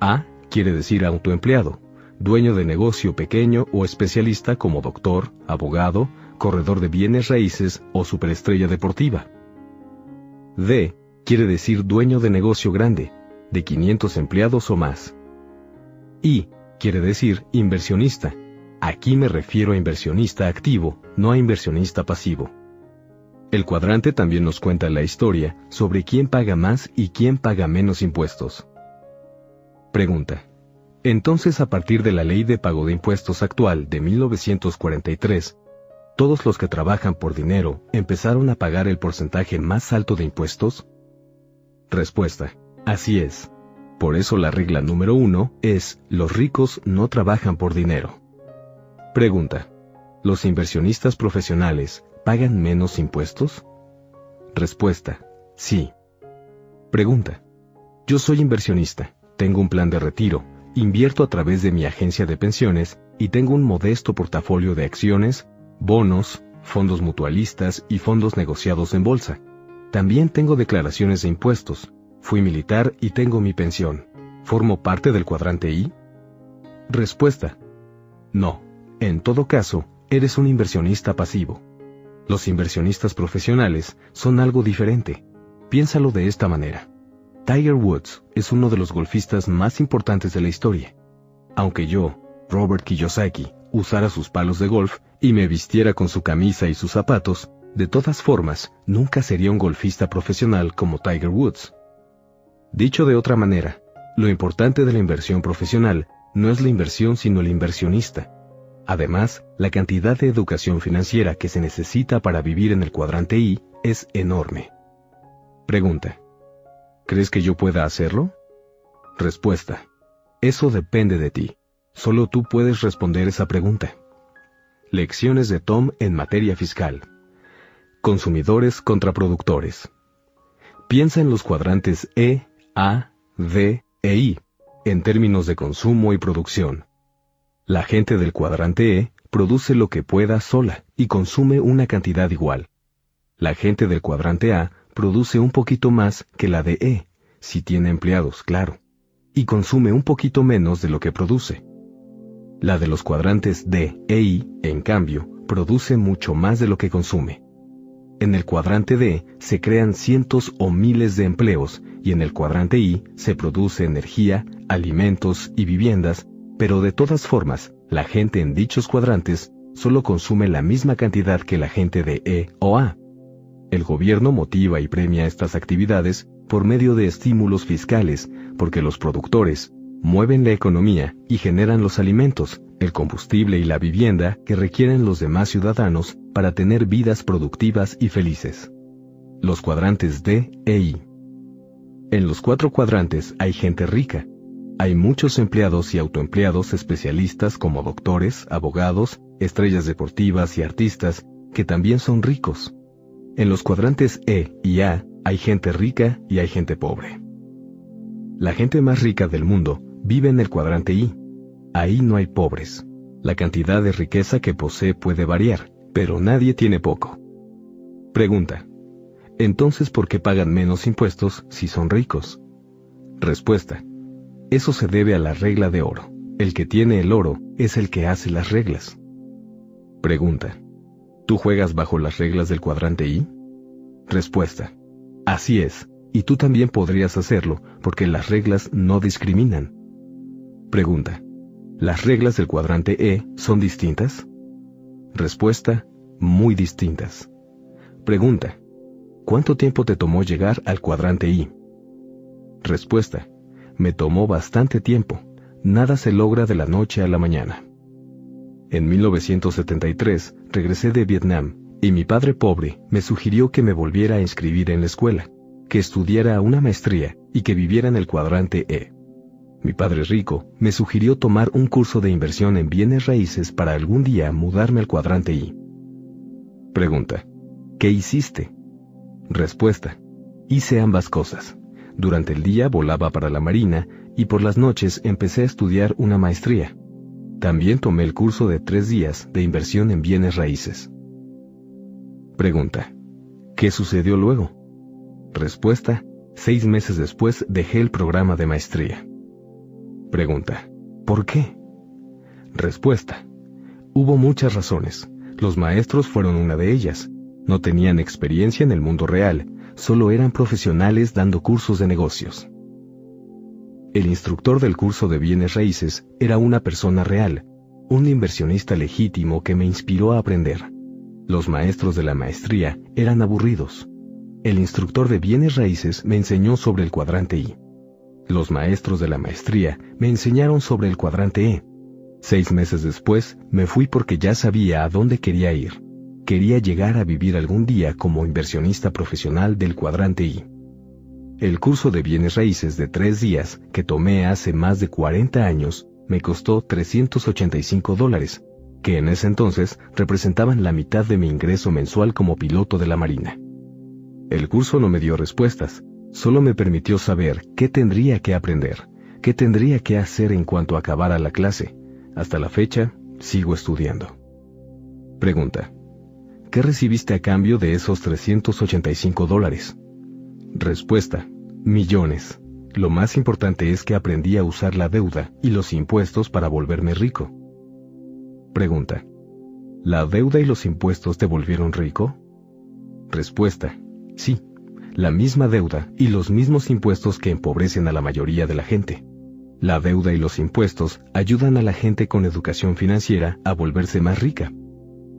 A quiere decir autoempleado, dueño de negocio pequeño o especialista como doctor, abogado, corredor de bienes raíces o superestrella deportiva. D quiere decir dueño de negocio grande, de 500 empleados o más. I quiere decir inversionista. Aquí me refiero a inversionista activo, no a inversionista pasivo. El cuadrante también nos cuenta la historia sobre quién paga más y quién paga menos impuestos. Pregunta. Entonces, a partir de la ley de pago de impuestos actual de 1943, todos los que trabajan por dinero empezaron a pagar el porcentaje más alto de impuestos? Respuesta. Así es. Por eso la regla número uno es, los ricos no trabajan por dinero. Pregunta. ¿Los inversionistas profesionales pagan menos impuestos? Respuesta. Sí. Pregunta. Yo soy inversionista, tengo un plan de retiro, Invierto a través de mi agencia de pensiones y tengo un modesto portafolio de acciones, bonos, fondos mutualistas y fondos negociados en bolsa. También tengo declaraciones de impuestos. Fui militar y tengo mi pensión. ¿Formo parte del cuadrante I? Respuesta. No. En todo caso, eres un inversionista pasivo. Los inversionistas profesionales son algo diferente. Piénsalo de esta manera. Tiger Woods es uno de los golfistas más importantes de la historia. Aunque yo, Robert Kiyosaki, usara sus palos de golf y me vistiera con su camisa y sus zapatos, de todas formas, nunca sería un golfista profesional como Tiger Woods. Dicho de otra manera, lo importante de la inversión profesional no es la inversión sino el inversionista. Además, la cantidad de educación financiera que se necesita para vivir en el cuadrante I es enorme. Pregunta. ¿Crees que yo pueda hacerlo? Respuesta. Eso depende de ti. Solo tú puedes responder esa pregunta. Lecciones de Tom en materia fiscal. Consumidores contra productores. Piensa en los cuadrantes E, A, D e I en términos de consumo y producción. La gente del cuadrante E produce lo que pueda sola y consume una cantidad igual. La gente del cuadrante A produce un poquito más que la de E, si tiene empleados, claro, y consume un poquito menos de lo que produce. La de los cuadrantes D e I, en cambio, produce mucho más de lo que consume. En el cuadrante D se crean cientos o miles de empleos y en el cuadrante I se produce energía, alimentos y viviendas pero de todas formas, la gente en dichos cuadrantes solo consume la misma cantidad que la gente de E o A. El gobierno motiva y premia estas actividades por medio de estímulos fiscales, porque los productores mueven la economía y generan los alimentos, el combustible y la vivienda que requieren los demás ciudadanos para tener vidas productivas y felices. Los cuadrantes D e I. En los cuatro cuadrantes hay gente rica, hay muchos empleados y autoempleados especialistas como doctores, abogados, estrellas deportivas y artistas que también son ricos. En los cuadrantes E y A hay gente rica y hay gente pobre. La gente más rica del mundo vive en el cuadrante I. Ahí no hay pobres. La cantidad de riqueza que posee puede variar, pero nadie tiene poco. Pregunta. Entonces, ¿por qué pagan menos impuestos si son ricos? Respuesta. Eso se debe a la regla de oro. El que tiene el oro es el que hace las reglas. Pregunta. ¿Tú juegas bajo las reglas del cuadrante I? Respuesta. Así es, y tú también podrías hacerlo porque las reglas no discriminan. Pregunta. ¿Las reglas del cuadrante E son distintas? Respuesta. Muy distintas. Pregunta. ¿Cuánto tiempo te tomó llegar al cuadrante I? Respuesta. Me tomó bastante tiempo. Nada se logra de la noche a la mañana. En 1973 regresé de Vietnam y mi padre pobre me sugirió que me volviera a inscribir en la escuela, que estudiara una maestría y que viviera en el cuadrante E. Mi padre rico me sugirió tomar un curso de inversión en bienes raíces para algún día mudarme al cuadrante I. Pregunta. ¿Qué hiciste? Respuesta. Hice ambas cosas. Durante el día volaba para la Marina y por las noches empecé a estudiar una maestría. También tomé el curso de tres días de inversión en bienes raíces. Pregunta. ¿Qué sucedió luego? Respuesta. Seis meses después dejé el programa de maestría. Pregunta. ¿Por qué? Respuesta. Hubo muchas razones. Los maestros fueron una de ellas. No tenían experiencia en el mundo real solo eran profesionales dando cursos de negocios. El instructor del curso de bienes raíces era una persona real, un inversionista legítimo que me inspiró a aprender. Los maestros de la maestría eran aburridos. El instructor de bienes raíces me enseñó sobre el cuadrante I. Los maestros de la maestría me enseñaron sobre el cuadrante E. Seis meses después me fui porque ya sabía a dónde quería ir quería llegar a vivir algún día como inversionista profesional del cuadrante I. El curso de bienes raíces de tres días que tomé hace más de 40 años me costó 385 dólares, que en ese entonces representaban la mitad de mi ingreso mensual como piloto de la Marina. El curso no me dio respuestas, solo me permitió saber qué tendría que aprender, qué tendría que hacer en cuanto acabara la clase. Hasta la fecha, sigo estudiando. Pregunta. ¿Qué recibiste a cambio de esos 385 dólares? Respuesta. Millones. Lo más importante es que aprendí a usar la deuda y los impuestos para volverme rico. Pregunta. ¿La deuda y los impuestos te volvieron rico? Respuesta. Sí. La misma deuda y los mismos impuestos que empobrecen a la mayoría de la gente. La deuda y los impuestos ayudan a la gente con educación financiera a volverse más rica.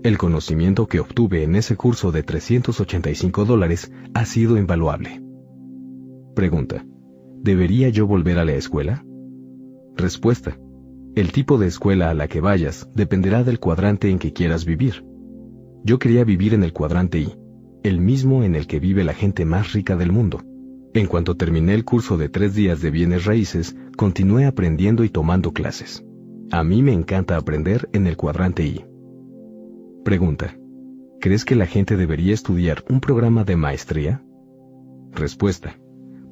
El conocimiento que obtuve en ese curso de 385 dólares ha sido invaluable. Pregunta. ¿Debería yo volver a la escuela? Respuesta. El tipo de escuela a la que vayas dependerá del cuadrante en que quieras vivir. Yo quería vivir en el cuadrante I, el mismo en el que vive la gente más rica del mundo. En cuanto terminé el curso de tres días de bienes raíces, continué aprendiendo y tomando clases. A mí me encanta aprender en el cuadrante I. Pregunta. ¿Crees que la gente debería estudiar un programa de maestría? Respuesta.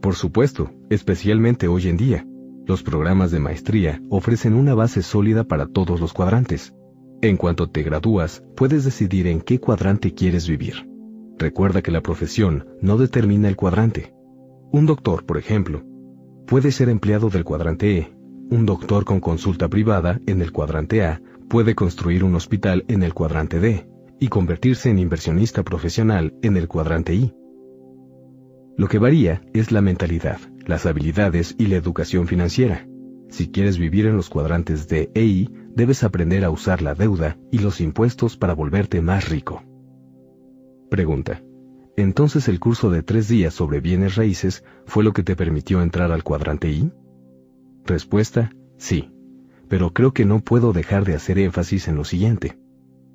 Por supuesto, especialmente hoy en día. Los programas de maestría ofrecen una base sólida para todos los cuadrantes. En cuanto te gradúas, puedes decidir en qué cuadrante quieres vivir. Recuerda que la profesión no determina el cuadrante. Un doctor, por ejemplo, puede ser empleado del cuadrante E. Un doctor con consulta privada en el cuadrante A puede construir un hospital en el cuadrante D y convertirse en inversionista profesional en el cuadrante I. Lo que varía es la mentalidad, las habilidades y la educación financiera. Si quieres vivir en los cuadrantes D e I, debes aprender a usar la deuda y los impuestos para volverte más rico. Pregunta. Entonces el curso de tres días sobre bienes raíces fue lo que te permitió entrar al cuadrante I? Respuesta, sí. Pero creo que no puedo dejar de hacer énfasis en lo siguiente.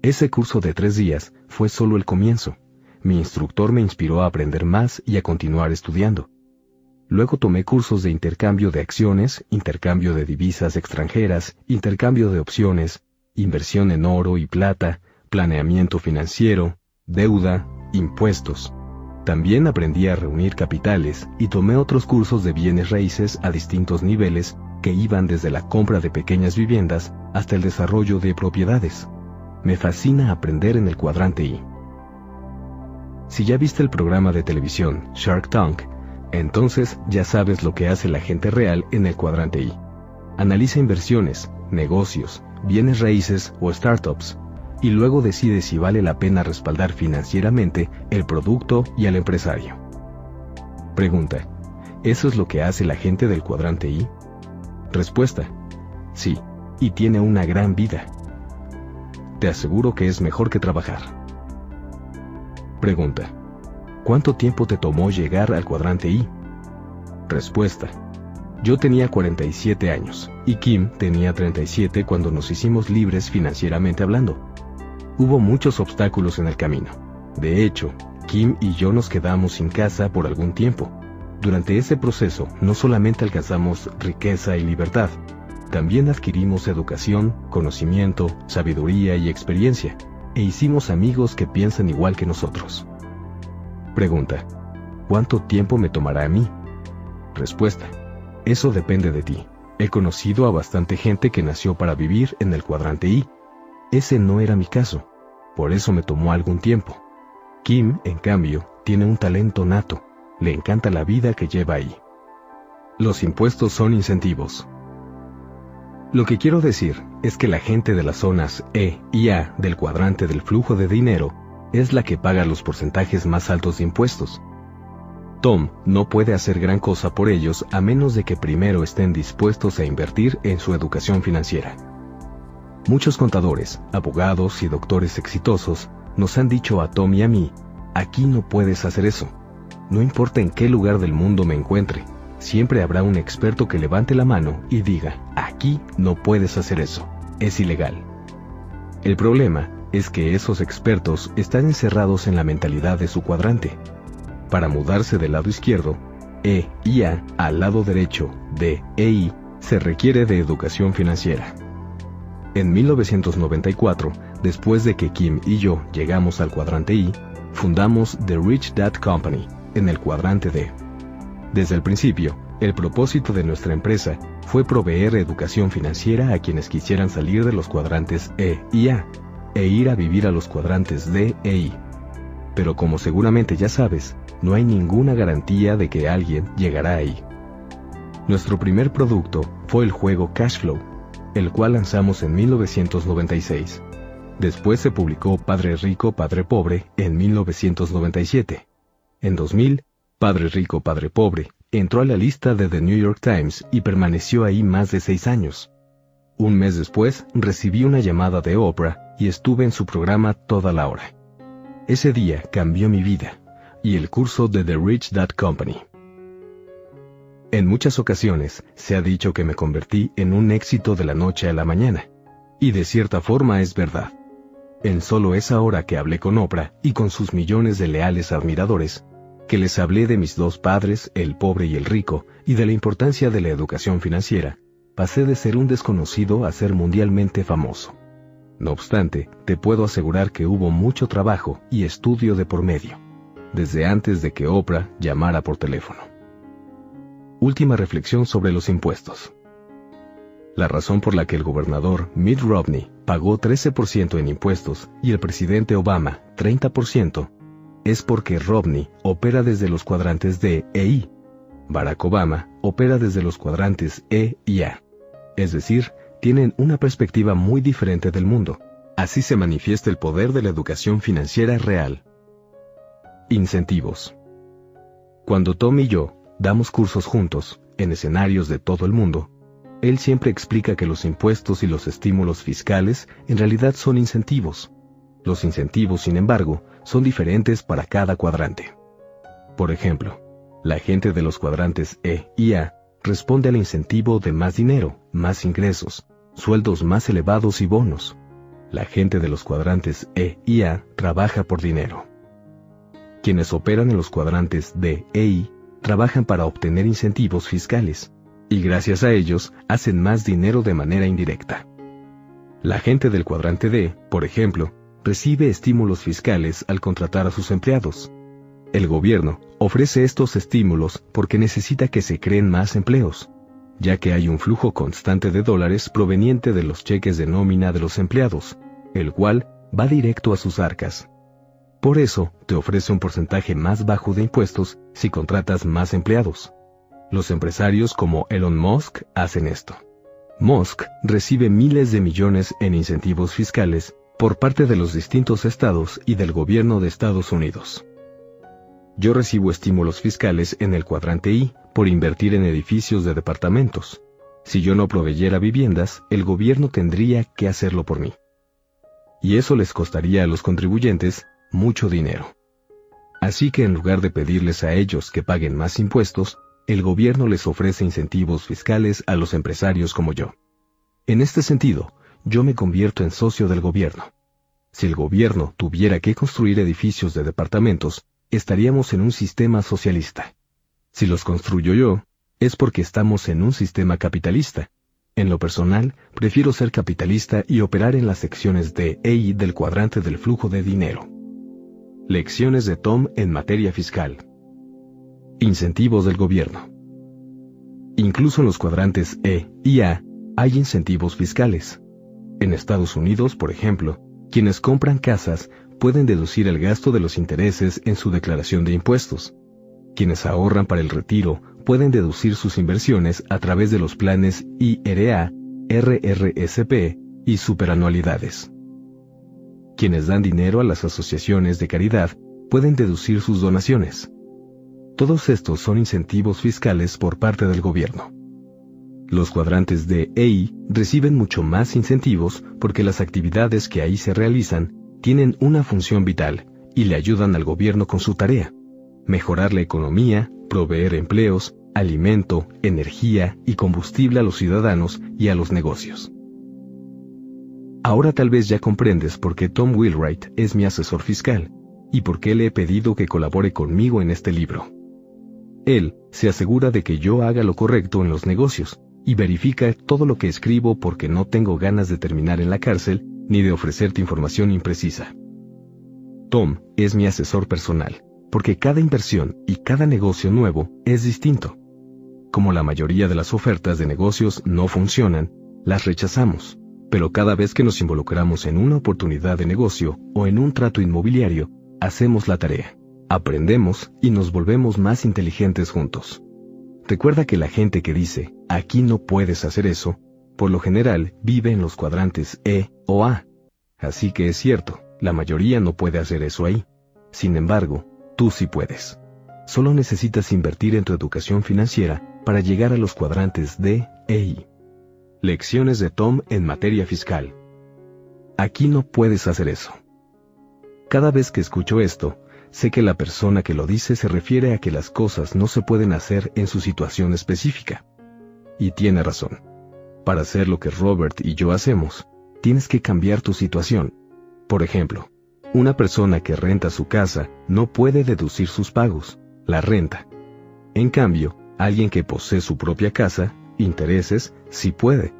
Ese curso de tres días fue solo el comienzo. Mi instructor me inspiró a aprender más y a continuar estudiando. Luego tomé cursos de intercambio de acciones, intercambio de divisas extranjeras, intercambio de opciones, inversión en oro y plata, planeamiento financiero, deuda, impuestos. También aprendí a reunir capitales y tomé otros cursos de bienes raíces a distintos niveles que iban desde la compra de pequeñas viviendas hasta el desarrollo de propiedades. Me fascina aprender en el cuadrante I. Si ya viste el programa de televisión Shark Tank, entonces ya sabes lo que hace la gente real en el cuadrante I. Analiza inversiones, negocios, bienes raíces o startups y luego decide si vale la pena respaldar financieramente el producto y al empresario. Pregunta, ¿eso es lo que hace la gente del cuadrante I? Respuesta, sí, y tiene una gran vida. Te aseguro que es mejor que trabajar. Pregunta, ¿cuánto tiempo te tomó llegar al cuadrante I? Respuesta, yo tenía 47 años y Kim tenía 37 cuando nos hicimos libres financieramente hablando. Hubo muchos obstáculos en el camino. De hecho, Kim y yo nos quedamos sin casa por algún tiempo. Durante ese proceso no solamente alcanzamos riqueza y libertad, también adquirimos educación, conocimiento, sabiduría y experiencia, e hicimos amigos que piensan igual que nosotros. Pregunta, ¿cuánto tiempo me tomará a mí? Respuesta, eso depende de ti. He conocido a bastante gente que nació para vivir en el cuadrante I ese no era mi caso, por eso me tomó algún tiempo. Kim, en cambio, tiene un talento nato, le encanta la vida que lleva ahí. Los impuestos son incentivos. Lo que quiero decir es que la gente de las zonas E y A del cuadrante del flujo de dinero es la que paga los porcentajes más altos de impuestos. Tom no puede hacer gran cosa por ellos a menos de que primero estén dispuestos a invertir en su educación financiera. Muchos contadores, abogados y doctores exitosos nos han dicho a Tom y a mí, aquí no puedes hacer eso. No importa en qué lugar del mundo me encuentre, siempre habrá un experto que levante la mano y diga, aquí no puedes hacer eso, es ilegal. El problema es que esos expertos están encerrados en la mentalidad de su cuadrante. Para mudarse del lado izquierdo, E y A al lado derecho, D e I, se requiere de educación financiera. En 1994, después de que Kim y yo llegamos al cuadrante I, fundamos The Rich Dad Company, en el cuadrante D. Desde el principio, el propósito de nuestra empresa fue proveer educación financiera a quienes quisieran salir de los cuadrantes E y A e ir a vivir a los cuadrantes D e I. Pero como seguramente ya sabes, no hay ninguna garantía de que alguien llegará ahí. Nuestro primer producto fue el juego Cashflow, el cual lanzamos en 1996. Después se publicó Padre Rico, Padre Pobre en 1997. En 2000, Padre Rico, Padre Pobre entró a la lista de The New York Times y permaneció ahí más de seis años. Un mes después, recibí una llamada de Oprah y estuve en su programa toda la hora. Ese día cambió mi vida y el curso de The Rich Dad Company. En muchas ocasiones se ha dicho que me convertí en un éxito de la noche a la mañana. Y de cierta forma es verdad. En solo esa hora que hablé con Oprah y con sus millones de leales admiradores, que les hablé de mis dos padres, el pobre y el rico, y de la importancia de la educación financiera, pasé de ser un desconocido a ser mundialmente famoso. No obstante, te puedo asegurar que hubo mucho trabajo y estudio de por medio, desde antes de que Oprah llamara por teléfono. Última reflexión sobre los impuestos. La razón por la que el gobernador Mitt Romney pagó 13% en impuestos y el presidente Obama 30% es porque Romney opera desde los cuadrantes D e I. Barack Obama opera desde los cuadrantes E y A. Es decir, tienen una perspectiva muy diferente del mundo. Así se manifiesta el poder de la educación financiera real. Incentivos. Cuando Tom y yo damos cursos juntos, en escenarios de todo el mundo, él siempre explica que los impuestos y los estímulos fiscales en realidad son incentivos. Los incentivos, sin embargo, son diferentes para cada cuadrante. Por ejemplo, la gente de los cuadrantes E y A responde al incentivo de más dinero, más ingresos, sueldos más elevados y bonos. La gente de los cuadrantes E y A trabaja por dinero. Quienes operan en los cuadrantes D e I trabajan para obtener incentivos fiscales, y gracias a ellos hacen más dinero de manera indirecta. La gente del cuadrante D, por ejemplo, recibe estímulos fiscales al contratar a sus empleados. El gobierno ofrece estos estímulos porque necesita que se creen más empleos, ya que hay un flujo constante de dólares proveniente de los cheques de nómina de los empleados, el cual va directo a sus arcas. Por eso, te ofrece un porcentaje más bajo de impuestos si contratas más empleados. Los empresarios como Elon Musk hacen esto. Musk recibe miles de millones en incentivos fiscales por parte de los distintos estados y del gobierno de Estados Unidos. Yo recibo estímulos fiscales en el cuadrante I por invertir en edificios de departamentos. Si yo no proveyera viviendas, el gobierno tendría que hacerlo por mí. Y eso les costaría a los contribuyentes mucho dinero. Así que en lugar de pedirles a ellos que paguen más impuestos, el gobierno les ofrece incentivos fiscales a los empresarios como yo. En este sentido, yo me convierto en socio del gobierno. Si el gobierno tuviera que construir edificios de departamentos, estaríamos en un sistema socialista. Si los construyo yo, es porque estamos en un sistema capitalista. En lo personal, prefiero ser capitalista y operar en las secciones de E del cuadrante del flujo de dinero. Lecciones de Tom en materia fiscal. Incentivos del gobierno. Incluso en los cuadrantes E y A hay incentivos fiscales. En Estados Unidos, por ejemplo, quienes compran casas pueden deducir el gasto de los intereses en su declaración de impuestos. Quienes ahorran para el retiro pueden deducir sus inversiones a través de los planes IRA, RRSP y superanualidades. Quienes dan dinero a las asociaciones de caridad pueden deducir sus donaciones. Todos estos son incentivos fiscales por parte del gobierno. Los cuadrantes de EI reciben mucho más incentivos porque las actividades que ahí se realizan tienen una función vital y le ayudan al gobierno con su tarea, mejorar la economía, proveer empleos, alimento, energía y combustible a los ciudadanos y a los negocios. Ahora tal vez ya comprendes por qué Tom Wheelwright es mi asesor fiscal y por qué le he pedido que colabore conmigo en este libro. Él se asegura de que yo haga lo correcto en los negocios y verifica todo lo que escribo porque no tengo ganas de terminar en la cárcel ni de ofrecerte información imprecisa. Tom es mi asesor personal, porque cada inversión y cada negocio nuevo es distinto. Como la mayoría de las ofertas de negocios no funcionan, las rechazamos, pero cada vez que nos involucramos en una oportunidad de negocio o en un trato inmobiliario, hacemos la tarea aprendemos y nos volvemos más inteligentes juntos. Recuerda que la gente que dice, aquí no puedes hacer eso, por lo general vive en los cuadrantes E o A. Así que es cierto, la mayoría no puede hacer eso ahí. Sin embargo, tú sí puedes. Solo necesitas invertir en tu educación financiera para llegar a los cuadrantes D e I. Lecciones de Tom en materia fiscal. Aquí no puedes hacer eso. Cada vez que escucho esto, sé que la persona que lo dice se refiere a que las cosas no se pueden hacer en su situación específica. Y tiene razón. Para hacer lo que Robert y yo hacemos, tienes que cambiar tu situación. Por ejemplo, una persona que renta su casa no puede deducir sus pagos, la renta. En cambio, alguien que posee su propia casa, intereses, sí puede.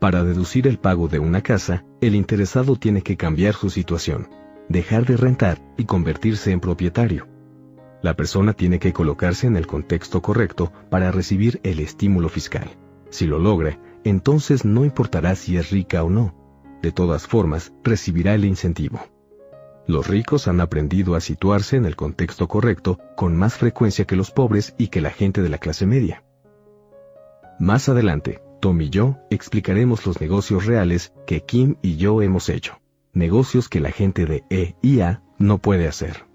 Para deducir el pago de una casa, el interesado tiene que cambiar su situación, dejar de rentar y convertirse en propietario. La persona tiene que colocarse en el contexto correcto para recibir el estímulo fiscal. Si lo logra, entonces no importará si es rica o no. De todas formas, recibirá el incentivo. Los ricos han aprendido a situarse en el contexto correcto con más frecuencia que los pobres y que la gente de la clase media. Más adelante, Tom y yo explicaremos los negocios reales que Kim y yo hemos hecho. Negocios que la gente de E y A no puede hacer.